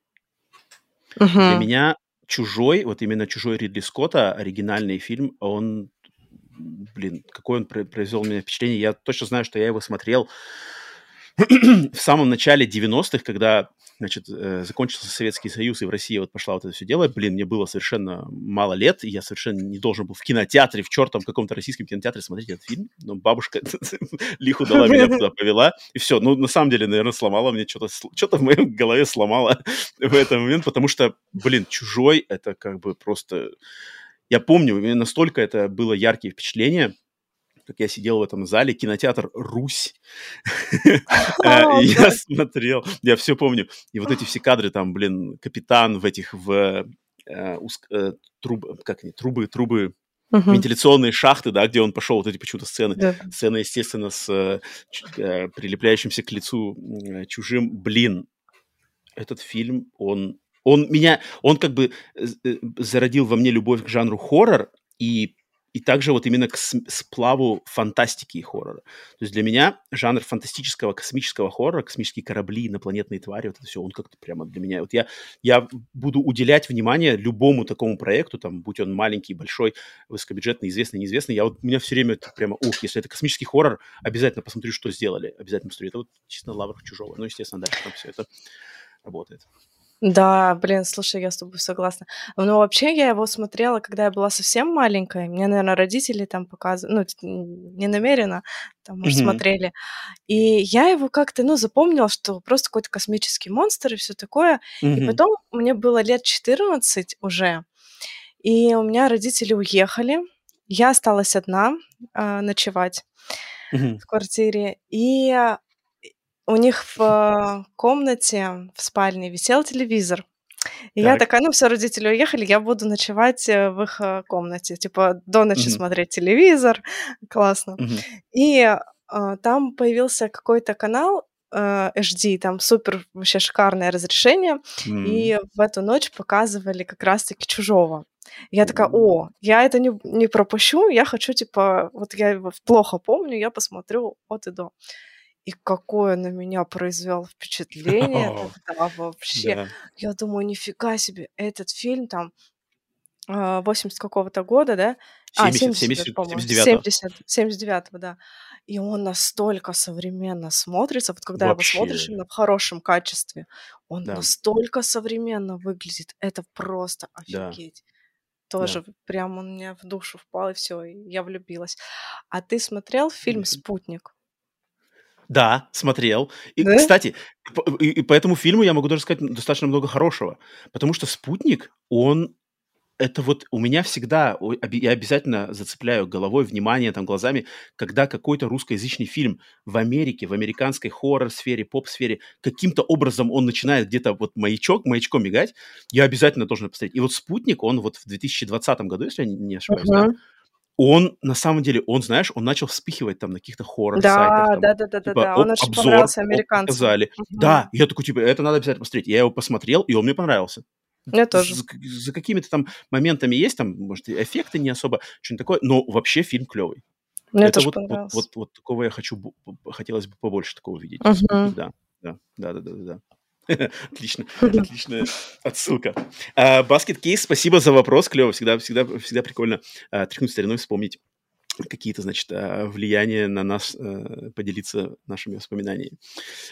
Для Мгм. меня «Чужой», вот именно «Чужой» Ридли Скотта, оригинальный фильм, он, блин, какое он про- произвел на меня впечатление. Я точно знаю, что я его смотрел [CLEARS THROAT] в самом начале 90-х, когда, значит, э, закончился Советский Союз, и в России вот пошла вот это все дело. Блин, мне было совершенно мало лет, и я совершенно не должен был в кинотеатре, в чертом каком-то российском кинотеатре смотреть этот фильм. Но бабушка [LAUGHS] лиху дала, меня туда повела, и все. Ну, на самом деле, наверное, сломала мне что-то, что-то в моей голове сломала [LAUGHS] в этот момент, потому что, блин, «Чужой» — это как бы просто... Я помню, настолько это было яркие впечатления, как я сидел в этом зале, кинотеатр «Русь», Э, [LAUGHS] и я смотрел, я все помню. И вот эти все кадры, там, блин, капитан в этих, в э, уск- э, труб- как они, трубы, трубы, Мгм. вентиляционные шахты, да, где он пошел, вот эти почему-то сцены. Да. Сцена, естественно, с э, э, прилепляющимся к лицу э, чужим. Блин, этот фильм, он, он меня, он как бы э, э, зародил во мне любовь к жанру хоррор и и также вот именно к сплаву фантастики и хоррора. То есть для меня жанр фантастического космического хоррора, космические корабли, инопланетные твари, вот это все, он как-то прямо для меня. Вот я, я буду уделять внимание любому такому проекту, там, будь он маленький, большой, высокобюджетный, известный, неизвестный. Я вот, у меня все время прямо, ух, если это космический хоррор, обязательно посмотрю, что сделали. Обязательно посмотрю. Это вот чисто на лаврах чужого. Ну, естественно, дальше там все это работает. Да, блин, слушай, я с тобой согласна. Но вообще я его смотрела, когда я была совсем маленькой. Мне, наверное, родители там показывали, ну, не намеренно, там, может, Мгм. смотрели. И я его как-то, ну, запомнила, что просто какой-то космический монстр и все такое. И Мгм. потом мне было лет 14 уже, и у меня родители уехали. Я осталась одна а, ночевать Мгм. в квартире. И у них в а, комнате, в спальне висел телевизор. И я Так. такая, ну все, родители уехали, я буду ночевать э, в их э, комнате. Типа до ночи Мгм. смотреть телевизор. Классно. Мгм. И а, там появился какой-то канал э, HD, там супер вообще шикарное разрешение. М. И в эту ночь показывали как раз-таки «Чужого». Я такая, о, я это не, не пропущу, я хочу, типа, вот я его плохо помню, я посмотрю от и до. И какое на меня произвел впечатление [LAUGHS] тогда вообще. Да. Я думаю, нифига себе, этот фильм там а, 80 какого-то года, да? А, 70, 70, 70, по-моему, 79 70, 79 да. И он настолько современно смотрится, вот когда его смотришь Вообще. именно в хорошем качестве, он Да. настолько современно выглядит, это просто Да. офигеть. Да. Тоже прям он мне в душу впал, и все, я влюбилась. А ты смотрел фильм. «Спутник»? Да, смотрел. И, Да? кстати, по- и, и по этому фильму я могу даже сказать достаточно много хорошего. Потому что «Спутник», он... Это вот у меня всегда, я обязательно зацепляю головой, внимание, там, глазами, когда какой-то русскоязычный фильм в Америке, в американской хоррор-сфере, поп-сфере, каким-то образом он начинает где-то вот маячок, маячком мигать, я обязательно должен посмотреть. И вот «Спутник», он вот в 2020 году, если я не, ошибаюсь, да, Мгм. Он, на самом деле, он, знаешь, он начал вспихивать там на каких-то хоррор-сайтах, Да, да, да, да, типа, да. Он очень обзор, понравился американцам. показали. Мгм. Да, я такой, типа, это надо обязательно посмотреть. Я его посмотрел, и он мне понравился. Мне тоже. За, за какими-то там моментами есть, там, может, эффекты не особо, что-нибудь такое, но вообще фильм клевый. Мне это тоже вот, вот, понравился. вот, вот такого я хочу, хотелось бы побольше такого видеть. Мгм. Спутник, да, да, да, да, да, да. [LAUGHS] Отлично, отличная отсылка. Баскет Кейс, спасибо за вопрос, клево. Всегда, всегда, всегда прикольно а, тряхнуть стариной, вспомнить какие-то, значит, а, влияния на нас, а, поделиться нашими воспоминаниями.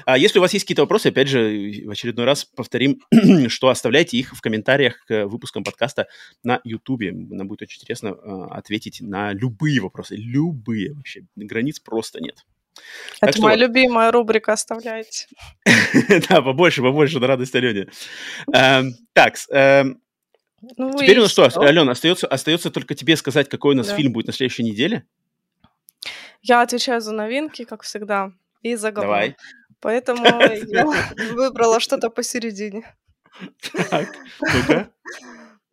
А если у вас есть какие-то вопросы, опять же, в очередной раз повторим, [CLEARS THROAT] что оставляйте их в комментариях к выпускам подкаста на Ютубе. Нам будет очень интересно а, ответить на любые вопросы, любые вообще. Границ просто нет. Так Это что моя вот. любимая рубрика «Оставляйте». [LAUGHS] Да, побольше, побольше, на радость Алене. Эм, Так, эм, Ну, теперь у нас что, всё. Алена, остается, остается только тебе сказать, какой у нас Да. фильм будет на следующей неделе? Я отвечаю за новинки, как всегда, и за говно. Давай. Поэтому [LAUGHS] я выбрала что-то посередине. Так, ну-ка.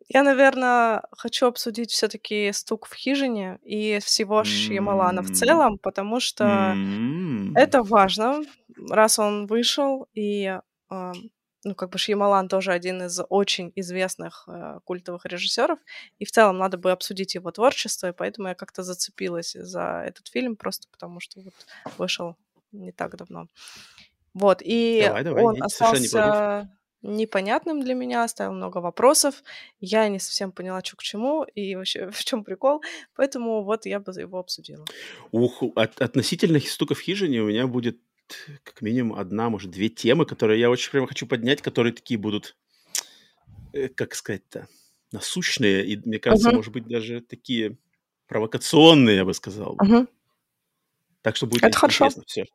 Я, наверное, хочу обсудить все-таки «Стук в хижине» и всего Шьямалана в М. целом, потому что М. это важно, раз он вышел, и, а, ну, как бы Шьямалан тоже один из очень известных э, культовых режиссеров, и в целом надо бы обсудить его творчество, и поэтому я как-то зацепилась за этот фильм, просто потому что вот вышел не так давно. Вот, и Давай, давай, он остался непонятным для меня, оставил много вопросов, я не совсем поняла, что к чему, и вообще [LAUGHS] в чем прикол, поэтому вот я бы его обсудила. Ух, от- относительно стука в хижине у меня будет как минимум одна, может, две темы, которые я очень прямо хочу поднять, которые такие будут, э, как сказать-то, насущные, и, мне кажется, Мгм. может быть, даже такие провокационные, я бы сказал. бы. Так что будет Это хорошо. интересно. Все.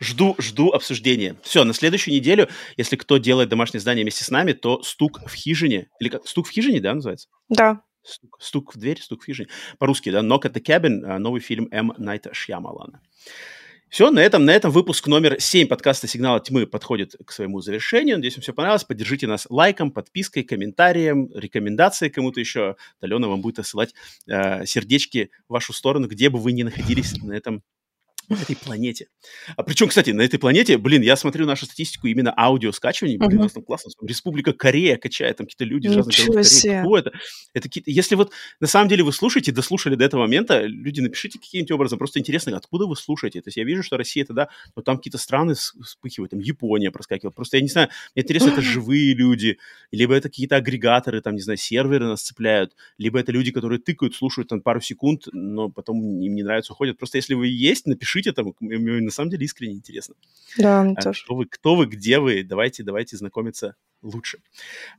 Жду, жду обсуждения. Все, на следующую неделю, если кто делает домашнее задание вместе с нами, то стук в хижине, или как, стук в хижине, да, называется? Да. Стук, стук в дверь, стук в хижине. По-русски, да, Knock at the Cabin, а, новый фильм М. Найта Шьямалана. Все, на этом, на этом выпуск номер 7 подкаста «Сигнала тьмы» подходит к своему завершению. Надеюсь, вам все понравилось. Поддержите нас лайком, подпиской, комментарием, рекомендацией кому-то еще. Алена вам будет осылать э, сердечки в вашу сторону, где бы вы ни находились на этом этой планете. А причем, кстати, на этой планете, блин, я смотрю нашу статистику именно аудио скачиваний, блин, Мгм. у нас там классно. Республика Корея качает, там какие-то люди из разных Кореи. это? Это. Если вот на самом деле вы слушаете, дослушали до этого момента, люди, напишите каким-нибудь образом. Просто интересно, откуда вы слушаете. То есть я вижу, что Россия это да, но там какие-то страны вс- вспыхивают, там Япония проскакивает. Просто я не знаю, мне интересно, это [LAUGHS] живые люди, либо это какие-то агрегаторы, там, не знаю, серверы нас цепляют, либо это люди, которые тыкают, слушают там пару секунд, но потом им не нравится, уходят. Просто если вы есть, напишите там, мне на самом деле искренне интересно. Да, А, тоже. Кто вы, кто вы, где вы, давайте, давайте знакомиться лучше.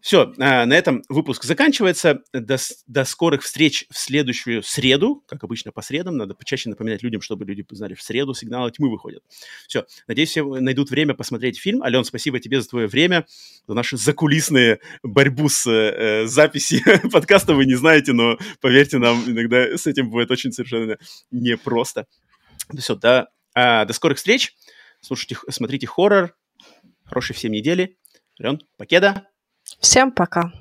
Все, на этом выпуск заканчивается. До, до скорых встреч в следующую среду. Как обычно, по средам. Надо почаще напоминать людям, чтобы люди знали, в среду сигналы тьмы выходят. Все, надеюсь, все найдут время посмотреть фильм. Ален, спасибо тебе за твое время, за наши закулисные борьбу с э, записи [LAUGHS] подкаста. Вы не знаете, но поверьте нам, иногда с этим бывает очень совершенно непросто. Все, до, а, до скорых встреч. Слушайте, смотрите хоррор. Хорошей всем недели. Ален, покеда. Всем пока.